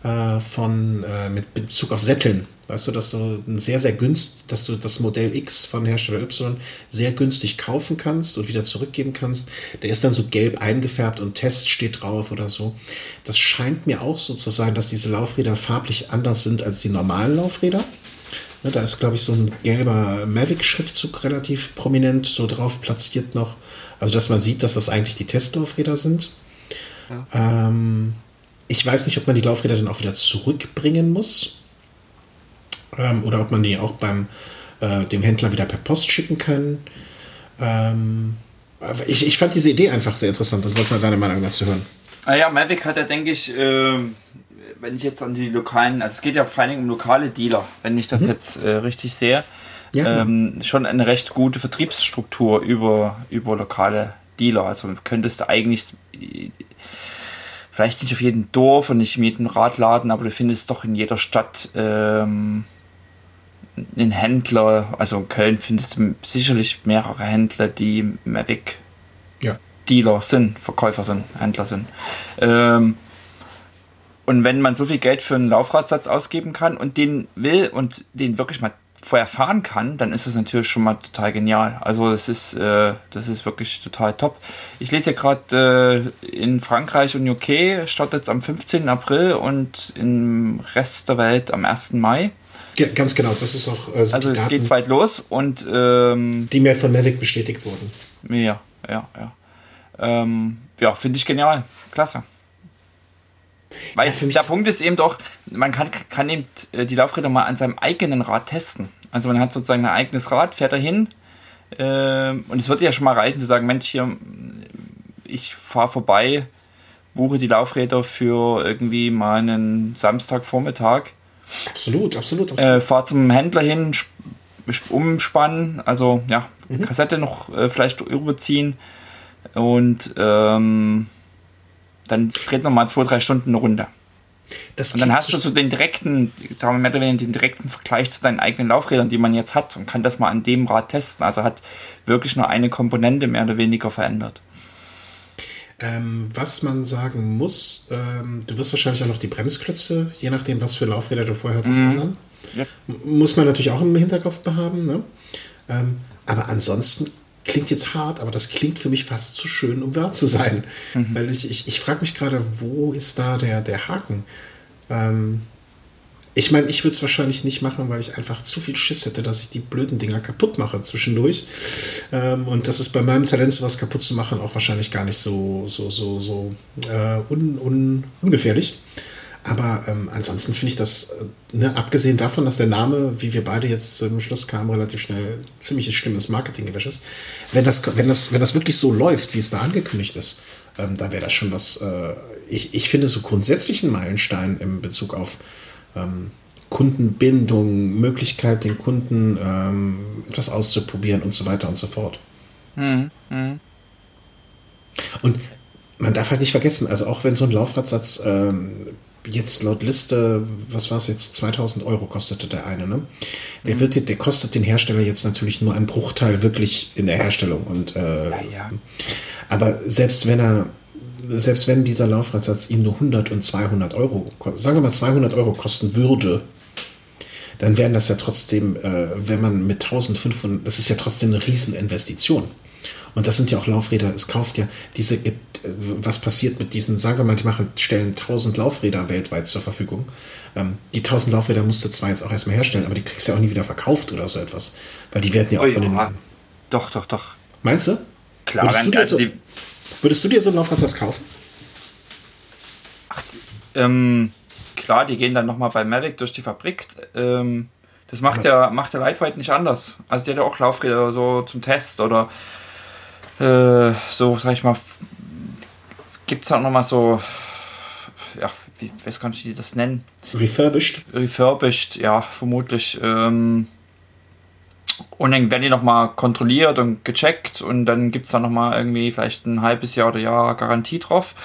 äh, von, äh, mit Bezug auf Sätteln. Weißt du, dass du ein sehr, sehr günstig, dass du das Modell X von Hersteller Y sehr günstig kaufen kannst und wieder zurückgeben kannst. Der ist dann so gelb eingefärbt und Test steht drauf oder so. Das scheint mir auch so zu sein, dass diese Laufräder farblich anders sind als die normalen Laufräder. Ne, da ist, glaube ich, so ein gelber Mavic-Schriftzug relativ prominent so drauf platziert noch. Also, dass man sieht, dass das eigentlich die Testlaufräder sind. Ja. Ähm, ich weiß nicht, ob man die Laufräder dann auch wieder zurückbringen muss. Ähm, oder ob man die auch beim äh, dem Händler wieder per Post schicken kann. Ähm, ich, ich fand diese Idee einfach sehr interessant und wollte mal deine Meinung dazu hören. Ah ja, Mavic hat ja, denke ich, äh, wenn ich jetzt an die lokalen, also es geht ja vor allen Dingen um lokale Dealer, wenn ich das mhm. jetzt äh, richtig sehe, ja, genau. ähm, schon eine recht gute Vertriebsstruktur über, über lokale Dealer. Also könntest du eigentlich vielleicht nicht auf jedem Dorf und nicht in jedem Radladen, aber du findest doch in jeder Stadt ähm, einen Händler. Also in Köln findest du sicherlich mehrere Händler, die Mavic ja. Dealer sind, Verkäufer sind, Händler sind. Ähm, und wenn man so viel Geld für einen Laufradsatz ausgeben kann und den will und den wirklich mal vorher fahren kann, dann ist das natürlich schon mal total genial. Also das ist, äh, das ist wirklich total top. Ich lese ja gerade äh, in Frankreich und UK startet es am 15. April und im Rest der Welt am 1. Mai. Ja, ganz genau, das ist auch. Also, also es geht bald los und ähm, die mir von Mavic bestätigt wurden. Ja, ja, ja. Ähm, ja, finde ich genial. Klasse. Weil ja, der Punkt ist eben doch, man kann, kann eben äh, die Laufräder mal an seinem eigenen Rad testen. Also man hat sozusagen ein eigenes Rad, fährt dahin äh, und es würde ja schon mal reichen zu sagen, Mensch, hier, ich fahre vorbei, buche die Laufräder für irgendwie mal einen Samstagvormittag. Absolut, absolut. absolut. Äh, fahr zum Händler hin, umspannen, also ja, mhm. Kassette noch äh, vielleicht überziehen und ähm, dann dreht man mal zwei, drei Stunden eine Runde. Das und dann hast du so den direkten, sagen wir mehr oder weniger den direkten Vergleich zu deinen eigenen Laufrädern, die man jetzt hat und kann das mal an dem Rad testen. Also hat wirklich nur eine Komponente mehr oder weniger verändert. Ähm, was man sagen muss, ähm, du wirst wahrscheinlich auch noch die Bremsklötze, je nachdem, was für Laufräder du vorher hattest, mhm. ändern. Ja. Muss man natürlich auch im Hinterkopf behaben. Ne? Ähm, aber ansonsten klingt jetzt hart, aber das klingt für mich fast zu schön, um wahr zu sein. Mhm. Weil ich, ich, ich frage mich gerade, wo ist da der, der Haken? Ähm, ich meine, ich würde es wahrscheinlich nicht machen, weil ich einfach zu viel Schiss hätte, dass ich die blöden Dinger kaputt mache zwischendurch. Ähm, und das ist bei meinem Talent, sowas kaputt zu machen, auch wahrscheinlich gar nicht so, so, so, so äh, un, un, ungefährlich. Aber ähm, ansonsten finde ich das, äh, ne, abgesehen davon, dass der Name, wie wir beide jetzt zum Schluss kamen, relativ schnell ziemlich schlimmes Marketinggewäsch ist, wenn das, wenn, das, wenn das wirklich so läuft, wie es da angekündigt ist, ähm, dann wäre das schon was, äh, ich, ich finde, so grundsätzlichen Meilenstein im Bezug auf ähm, Kundenbindung, Möglichkeit, den Kunden ähm, etwas auszuprobieren und so weiter und so fort. Mhm. Mhm. Und man darf halt nicht vergessen, also auch wenn so ein Laufradsatz ähm, jetzt laut Liste, was war es jetzt, 2000 Euro kostete der eine, ne? Der, wird, der kostet den Hersteller jetzt natürlich nur einen Bruchteil wirklich in der Herstellung. Und, äh, Ja. Aber selbst wenn er, selbst wenn dieser Laufradsatz ihm nur 100 und 200 Euro, sagen wir mal 200 Euro kosten würde, dann wären das ja trotzdem, äh, wenn man mit 1500, das ist ja trotzdem eine Rieseninvestition. Und das sind ja auch Laufräder, es kauft ja diese, äh, was passiert mit diesen, sagen wir mal, die machen, stellen 1000 Laufräder weltweit zur Verfügung. Ähm, die 1000 Laufräder musst du zwar jetzt auch erstmal herstellen, aber die kriegst du ja auch nie wieder verkauft oder so etwas. Weil die werden ja auch Oh, von den. ja. Doch, doch, doch. Meinst du? Klar, Würdest du, wenn, dir also so, würdest du dir so einen Laufradsatz kaufen? ähm, klar, die gehen dann nochmal bei Mavic durch die Fabrik. Ähm, das macht der, macht der Lightweight nicht anders. Also die hat ja auch Laufräder so zum Test oder äh, so, sag ich mal, gibt es auch nochmal so, ja, wie weiß gar nicht, wie die das nennen. Refurbished? refurbished, ja, vermutlich. Ähm, und dann werden die nochmal kontrolliert und gecheckt und dann gibt es da nochmal irgendwie vielleicht ein halbes Jahr oder Jahr Garantie drauf.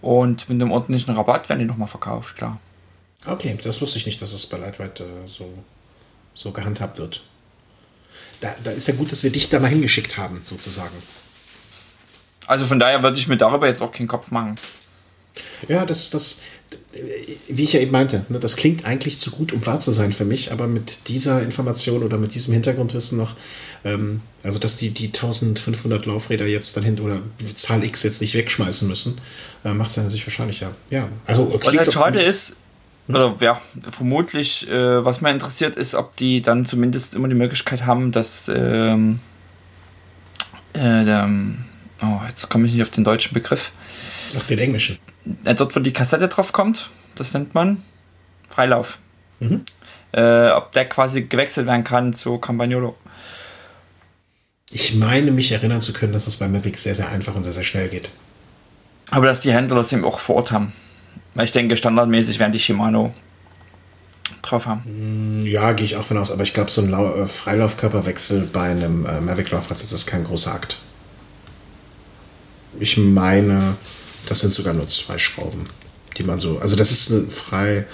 Und mit einem ordentlichen Rabatt werden die nochmal verkauft, klar. Okay, das wusste ich nicht, dass es bei Lightweight äh, so, so gehandhabt wird. Da, da ist ja gut, dass wir dich da mal hingeschickt haben, sozusagen. Also von daher würde ich mir darüber jetzt auch keinen Kopf machen. Ja, das, das, wie ich ja eben meinte, ne, das klingt eigentlich zu gut, um wahr zu sein für mich, aber mit dieser Information oder mit diesem Hintergrundwissen noch, ähm, also dass die, die 1500 Laufräder jetzt dann hin oder die Zahl X jetzt nicht wegschmeißen müssen, äh, macht es ja natürlich wahrscheinlicher. Ja, also Und klingt halt doch schade ist, oder ja, vermutlich, äh, was mir interessiert ist, ob die dann zumindest immer die Möglichkeit haben, dass ähm, äh, der, oh, jetzt komme ich nicht auf den deutschen Begriff. Sag den Englischen. äh, dort, wo die Kassette drauf kommt, das nennt man Freilauf. Äh, ob der quasi gewechselt werden kann zu Campagnolo. Ich meine, mich erinnern zu können, dass das bei Mavic sehr, sehr einfach und sehr, sehr schnell geht. Aber dass die Händler das eben auch vor Ort haben. Weil ich denke, standardmäßig werden die Shimano drauf haben. Ja, gehe ich auch von aus, aber ich glaube, so ein äh, Freilaufkörperwechsel bei einem äh, Mavic Laufrad ist kein großer Akt. Ich meine, das sind sogar nur zwei Schrauben, die man so. Also, das ist ein Frei,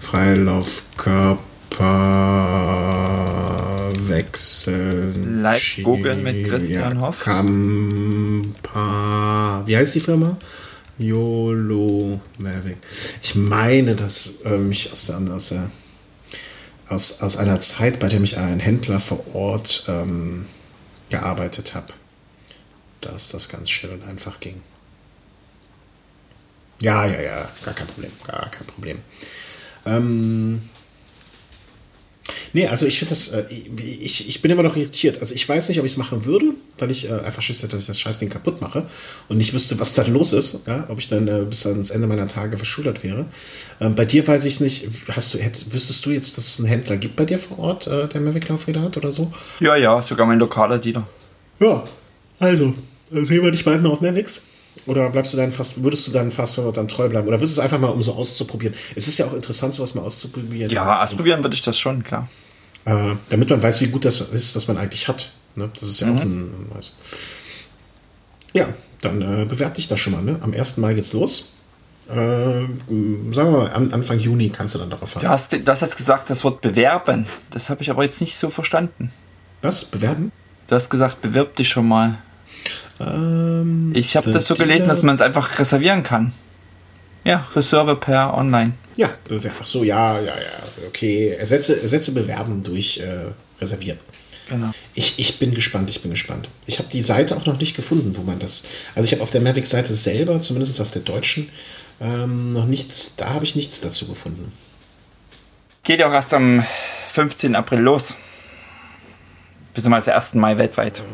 Freilaufkörperwechsel. Live googeln mit Christian Hoff. Kampa. Wie heißt die Firma? YOLO Mavic. Ich meine, dass äh, mich aus der, aus, der, aus, aus einer Zeit, bei der ich ein Händler vor Ort ähm, gearbeitet habe, dass das ganz schnell und einfach ging. Ja, ja, ja, gar kein Problem, gar kein Problem. Ähm, nee, also ich finde das, äh, ich, ich bin immer noch irritiert. Also ich weiß nicht, ob ich es machen würde, weil ich äh, einfach Schiss hätte, dass ich das Scheißding kaputt mache und nicht wüsste, was da los ist, ja? ob ich dann äh, bis ans Ende meiner Tage verschuldet wäre. Ähm, bei dir weiß ich es nicht, hast du, hätt, wüsstest du jetzt, dass es einen Händler gibt bei dir vor Ort, äh, der Mavic Laufräder hat oder so? Ja, ja, sogar mein lokaler Dealer. Ja, also, sehen wir dich bald noch auf Mavics? Oder bleibst du dann fast, würdest du dann fast dann treu bleiben? Oder würdest du es einfach mal, um so auszuprobieren? Es ist ja auch interessant, sowas mal auszuprobieren. Ja, ausprobieren würde ich das schon, klar. Äh, damit man weiß, wie gut das ist, was man eigentlich hat. Ne? Das ist ja auch ein, neues. Ja, dann äh, bewerb dich da schon mal. Ne? Am 1. Mai geht's los. Äh, sagen wir mal, an, Anfang Juni kannst du dann darauf fahren. Du hast, du hast jetzt gesagt, das Wort bewerben. Das habe ich aber jetzt nicht so verstanden. Was? Bewerben? Du hast gesagt, bewirb dich schon mal. Ähm, Ich habe das so gelesen, dass man es einfach reservieren kann. Ja, Reserve per Online. Ja. Ach so, ja, ja, ja. Okay, ersetze, ersetze bewerben durch äh, reservieren. Genau. Ich, ich bin gespannt, ich bin gespannt. Ich habe die Seite auch noch nicht gefunden, wo man das. Also ich habe auf der Mavic-Seite selber, zumindest auf der deutschen, ähm, noch nichts, da habe ich nichts dazu gefunden. Geht ja auch erst am 15. April los. Beziehungsweise 1. Mai weltweit. Ja,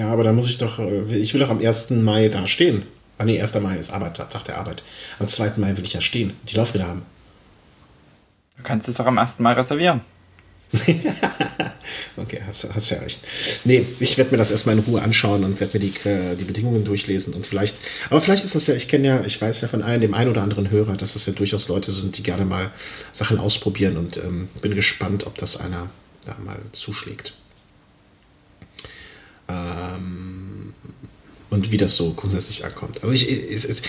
aber da muss ich doch, äh, ich will doch am 1. Mai da stehen. Ah nee, 1. Mai ist Arbeit, Tag der Arbeit. Am 2. Mai will ich ja stehen, die Laufräder haben. Du kannst es doch am 1. Mai reservieren. Okay, hast, hast ja recht. Nee, ich werde mir das erstmal in Ruhe anschauen und werde mir die, äh, die Bedingungen durchlesen und vielleicht, aber vielleicht ist das ja, ich kenne ja, ich weiß ja von einem, dem einen oder anderen Hörer, dass das ja durchaus Leute sind, die gerne mal Sachen ausprobieren und ähm, bin gespannt, ob das einer da mal zuschlägt. Ähm, und wie das so grundsätzlich ankommt. Also ich, es, es,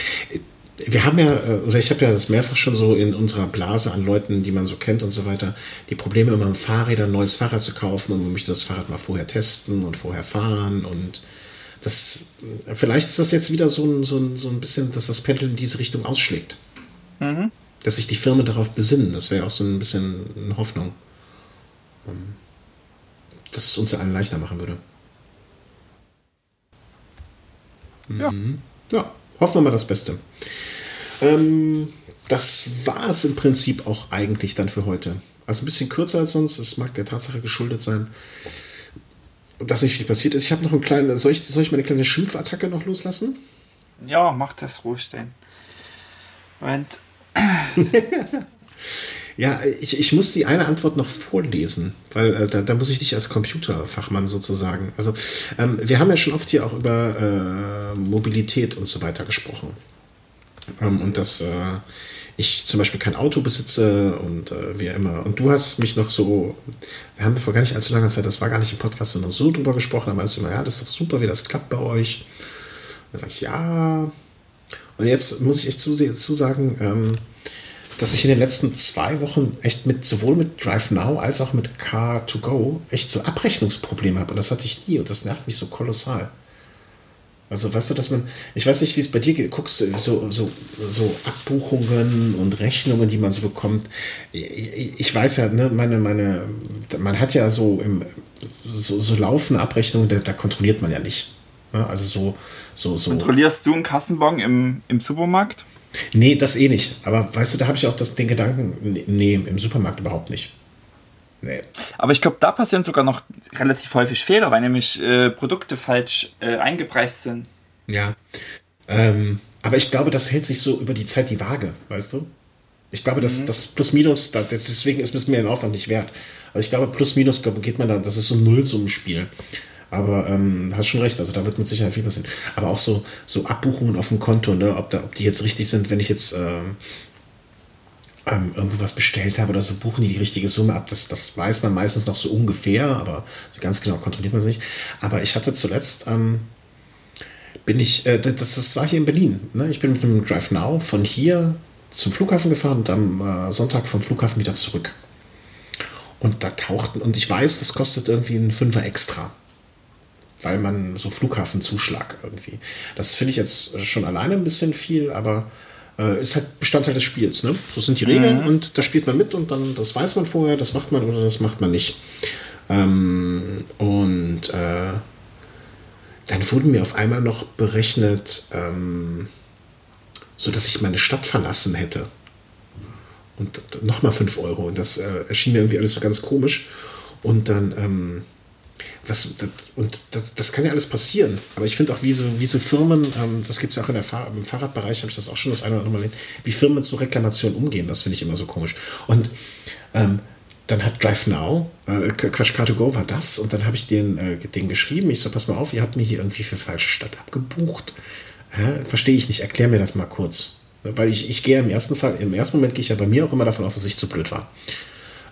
wir haben ja, äh, oder ich habe ja das mehrfach schon so in unserer Blase an Leuten, die man so kennt und so weiter, die Probleme immer mit Fahrrädern ein neues Fahrrad zu kaufen und man möchte das Fahrrad mal vorher testen und vorher fahren und das, vielleicht ist das jetzt wieder so ein, so ein, so ein bisschen, dass das Pendel in diese Richtung ausschlägt. Mhm. Dass sich die Firmen darauf besinnen, das wäre auch so ein bisschen eine Hoffnung. Ähm, dass es uns ja allen leichter machen würde. Ja. Ja, hoffen wir mal das Beste. Ähm, das war es im Prinzip auch eigentlich dann für heute. Also ein bisschen kürzer als sonst. Es mag der Tatsache geschuldet sein, dass nicht viel passiert ist. Ich habe noch einen kleinen. Soll ich, soll ich meine kleine Schimpfattacke noch loslassen? Ja, mach das ruhig denn. Moment. ja, ich, ich muss die eine Antwort noch vorlesen, weil äh, da, da, muss ich dich als Computerfachmann sozusagen. Also, ähm, wir haben ja schon oft hier auch über äh, Mobilität und so weiter gesprochen. Ähm, und dass äh, ich zum Beispiel kein Auto besitze und äh, wie immer. Und du hast mich noch so, wir haben vor gar nicht allzu langer Zeit, das war gar nicht im Podcast, sondern so drüber gesprochen, da meinst du immer, ja, das ist doch super, wie das klappt bei euch. Und dann sage ich, ja. Und jetzt muss ich echt zusagen, ähm, dass ich in den letzten zwei Wochen echt mit sowohl mit Drive Now als auch mit Car2Go echt so Abrechnungsprobleme habe. Und das hatte ich nie und das nervt mich so kolossal. Also weißt du, dass man, ich weiß nicht, wie es bei dir geht, guckst so, so, so Abbuchungen und Rechnungen, die man so bekommt. Ich weiß ja, ne, meine, meine, man hat ja so im, so, so laufende Abrechnungen, da, da kontrolliert man ja nicht. Ne? Also so, so, so. Kontrollierst du einen Kassenbon im, im Supermarkt? Nee, das eh nicht. Aber weißt du, da habe ich auch das, den Gedanken, nee, im Supermarkt überhaupt nicht. Nee. Aber ich glaube, da passieren sogar noch relativ häufig Fehler, weil nämlich äh, Produkte falsch äh, eingepreist sind. Ja. Ähm, aber ich glaube, das hält sich so über die Zeit die Waage, weißt du? Ich glaube, dass mhm. das Plus-Minus, deswegen ist es mir den Aufwand nicht wert. Also ich glaube, Plus-Minus geht man da, das ist so ein Nullsummenspiel. Aber ähm, hast schon recht, also da wird mit Sicherheit viel passieren. Aber auch so, so Abbuchungen auf dem Konto, ne, ob, da, ob die jetzt richtig sind, wenn ich jetzt ähm, ähm, irgendwo was bestellt habe oder so, buchen die die richtige Summe ab. Das, das weiß man meistens noch so ungefähr, aber so ganz genau kontrolliert man es nicht. Aber ich hatte zuletzt, ähm, bin ich, äh, das, das war hier in Berlin. Ne? Ich bin mit dem Drive Now von hier zum Flughafen gefahren und am äh, Sonntag vom Flughafen wieder zurück. Und da tauchten, und ich weiß, das kostet irgendwie einen Fünfer extra. Weil man so Flughafenzuschlag irgendwie. Das finde ich jetzt schon alleine ein bisschen viel, aber äh, ist halt Bestandteil des Spiels. Ne? So sind die Regeln mhm. und da spielt man mit und dann, das weiß man vorher, das macht man oder das macht man nicht. Ähm, und äh, dann wurden mir auf einmal noch berechnet, ähm, so dass ich meine Stadt verlassen hätte. Und nochmal 5 Euro. Und das äh, erschien mir irgendwie alles so ganz komisch. Und dann ähm, das, das, und das, das kann ja alles passieren. Aber ich finde auch, wie so, wie so Firmen, ähm, das gibt es ja auch in der Fahr im Fahrradbereich, habe ich das auch schon das eine oder andere Mal erlebt, wie Firmen so Reklamationen umgehen, das finde ich immer so komisch. Und ähm, dann hat Drive Now, äh, Quatsch, Car2Go war das, und dann habe ich den, äh, den geschrieben. Ich so, pass mal auf, ihr habt mir hier irgendwie für falsche Stadt abgebucht. Äh, Verstehe ich nicht, erklär mir das mal kurz. Weil ich, ich gehe im ersten Fall, im ersten Moment gehe ich ja bei mir auch immer davon aus, dass ich zu blöd war.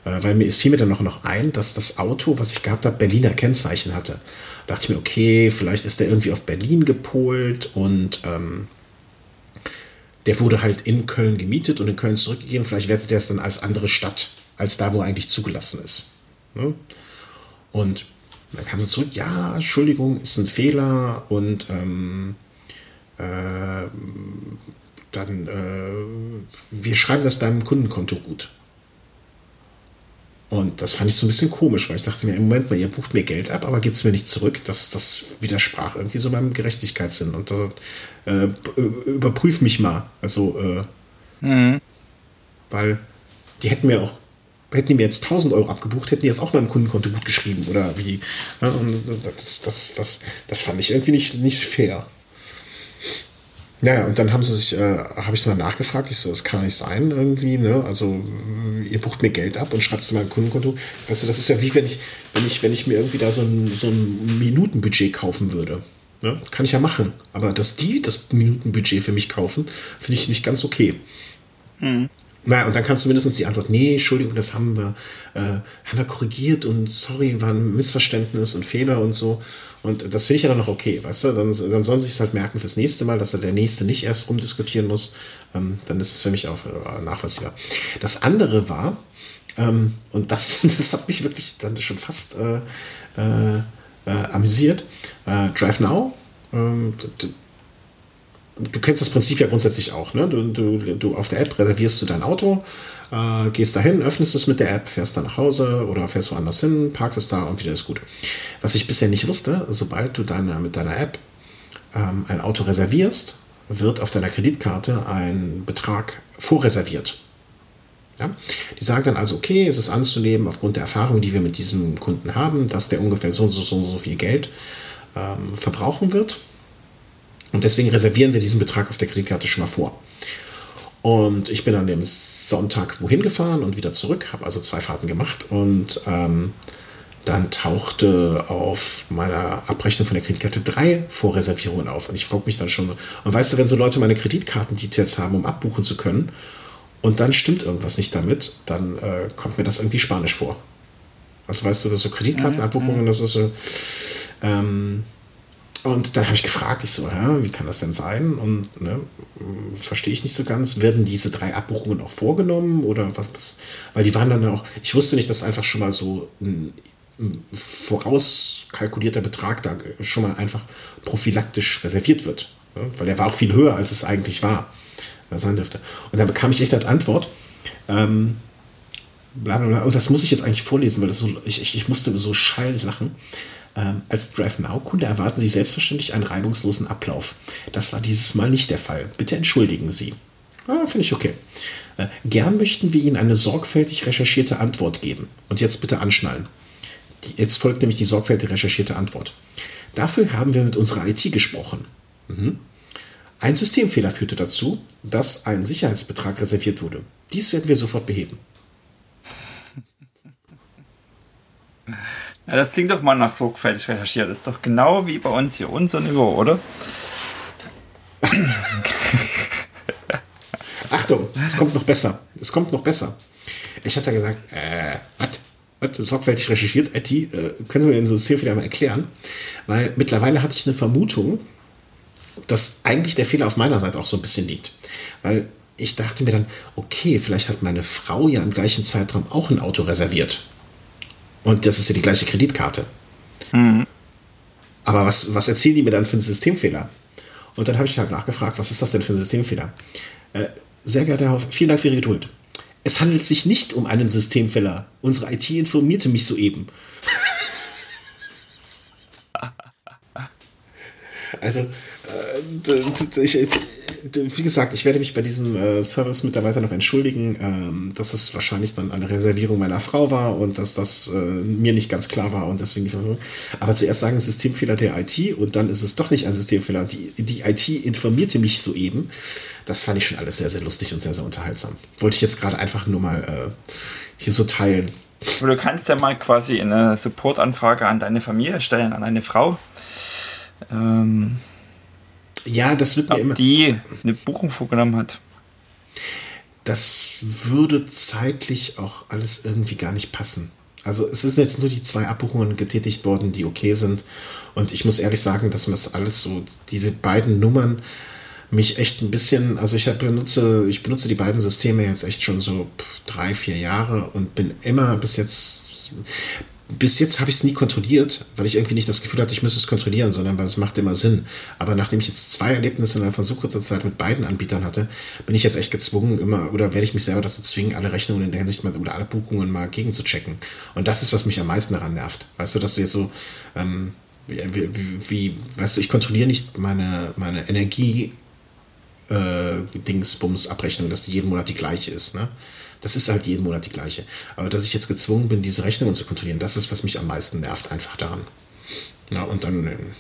Äh, weil mir ist fiel mir dann noch, noch ein, dass das Auto, was ich gehabt habe, Berliner Kennzeichen hatte. Da dachte ich mir, okay, vielleicht ist der irgendwie auf Berlin gepolt und ähm, der wurde halt in Köln gemietet und in Köln zurückgegeben. Vielleicht wertet er es dann als andere Stadt, als da, wo er eigentlich zugelassen ist. Ne? Und dann kam sie zurück, ja, Entschuldigung, ist ein Fehler und ähm, äh, dann, äh, wir schreiben das deinem Kundenkonto gut. Und das fand ich so ein bisschen komisch, weil ich dachte mir, im Moment mal, ihr bucht mir Geld ab, aber gibt es mir nicht zurück. Das, das widersprach irgendwie so meinem Gerechtigkeitssinn. Und das, äh, überprüf mich mal. Also, äh, mhm. weil die hätten mir auch, hätten die mir jetzt 1000 Euro abgebucht, hätten die jetzt auch meinem Kundenkonto gut geschrieben oder wie. Und das, das, das, das fand ich irgendwie nicht, nicht fair. Naja, und dann haben sie sich, äh, habe ich mal nachgefragt, ich so, das kann nicht sein irgendwie, ne? Also ihr bucht mir Geld ab und schreibt es in mein Kundenkonto. Weißt du, das ist ja wie wenn ich, wenn ich, wenn ich mir irgendwie da so ein, so ein Minutenbudget kaufen würde. Ne? Kann ich ja machen. Aber dass die das Minutenbudget für mich kaufen, finde ich nicht ganz okay. Mhm. naja, und dann kannst du mindestens die Antwort, nee, Entschuldigung, das haben wir, äh, haben wir korrigiert und sorry, war ein Missverständnis und Fehler und so. Und das finde ich ja dann noch okay, weißt du? Dann, dann sollen sie es halt merken fürs nächste Mal, dass er der Nächste nicht erst rumdiskutieren muss. Ähm, dann ist es für mich auch äh, nachvollziehbar. Das andere war, ähm, und das, das hat mich wirklich dann schon fast äh, äh, äh amüsiert, äh, Drive Now. Ähm, du kennst das Prinzip ja grundsätzlich auch. Ne? Du, du, du auf der App reservierst du dein Auto, äh, gehst dahin, öffnest es mit der App, fährst dann nach Hause oder fährst woanders hin, parkst es da und wieder ist gut. Was ich bisher nicht wusste, sobald du deine, mit deiner App ähm, ein Auto reservierst, wird auf deiner Kreditkarte ein Betrag vorreserviert. Ja? Die sagen dann also, okay, es ist anzunehmen, aufgrund der Erfahrung, die wir mit diesem Kunden haben, dass der ungefähr so und so, so, so viel Geld ähm, verbrauchen wird und deswegen reservieren wir diesen Betrag auf der Kreditkarte schon mal vor. Und ich bin an dem Sonntag wohin gefahren und wieder zurück, habe also zwei Fahrten gemacht und ähm, dann tauchte auf meiner Abrechnung von der Kreditkarte drei Vorreservierungen auf. Und ich frage mich dann schon, und weißt du, wenn so Leute meine Kreditkartendetails haben, um abbuchen zu können, und dann stimmt irgendwas nicht damit, dann äh, kommt mir das irgendwie spanisch vor. Also weißt du, das so Kreditkartenabbuchungen, das ist so. Ähm, und dann habe ich gefragt, ich so, ja, wie kann das denn sein? Und ne, verstehe ich nicht so ganz. Werden diese drei Abbuchungen auch vorgenommen oder was, was? Weil die waren dann auch, ich wusste nicht, dass einfach schon mal so ein, ein vorauskalkulierter Betrag da schon mal einfach prophylaktisch reserviert wird. Ne? Weil der war auch viel höher, als es eigentlich war, äh, sein dürfte. Und dann bekam ich echt als Antwort, ähm, bla bla bla, oh, das muss ich jetzt eigentlich vorlesen, weil das so, ich, ich, ich musste so schallend lachen. Ähm, als DriveNow-Kunde erwarten Sie selbstverständlich einen reibungslosen Ablauf. Das war dieses Mal nicht der Fall. Bitte entschuldigen Sie. Ah, Finde ich okay. Äh, gern möchten wir Ihnen eine sorgfältig recherchierte Antwort geben. Und jetzt bitte anschnallen. Die, jetzt folgt nämlich die sorgfältig recherchierte Antwort. Dafür haben wir mit unserer IT gesprochen. Mhm. Ein Systemfehler führte dazu, dass ein Sicherheitsbetrag reserviert wurde. Dies werden wir sofort beheben. Ja, das klingt doch mal nach sorgfältig recherchiert. Das ist doch genau wie bei uns hier, unser Niveau, oder? Achtung, es kommt noch besser. Es kommt noch besser. Ich hatte gesagt, äh, was? Was? Sorgfältig recherchiert, IT, äh, können Sie mir den Systemfehler mal erklären? Weil mittlerweile hatte ich eine Vermutung, dass eigentlich der Fehler auf meiner Seite auch so ein bisschen liegt. Weil ich dachte mir dann, okay, vielleicht hat meine Frau ja im gleichen Zeitraum auch ein Auto reserviert. Und das ist ja die gleiche Kreditkarte. Mhm. Aber was, was erzählen die mir dann für einen Systemfehler? Und dann habe ich halt nachgefragt, was ist das denn für ein Systemfehler? Äh, sehr geehrter Herr Hoff, vielen Dank für Ihre Geduld. Es handelt sich nicht um einen Systemfehler. Unsere IT informierte mich soeben. also, ich, wie gesagt, ich werde mich bei diesem äh, Service-Mitarbeiter noch entschuldigen, ähm, dass es wahrscheinlich dann eine Reservierung meiner Frau war und dass das äh, mir nicht ganz klar war und deswegen die. Aber zuerst sagen Systemfehler der IT und dann ist es doch nicht ein Systemfehler. Die, die IT informierte mich soeben. Das fand ich schon alles sehr, sehr lustig und sehr, sehr unterhaltsam. Wollte ich jetzt gerade einfach nur mal äh, hier so teilen. Du kannst ja mal quasi eine Supportanfrage an deine Familie stellen, an eine Frau. Ähm ja, das wird mir immer. Die eine Buchung vorgenommen hat. Das würde zeitlich auch alles irgendwie gar nicht passen. Also es sind jetzt nur die zwei Abbuchungen getätigt worden, die okay sind. Und ich muss ehrlich sagen, dass mir das alles so, diese beiden Nummern mich echt ein bisschen, also ich benutze, ich benutze die beiden Systeme jetzt echt schon so drei, vier Jahre und bin immer bis jetzt bis jetzt habe ich es nie kontrolliert, weil ich irgendwie nicht das Gefühl hatte, ich müsste es kontrollieren, sondern weil es macht immer Sinn. Aber nachdem ich jetzt zwei Erlebnisse innerhalb von so kurzer Zeit mit beiden Anbietern hatte, bin ich jetzt echt gezwungen, immer oder werde ich mich selber dazu zwingen, alle Rechnungen in der Hinsicht mal oder alle Buchungen mal gegenzuchecken. Und das ist, was mich am meisten daran nervt. Weißt du, dass du jetzt so, ähm, wie, wie, wie, weißt du, ich kontrolliere nicht meine, meine Energie äh, dass die jeden Monat die gleiche ist, ne? Das ist halt jeden Monat die gleiche. Aber dass ich jetzt gezwungen bin, diese Rechnungen zu kontrollieren, das ist, was mich am meisten nervt, einfach daran. Ja, und dann ähm,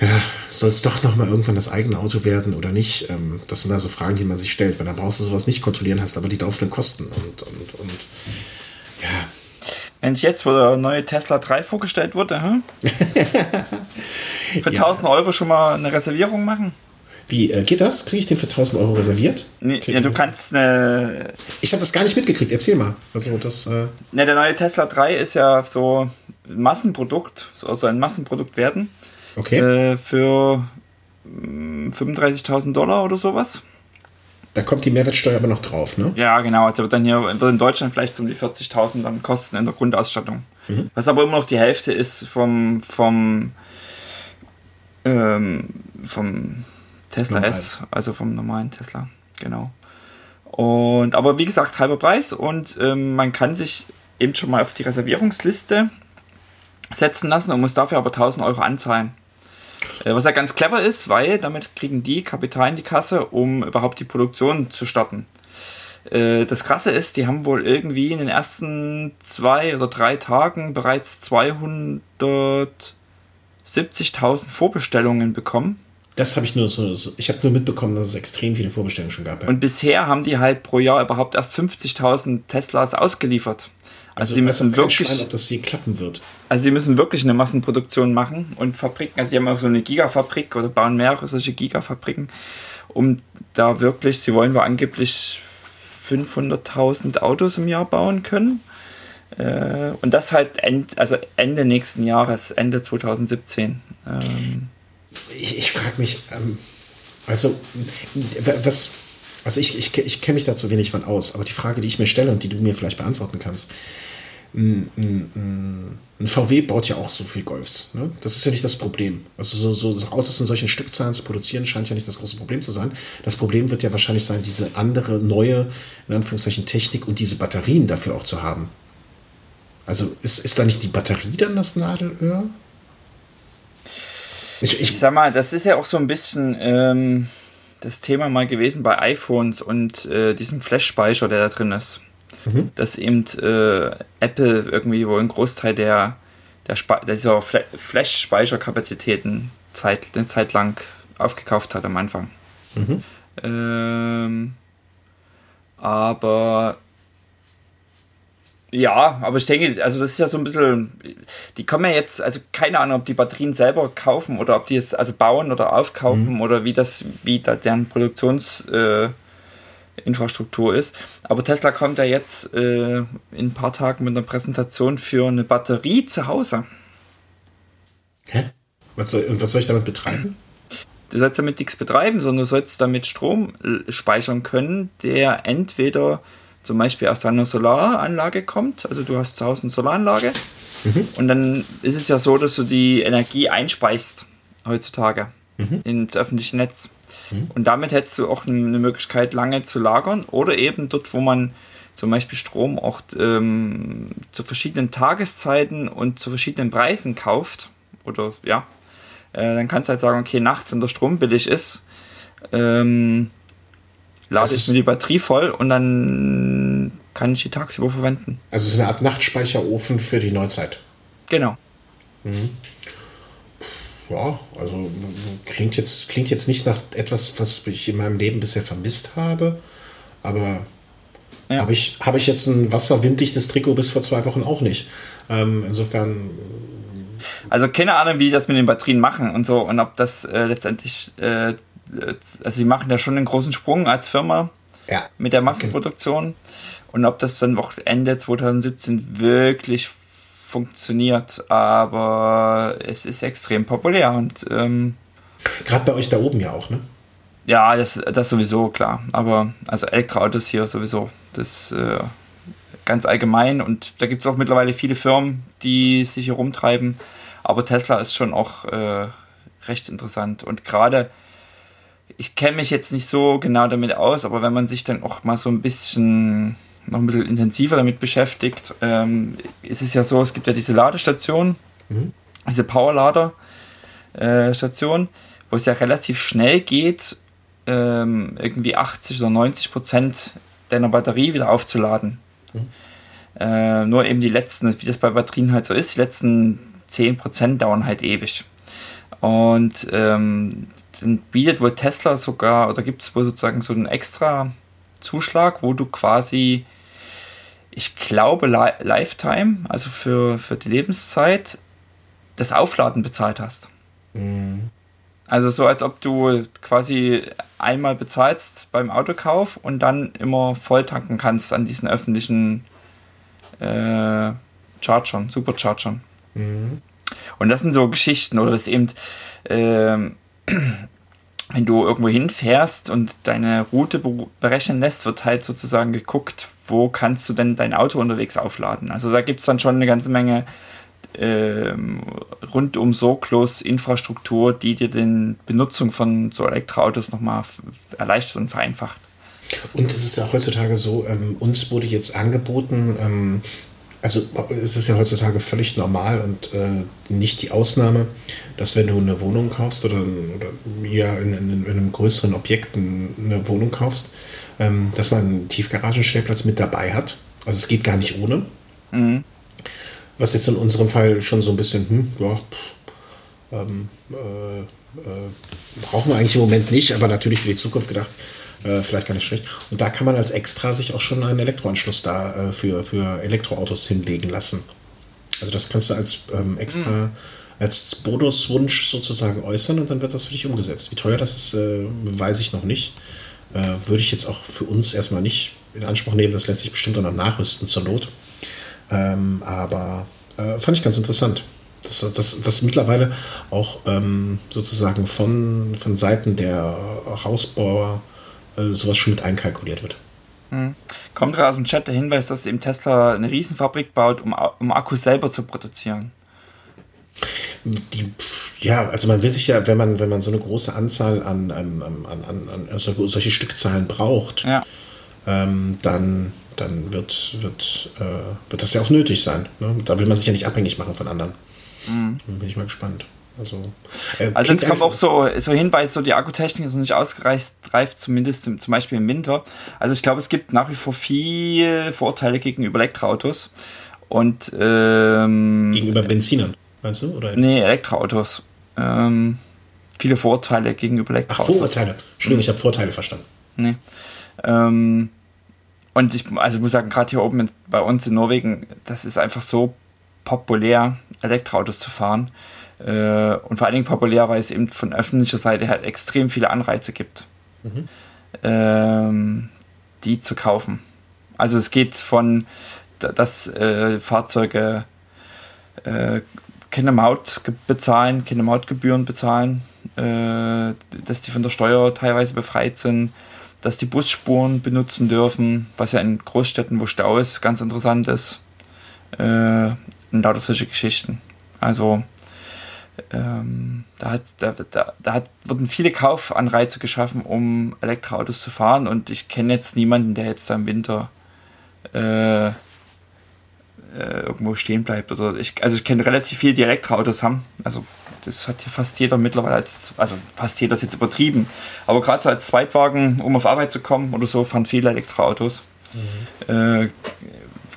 ja, soll es doch nochmal irgendwann das eigene Auto werden oder nicht? Ähm, das sind also Fragen, die man sich stellt, weil dann brauchst du sowas nicht kontrolliien, hast aber die laufenden Kosten und, und, und ja. Mensch, jetzt, wo der neue Tesla 3 vorgestellt wurde, hm? für ja. 1000 Euro schon mal eine Reservierung machen? Wie äh, geht das? Kriege ich den für 1000 Euro reserviert? Nee, ja, du kannst eine. Ich habe das gar nicht mitgekriegt. Erzähl mal. Also das. Äh ne, der neue Tesla 3 ist ja so ein Massenprodukt, also ein Massenprodukt werden. Okay. Äh, für 35.000 hm, Dollar oder sowas. Da kommt die Mehrwertsteuer aber noch drauf, ne? Ja, genau. Also wird dann hier wird in Deutschland vielleicht so um die 40.000 dann kosten in der Grundausstattung. Mhm. Was aber immer noch die Hälfte ist vom, vom, ähm, vom Tesla Normal. S, also vom normalen Tesla. Genau. Und aber wie gesagt, halber Preis und ähm, man kann sich eben schon mal auf die Reservierungsliste setzen lassen und muss dafür aber 1000 Euro anzahlen. Äh, was ja ganz clever ist, weil damit kriegen die Kapital in die Kasse, um überhaupt die Produktion zu starten. Äh, das Krasse ist, die haben wohl irgendwie in den ersten zwei oder drei Tagen bereits 270.000 Vorbestellungen bekommen. Das habe ich nur so, ich habe nur mitbekommen, dass es extrem viele Vorbestellungen schon gab. Ja. Und bisher haben die halt pro Jahr überhaupt erst 50.000 Teslas ausgeliefert. Also, also die müssen wirklich, Schwein, ob das hier klappen wird. Also sie müssen wirklich eine Massenproduktion machen und Fabriken, also sie haben auch so eine Gigafabrik oder bauen mehrere solche Gigafabriken, um da wirklich, sie wollen wir angeblich 500.000 Autos im Jahr bauen können. Äh, und das halt end, also Ende nächsten Jahres, Ende 2017. Ich, ich frage mich, ähm, also was, also ich, ich, ich kenne mich da zu wenig von aus, aber die Frage, die ich mir stelle und die du mir vielleicht beantworten kannst, ein, ein, ein, VW baut ja auch so viel Golfs. Ne? Das ist ja nicht das Problem. Also so, so, Autos in solchen Stückzahlen zu produzieren, scheint ja nicht das große Problem zu sein. Das Problem wird ja wahrscheinlich sein, diese andere, neue, in Anführungszeichen, Technik und diese Batterien dafür auch zu haben. Also ist, ist da nicht die Batterie dann das Nadelöhr? Ich, ich, ich sag mal, das ist ja auch so ein bisschen ähm, das Thema mal gewesen bei iPhones und äh, diesem Flash-Speicher, der da drin ist mhm. dass eben äh, Apple irgendwie wohl einen Großteil der, der dieser Flash-Speicherkapazitäten Zeit, eine Zeit lang aufgekauft hat am Anfang. Mhm. Ähm, aber ja, aber ich denke, also das ist ja so ein bisschen, die kommen ja jetzt, also keine Ahnung, ob die Batterien selber kaufen oder ob die es also bauen oder aufkaufen mhm. oder wie das, wie da deren Produktions, äh, ist. Aber Tesla kommt ja jetzt äh, in ein paar Tagen mit einer Präsentation für eine Batterie zu Hause. Hä? Was soll, und was soll ich damit betreiben? Du sollst damit nichts betreiben, sondern du sollst damit Strom äh, speichern können, der entweder zum Beispiel aus deiner Solaranlage kommt, also du hast zu Hause eine Solaranlage mhm. und dann ist es ja so, dass du die Energie einspeist heutzutage mhm. ins öffentliche Netz. Mhm. Und damit hättest du auch eine Möglichkeit, lange zu lagern oder eben dort, wo man zum Beispiel Strom auch ähm, zu verschiedenen Tageszeiten und zu verschiedenen Preisen kauft oder ja, äh, dann kannst du halt sagen, okay, nachts, wenn der Strom billig ist, ähm, lade ich mir die Batterie voll und dann kann ich die tagsüber verwenden. Also es ist eine Art Nachtspeicherofen für die Neuzeit. Genau. Mhm ja, also klingt jetzt, klingt jetzt nicht nach etwas, was ich in meinem Leben bisher vermisst habe, aber ja. habe ich, hab ich jetzt ein wasserwinddichtes Trikot bis vor zwei Wochen auch nicht. Ähm, insofern. Also keine Ahnung, wie die das mit den Batterien machen und so und ob das äh, letztendlich, äh, also sie machen ja schon einen großen Sprung als Firma ja. mit der Massenproduktion und ob das dann auch Ende 2017 wirklich funktioniert, aber es ist extrem populär und ähm, gerade bei euch da oben ja auch, ne? Ja, das, das sowieso, klar. Aber also Elektroautos hier sowieso, das äh, ganz allgemein und da gibt es auch mittlerweile viele Firmen, die sich hier rumtreiben. Aber Tesla ist schon auch äh, recht interessant und gerade ich kenne mich jetzt nicht so genau damit aus, aber wenn man sich dann auch mal so ein bisschen noch ein bisschen intensiver damit beschäftigt, ähm, ist es ja so, es gibt ja diese Ladestation, mhm. diese Powerlader-Station, äh, wo es ja relativ schnell geht, ähm, irgendwie 80 oder 90 Prozent deiner Batterie wieder aufzuladen. Mhm. Äh, nur eben die letzten, wie das bei Batterien halt so ist, die letzten 10 Prozent dauern halt ewig. Und ähm, dann bietet wohl Tesla sogar, oder gibt es wohl sozusagen so einen extra Zuschlag, wo du quasi ich glaube, Lifetime, also für, für die Lebenszeit, das Aufladen bezahlt hast. Mhm. Also so, als ob du quasi einmal bezahlst beim Autokauf und dann immer voll tanken kannst an diesen öffentlichen äh, Chargern, Superchargern. Mhm. Und das sind so Geschichten, oder das eben, äh, wenn du irgendwo hinfährst und deine Route berechnen lässt, wird halt sozusagen geguckt, wo kannst du denn dein Auto unterwegs aufladen. Also da gibt es dann schon eine ganze Menge ähm, rundum sorglos Infrastruktur, die dir die Benutzung von so Elektroautos nochmal erleichtert und vereinfacht. Und es ist ja heutzutage so, ähm, uns wurde jetzt angeboten, ähm, also es ist ja heutzutage völlig normal und äh, nicht die Ausnahme, dass wenn du eine Wohnung kaufst oder, oder ja, in, in, in, einem größeren Objekt eine Wohnung kaufst, ähm, dass man einen Tiefgaragenstellplatz mit dabei hat. Also es geht gar nicht ohne. Mhm. Was jetzt in unserem Fall schon so ein bisschen, hm, ja, pff, ähm, äh, äh, brauchen wir eigentlich im Moment nicht, aber natürlich für die Zukunft gedacht, äh, vielleicht gar nicht schlecht. Und da kann man als Extra sich auch schon einen Elektroanschluss da äh, für, für Elektroautos hinlegen lassen. Also das kannst du als ähm, extra, mhm. als Bonuswunsch sozusagen äußern und dann wird das für dich umgesetzt. Wie teuer das ist, äh, weiß ich noch nicht. Äh, würde ich jetzt auch für uns erstmal nicht in Anspruch nehmen. Das lässt sich bestimmt auch noch nachrüsten zur Not. Ähm, aber äh, fand ich ganz interessant. Dass, dass, dass mittlerweile auch ähm, sozusagen von, von Seiten der Hausbauer äh, sowas schon mit einkalkuliert wird. Hm. Kommt gerade aus dem Chat der Hinweis, dass eben Tesla eine Riesenfabrik baut, um, um Akkus selber zu produzieren. Die, ja, also man will sich ja, wenn man, wenn man so eine große Anzahl an, an, an, an, an solche Stückzahlen braucht, ja. ähm, dann, dann wird, wird, äh, wird das ja auch nötig sein. Ne? Da will man sich ja nicht abhängig machen von anderen. Mhm. Bin ich mal gespannt. Also, äh, also es kommt auch so, so Hinweis, so die Akkutechnik ist noch nicht ausgereift, zumindest im, zum Beispiel im Winter. Also ich glaube, es gibt nach wie vor viele Vorteile gegenüber Elektroautos. Und ähm, gegenüber Benzinern, meinst du? Oder? Nee, Elektroautos. Ähm, viele Vorteile gegenüber Elektroautos. Ach, Vorteile. Entschuldigung, ich habe Vorteile verstanden. Nee. Ähm, und ich, also ich muss sagen, gerade hier oben bei uns in Norwegen, das ist einfach so populär, Elektroautos zu fahren. Äh, und vor allen Dingen populär, weil es eben von öffentlicher Seite halt extrem viele Anreize gibt, mhm. ähm, die zu kaufen. Also es geht von, dass äh, Fahrzeuge äh, keine Maut bezahlen, keine Mautgebühren bezahlen, äh, dass die von der Steuer teilweise befreit sind, dass die Busspuren benutzen dürfen, was ja in Großstädten, wo Stau ist, ganz interessant ist. Äh, und lauter solche Geschichten. Also ähm, da, hat, da, da, da hat, wurden viele Kaufanreize geschaffen, um Elektroautos zu fahren und ich kenne jetzt niemanden, der jetzt da im Winter äh, äh, irgendwo stehen bleibt. Oder ich, also ich kenne relativ viele, die Elektroautos haben. Also das hat hier fast jeder mittlerweile als, also fast jeder ist jetzt übertrieben. Aber gerade so als Zweitwagen, um auf Arbeit zu kommen oder so, fahren viele Elektroautos. Mhm. Äh,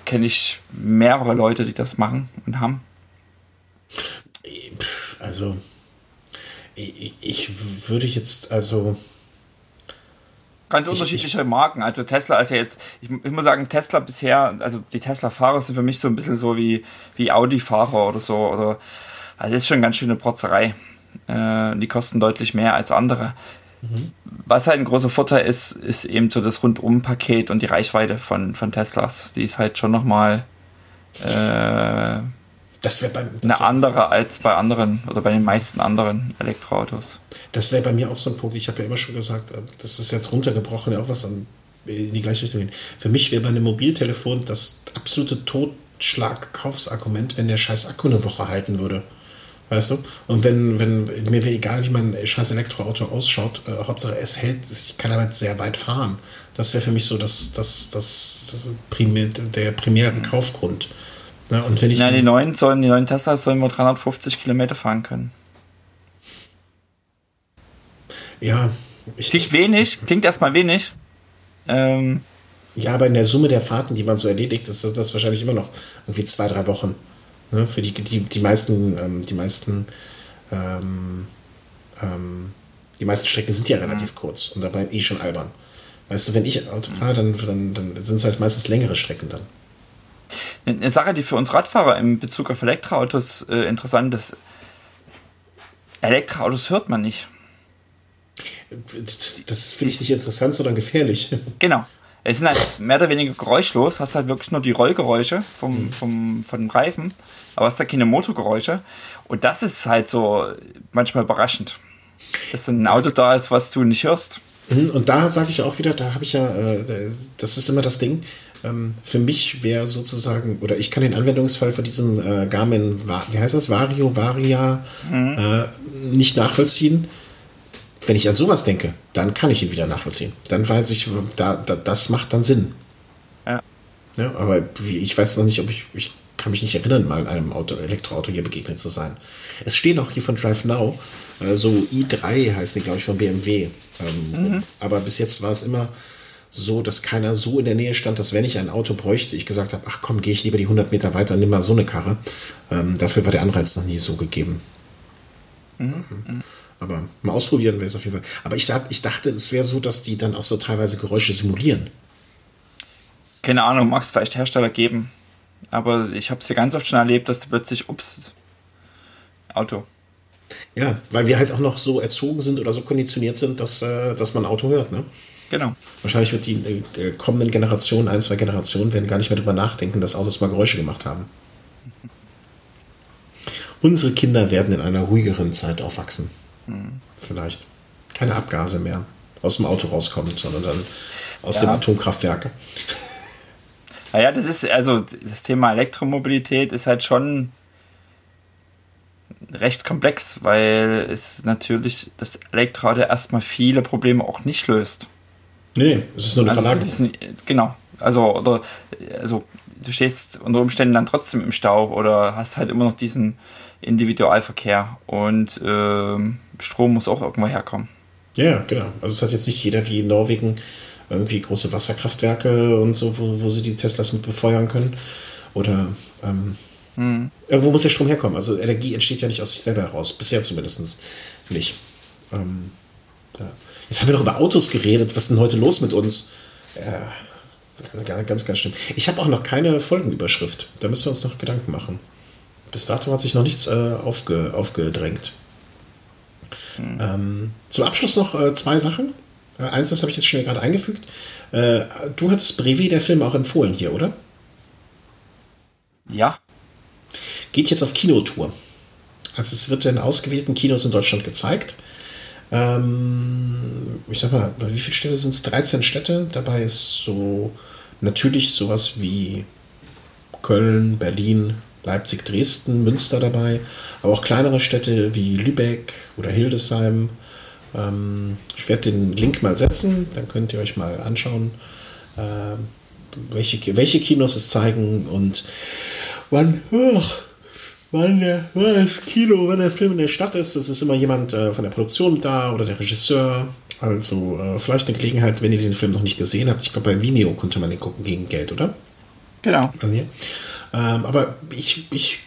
kenne ich mehrere Leute, die das machen und haben. Also, ich, ich würde jetzt, also. Ganz unterschiedliche ich, Marken. Also Tesla ist ja jetzt, ich, ich, muss sagen, Tesla bisher, also die Tesla-Fahrer sind für mich so ein bisschen so wie, wie Audi-Fahrer oder so. Oder, also ist schon ganz schöne Protzerei. Äh, die kosten deutlich mehr als andere. Mhm. Was halt ein großer Vorteil ist, ist eben so das Rundum-Paket und die Reichweite von, von Teslas. Die ist halt schon nochmal äh, das wäre eine andere als bei anderen oder bei den meisten anderen Elektroautos. Das wäre bei mir auch so ein Punkt. Ich habe ja immer schon gesagt, äh, das ist jetzt runtergebrochen, ja auch was in die gleiche Richtung gehen. Für mich wäre bei einem Mobiltelefon das absolute Totschlag-Kaufsargument, wenn der scheiß Akku eine Woche halten würde. Weißt du? Und wenn, wenn mir wäre egal, wie mein scheiß Elektroauto ausschaut, äh, Hauptsache es hält, ich kann damit sehr weit fahren. Das wäre für mich so das, das, das, das primär, der primäre Kaufgrund. Ja, und wenn ich. Ja, die neuen sollen, die neuen Teslas sollen nur 350 Kilometer fahren können. Ja. Ich, klingt wenig, klingt erstmal wenig. Ähm, ja, aber in der Summe der Fahrten, die man so erledigt, ist das, das wahrscheinlich immer noch irgendwie zwei, drei Wochen. Ne? Für die, die, die meisten, ähm, die meisten, ähm, ähm, die meisten Strecken sind ja relativ mhm. kurz und dabei eh schon albern. Weißt du, wenn ich Auto fahre, dann, dann, dann sind es halt meistens längere Strecken dann. Eine Sache, die für uns Radfahrer in Bezug auf Elektroautos äh, interessant ist, Elektroautos hört man nicht. Das, das finde ich nicht interessant, sondern gefährlich. Genau. Es sind halt mehr oder weniger geräuschlos, hast halt wirklich nur die Rollgeräusche vom, mhm. vom, von dem Reifen, aber hast da keine Motorgeräusche. Und das ist halt so manchmal überraschend, dass dann ein Auto da ist, was du nicht hörst. Mhm, und da sage ich auch wieder, da habe ich ja, äh, das ist immer das Ding. Ähm, für mich wäre sozusagen, oder ich kann den Anwendungsfall von diesem äh, Garmin, wie heißt das, Vario, Varia, mhm. äh, nicht nachvollziehen wenn ich an sowas denke, dann kann ich ihn wieder nachvollziehen. Dann weiß ich, da, da das macht dann Sinn. Ja. ja aber ich weiß noch nicht, ob ich, ich kann mich nicht erinnern, mal einem Auto, Elektroauto hier begegnet zu sein. Es stehen auch hier von Drive Now, äh, so i3 heißt die, glaube ich, von BMW. Ähm, mhm. Aber bis jetzt war es immer so, dass keiner so in der Nähe stand, dass wenn ich ein Auto bräuchte, ich gesagt habe, ach komm, gehe ich lieber die 100 Meter weiter und nimm mal so eine Karre. Ähm, dafür war der Anreiz noch nie so gegeben. Mhm. mhm. Aber mal ausprobieren wäre es auf jeden Fall. Aber ich, ich dachte, es wäre so, dass die dann auch so teilweise Geräusche simulieren. Keine Ahnung, mag es vielleicht Hersteller geben. Aber ich habe es ja ganz oft schon erlebt, dass du plötzlich, ups, Auto. Ja, weil wir halt auch noch so erzogen sind oder so konditioniert sind, dass, äh, dass man Auto hört, ne? Genau. Wahrscheinlich wird die äh, kommenden Generationen, ein, zwei Generationen, werden gar nicht mehr darüber nachdenken, dass Autos mal Geräusche gemacht haben. Unsere Kinder werden in einer ruhigeren Zeit aufwachsen. Mhm. Vielleicht. Keine Abgase mehr aus dem Auto rauskommen, sondern dann aus ja. den Atomkraftwerken. Naja, das ist, also das Thema Elektromobilität ist halt schon recht komplex, weil es natürlich das Elektroauto erstmal viele Probleme auch nicht löst. Nee, es ist nur eine also, Verlagerung. genau. Also, oder, also, du stehst unter Umständen dann trotzdem im Stau oder hast halt immer noch diesen Individualverkehr und ähm, Strom muss auch irgendwo herkommen. Ja, genau. Also es hat jetzt nicht jeder wie in Norwegen irgendwie große Wasserkraftwerke und so, wo, wo sie die Teslas mit befeuern können. Oder ähm, hm. irgendwo muss der Strom herkommen. Also Energie entsteht ja nicht aus sich selber heraus. Bisher zumindest nicht. Ähm, ja. Jetzt haben wir doch über Autos geredet. Was ist denn heute los mit uns? Ja, ganz, ganz, ganz schlimm. Ich habe auch noch keine Folgenüberschrift. Da müssen wir uns noch Gedanken machen. Bis dato hat sich noch nichts äh, aufge, aufgedrängt. Mhm. Ähm, zum Abschluss noch äh, zwei Sachen. Äh, eins, das habe ich jetzt schnell gerade eingefügt. Äh, du hattest Brevi, der Film, auch empfohlen hier, oder? Ja. Geht jetzt auf Kinotour. Also es wird in ausgewählten Kinos in Deutschland gezeigt. Ähm, ich sag mal, wie viele Städte sind es? 13 Städte. Dabei ist so natürlich sowas wie Köln, Berlin, Leipzig, Dresden, Münster dabei, aber auch kleinere Städte wie Lübeck oder Hildesheim. Ähm, ich werde den Link mal setzen, dann könnt ihr euch mal anschauen, äh, welche, welche Kinos es zeigen und wann, oh, wann, der, wann das Kino, wann der Film in der Stadt ist. Es ist immer jemand äh, von der Produktion da oder der Regisseur. Also äh, vielleicht eine Gelegenheit, wenn ihr den Film noch nicht gesehen habt. Ich glaube, bei Vimeo konnte man den gucken gegen Geld, oder? Genau. Ähm, aber ich, ich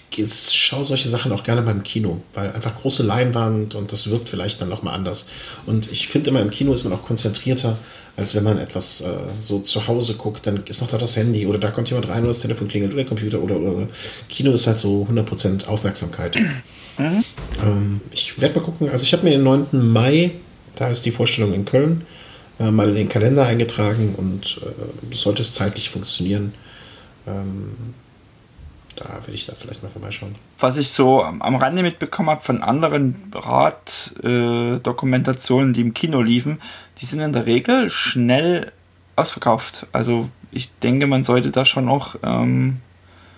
schaue solche Sachen auch gerne beim Kino, weil einfach große Leinwand und das wirkt vielleicht dann nochmal anders. Und ich finde immer im Kino ist man auch konzentrierter, als wenn man etwas äh, so zu Hause guckt, dann ist noch da das Handy oder da kommt jemand rein oder das Telefon klingelt oder der Computer oder, oder Kino ist halt so 100% Aufmerksamkeit. Mhm. Ähm, ich werde mal gucken, also ich habe mir den 9. Mai, da ist die Vorstellung in Köln, äh, mal in den Kalender eingetragen und äh, sollte es zeitlich funktionieren. Ähm, da werde ich da vielleicht mal vorbeischauen. Was ich so am Rande mitbekommen habe von anderen Raddokumentationen, äh, die im Kino liefen, die sind in der Regel schnell ausverkauft. Also ich denke, man sollte da schon auch ähm,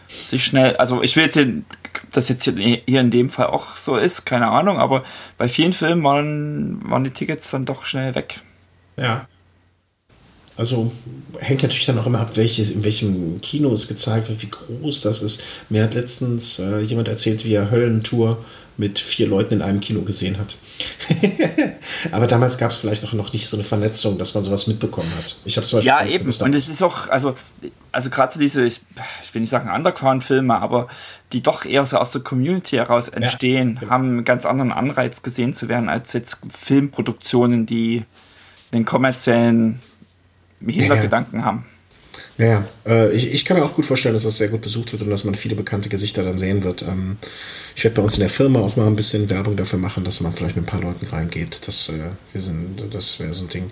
sich schnell, also ich will jetzt, dass jetzt hier in dem Fall auch so ist, keine Ahnung, aber bei vielen Filmen waren, waren die Tickets dann doch schnell weg. Ja. Also hängt natürlich dann auch immer ab, welches, in welchem Kino es gezeigt wird, wie groß das ist. Mir hat letztens äh, jemand erzählt, wie er Höllentour mit vier Leuten in einem Kino gesehen hat. Aber damals gab es vielleicht auch noch nicht so eine Vernetzung, dass man sowas mitbekommen hat. Ich habe Ja, eben. Und es ist auch, also, also gerade so diese, ich, ich, will nicht sagen Underground-Filme, aber die doch eher so aus der Community heraus entstehen, ja, genau. haben einen ganz anderen Anreiz gesehen zu werden, als jetzt Filmproduktionen, die den kommerziellen Hintergedanken ja, haben. Ja. Äh, ich, ich kann mir auch gut vorstellen, dass das sehr gut besucht wird und dass man viele bekannte Gesichter dann sehen wird. Ähm, ich werde bei uns in der Firma auch mal ein bisschen Werbung dafür machen, dass man vielleicht mit ein paar Leuten reingeht. Das, äh, das wäre so ein Ding.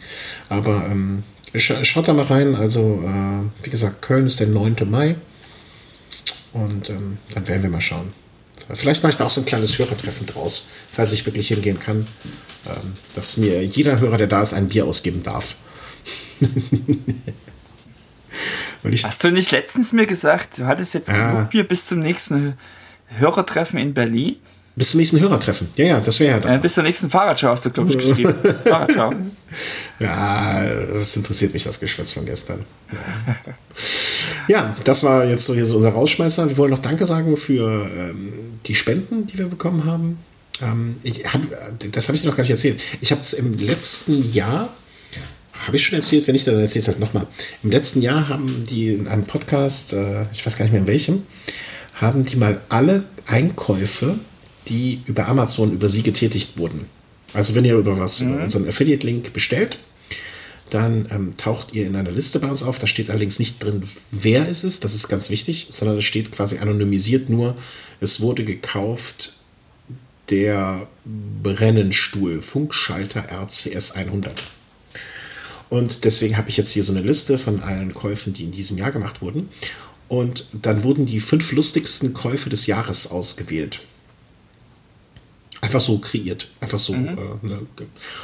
Aber ähm, schaut da mal rein. Also, äh, wie gesagt, Köln ist der 9. Mai. Und ähm, dann werden wir mal schauen. Vielleicht mache ich da auch so ein kleines Hörertreffen draus, falls ich wirklich hingehen kann. Ähm, dass mir jeder Hörer, der da ist, ein Bier ausgeben darf. Hast du nicht letztens mir gesagt, du hattest jetzt ah. genug Bier bis zum nächsten Hörertreffen in Berlin? Bis zum nächsten Hörertreffen. Ja, ja, das wäre ja dann. Äh, bis zur nächsten Fahrradschau hast du, glaube ich, geschrieben. Fahrradschau. Ja, das interessiert mich, das Geschwätz von gestern. Ja. das war jetzt so hier so unser Rausschmeißer. Wir wollen noch Danke sagen für ähm, die Spenden, die wir bekommen haben. Ähm, hab, das habe ich dir noch gar nicht erzählt. Ich habe es im letzten Jahr habe ich schon erzählt, wenn nicht, dann erzähle ich es halt nochmal. Im letzten Jahr haben die in einem Podcast, äh, ich weiß gar nicht mehr in welchem, haben die mal alle Einkäufe, die über Amazon über sie getätigt wurden. Also wenn ihr über was, mhm. über unseren Affiliate-Link bestellt, dann ähm, taucht ihr in einer Liste bei uns auf. Da steht allerdings nicht drin, wer es ist, das ist ganz wichtig, sondern es steht quasi anonymisiert nur, es wurde gekauft der Brennenstuhl Funkschalter RCS 100. Und deswegen habe ich jetzt hier so eine Liste von allen Käufen, die in diesem Jahr gemacht wurden. Und dann wurden die fünf lustigsten Käufe des Jahres ausgewählt einfach so kreiert. Einfach so. Mhm. Äh, ne.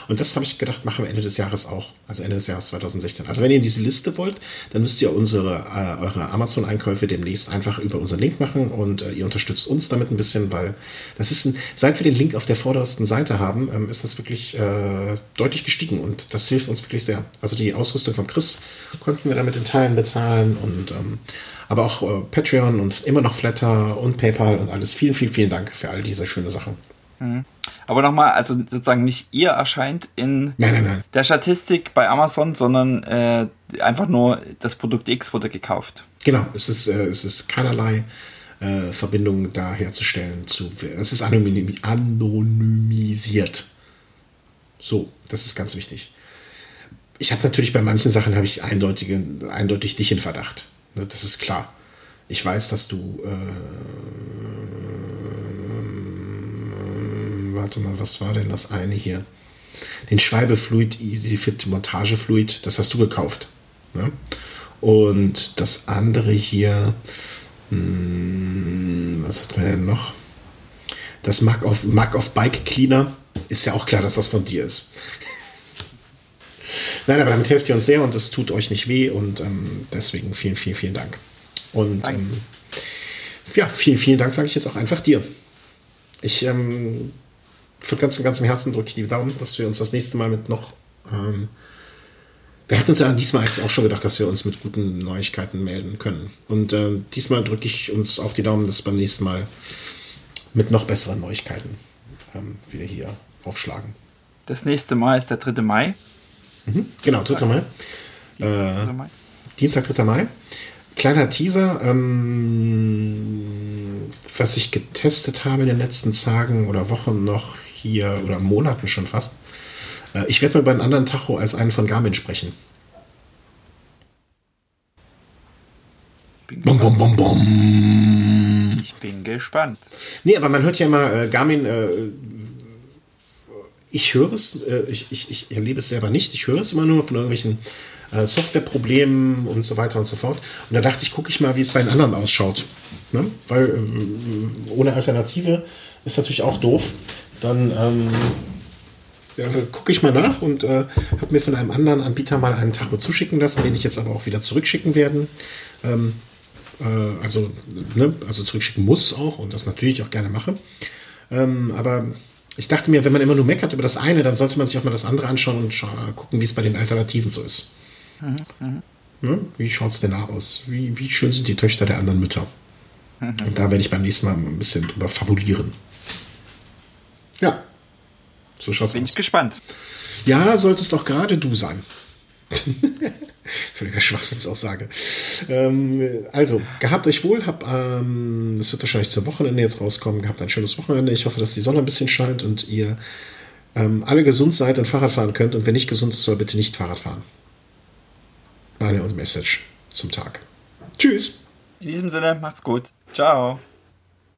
Und das habe ich gedacht, machen wir Ende des Jahres auch. Also Ende des Jahres 2016. Also wenn ihr diese Liste wollt, dann müsst ihr unsere, äh, eure Amazon-Einkäufe demnächst einfach über unseren Link machen und äh, ihr unterstützt uns damit ein bisschen, weil das ist ein, seit wir den Link auf der vordersten Seite haben, ähm, ist das wirklich äh, deutlich gestiegen und das hilft uns wirklich sehr. Also die Ausrüstung von Chris konnten wir damit in Teilen bezahlen und ähm, aber auch äh, Patreon und immer noch Flatter und PayPal und alles. Vielen, vielen, vielen Dank für all diese schöne Sachen. Mhm. Aber nochmal, also sozusagen nicht ihr erscheint in nein, nein, nein. der Statistik bei Amazon, sondern äh, einfach nur das Produkt X wurde gekauft. Genau, es ist, äh, es ist keinerlei äh, Verbindung da herzustellen zu. Es ist anonymisiert. So, das ist ganz wichtig. Ich habe natürlich bei manchen Sachen habe ich eindeutige, eindeutig dich in Verdacht. Ne, das ist klar. Ich weiß, dass du äh, warte mal, was war denn das eine hier? Den Schweibefluid EasyFit Montagefluid, das hast du gekauft. Ne? Und das andere hier, hm, was hat man denn noch? Das Mark of, Mark of Bike Cleaner, ist ja auch klar, dass das von dir ist. Nein, aber damit helft ihr uns sehr und es tut euch nicht weh und ähm, deswegen vielen, vielen, vielen Dank. Und ähm, ja, vielen, vielen Dank sage ich jetzt auch einfach dir. Ich ähm, von ganzem, ganzem Herzen drücke ich die Daumen, dass wir uns das nächste Mal mit noch. Ähm, wir hatten uns ja diesmal eigentlich auch schon gedacht, dass wir uns mit guten Neuigkeiten melden können. Und äh, diesmal drücke ich uns auf die Daumen, dass beim nächsten Mal mit noch besseren Neuigkeiten ähm, wir hier aufschlagen. Das nächste Mal ist der 3. Mai. Mhm, genau, 3. Mai. Äh. Dienstag, 3. Mai. Kleiner Teaser. Ähm, was ich getestet habe in den letzten Tagen oder Wochen noch hier oder Monaten schon fast. Äh, ich werde mal über einen anderen Tacho als einen von Garmin sprechen. Bom, bom, bom, bom. Ich bin gespannt. Nee, aber man hört ja immer, äh, Garmin, äh, ich höre es, äh, ich, ich, ich erlebe es selber nicht, ich höre es immer nur von irgendwelchen äh, Softwareproblemen und so weiter und so fort. Und da dachte ich, gucke ich mal, wie es bei den anderen ausschaut. Ne? Weil äh, ohne Alternative ist natürlich auch doof dann ähm, ja, gucke ich mal nach und äh, habe mir von einem anderen Anbieter mal einen Tacho zuschicken lassen, den ich jetzt aber auch wieder zurückschicken werde. Ähm, äh, also, ne, also zurückschicken muss auch und das natürlich auch gerne mache. Ähm, aber ich dachte mir, wenn man immer nur meckert über das eine, dann sollte man sich auch mal das andere anschauen und gucken, wie es bei den Alternativen so ist. Mhm, mh. ne? Wie schaut es denn da aus? Wie, wie schön sind die Töchter der anderen Mütter? Mhm. Und da werde ich beim nächsten Mal ein bisschen drüber fabulieren. So schaut's Bin aus. Bin ich gespannt. Ja, solltest auch gerade du sein. Völliger Schwachsinnsaussage. Ähm, also, gehabt euch wohl, hab, ähm, das wird wahrscheinlich zum Wochenende jetzt rauskommen, gehabt ein schönes Wochenende. Ich hoffe, dass die Sonne ein bisschen scheint und ihr ähm, alle gesund seid und Fahrrad fahren könnt. Und wenn nicht gesund ist, soll bitte nicht Fahrrad fahren. Meine Message. zum Tag. Tschüss. In diesem Sinne, macht's gut. Ciao.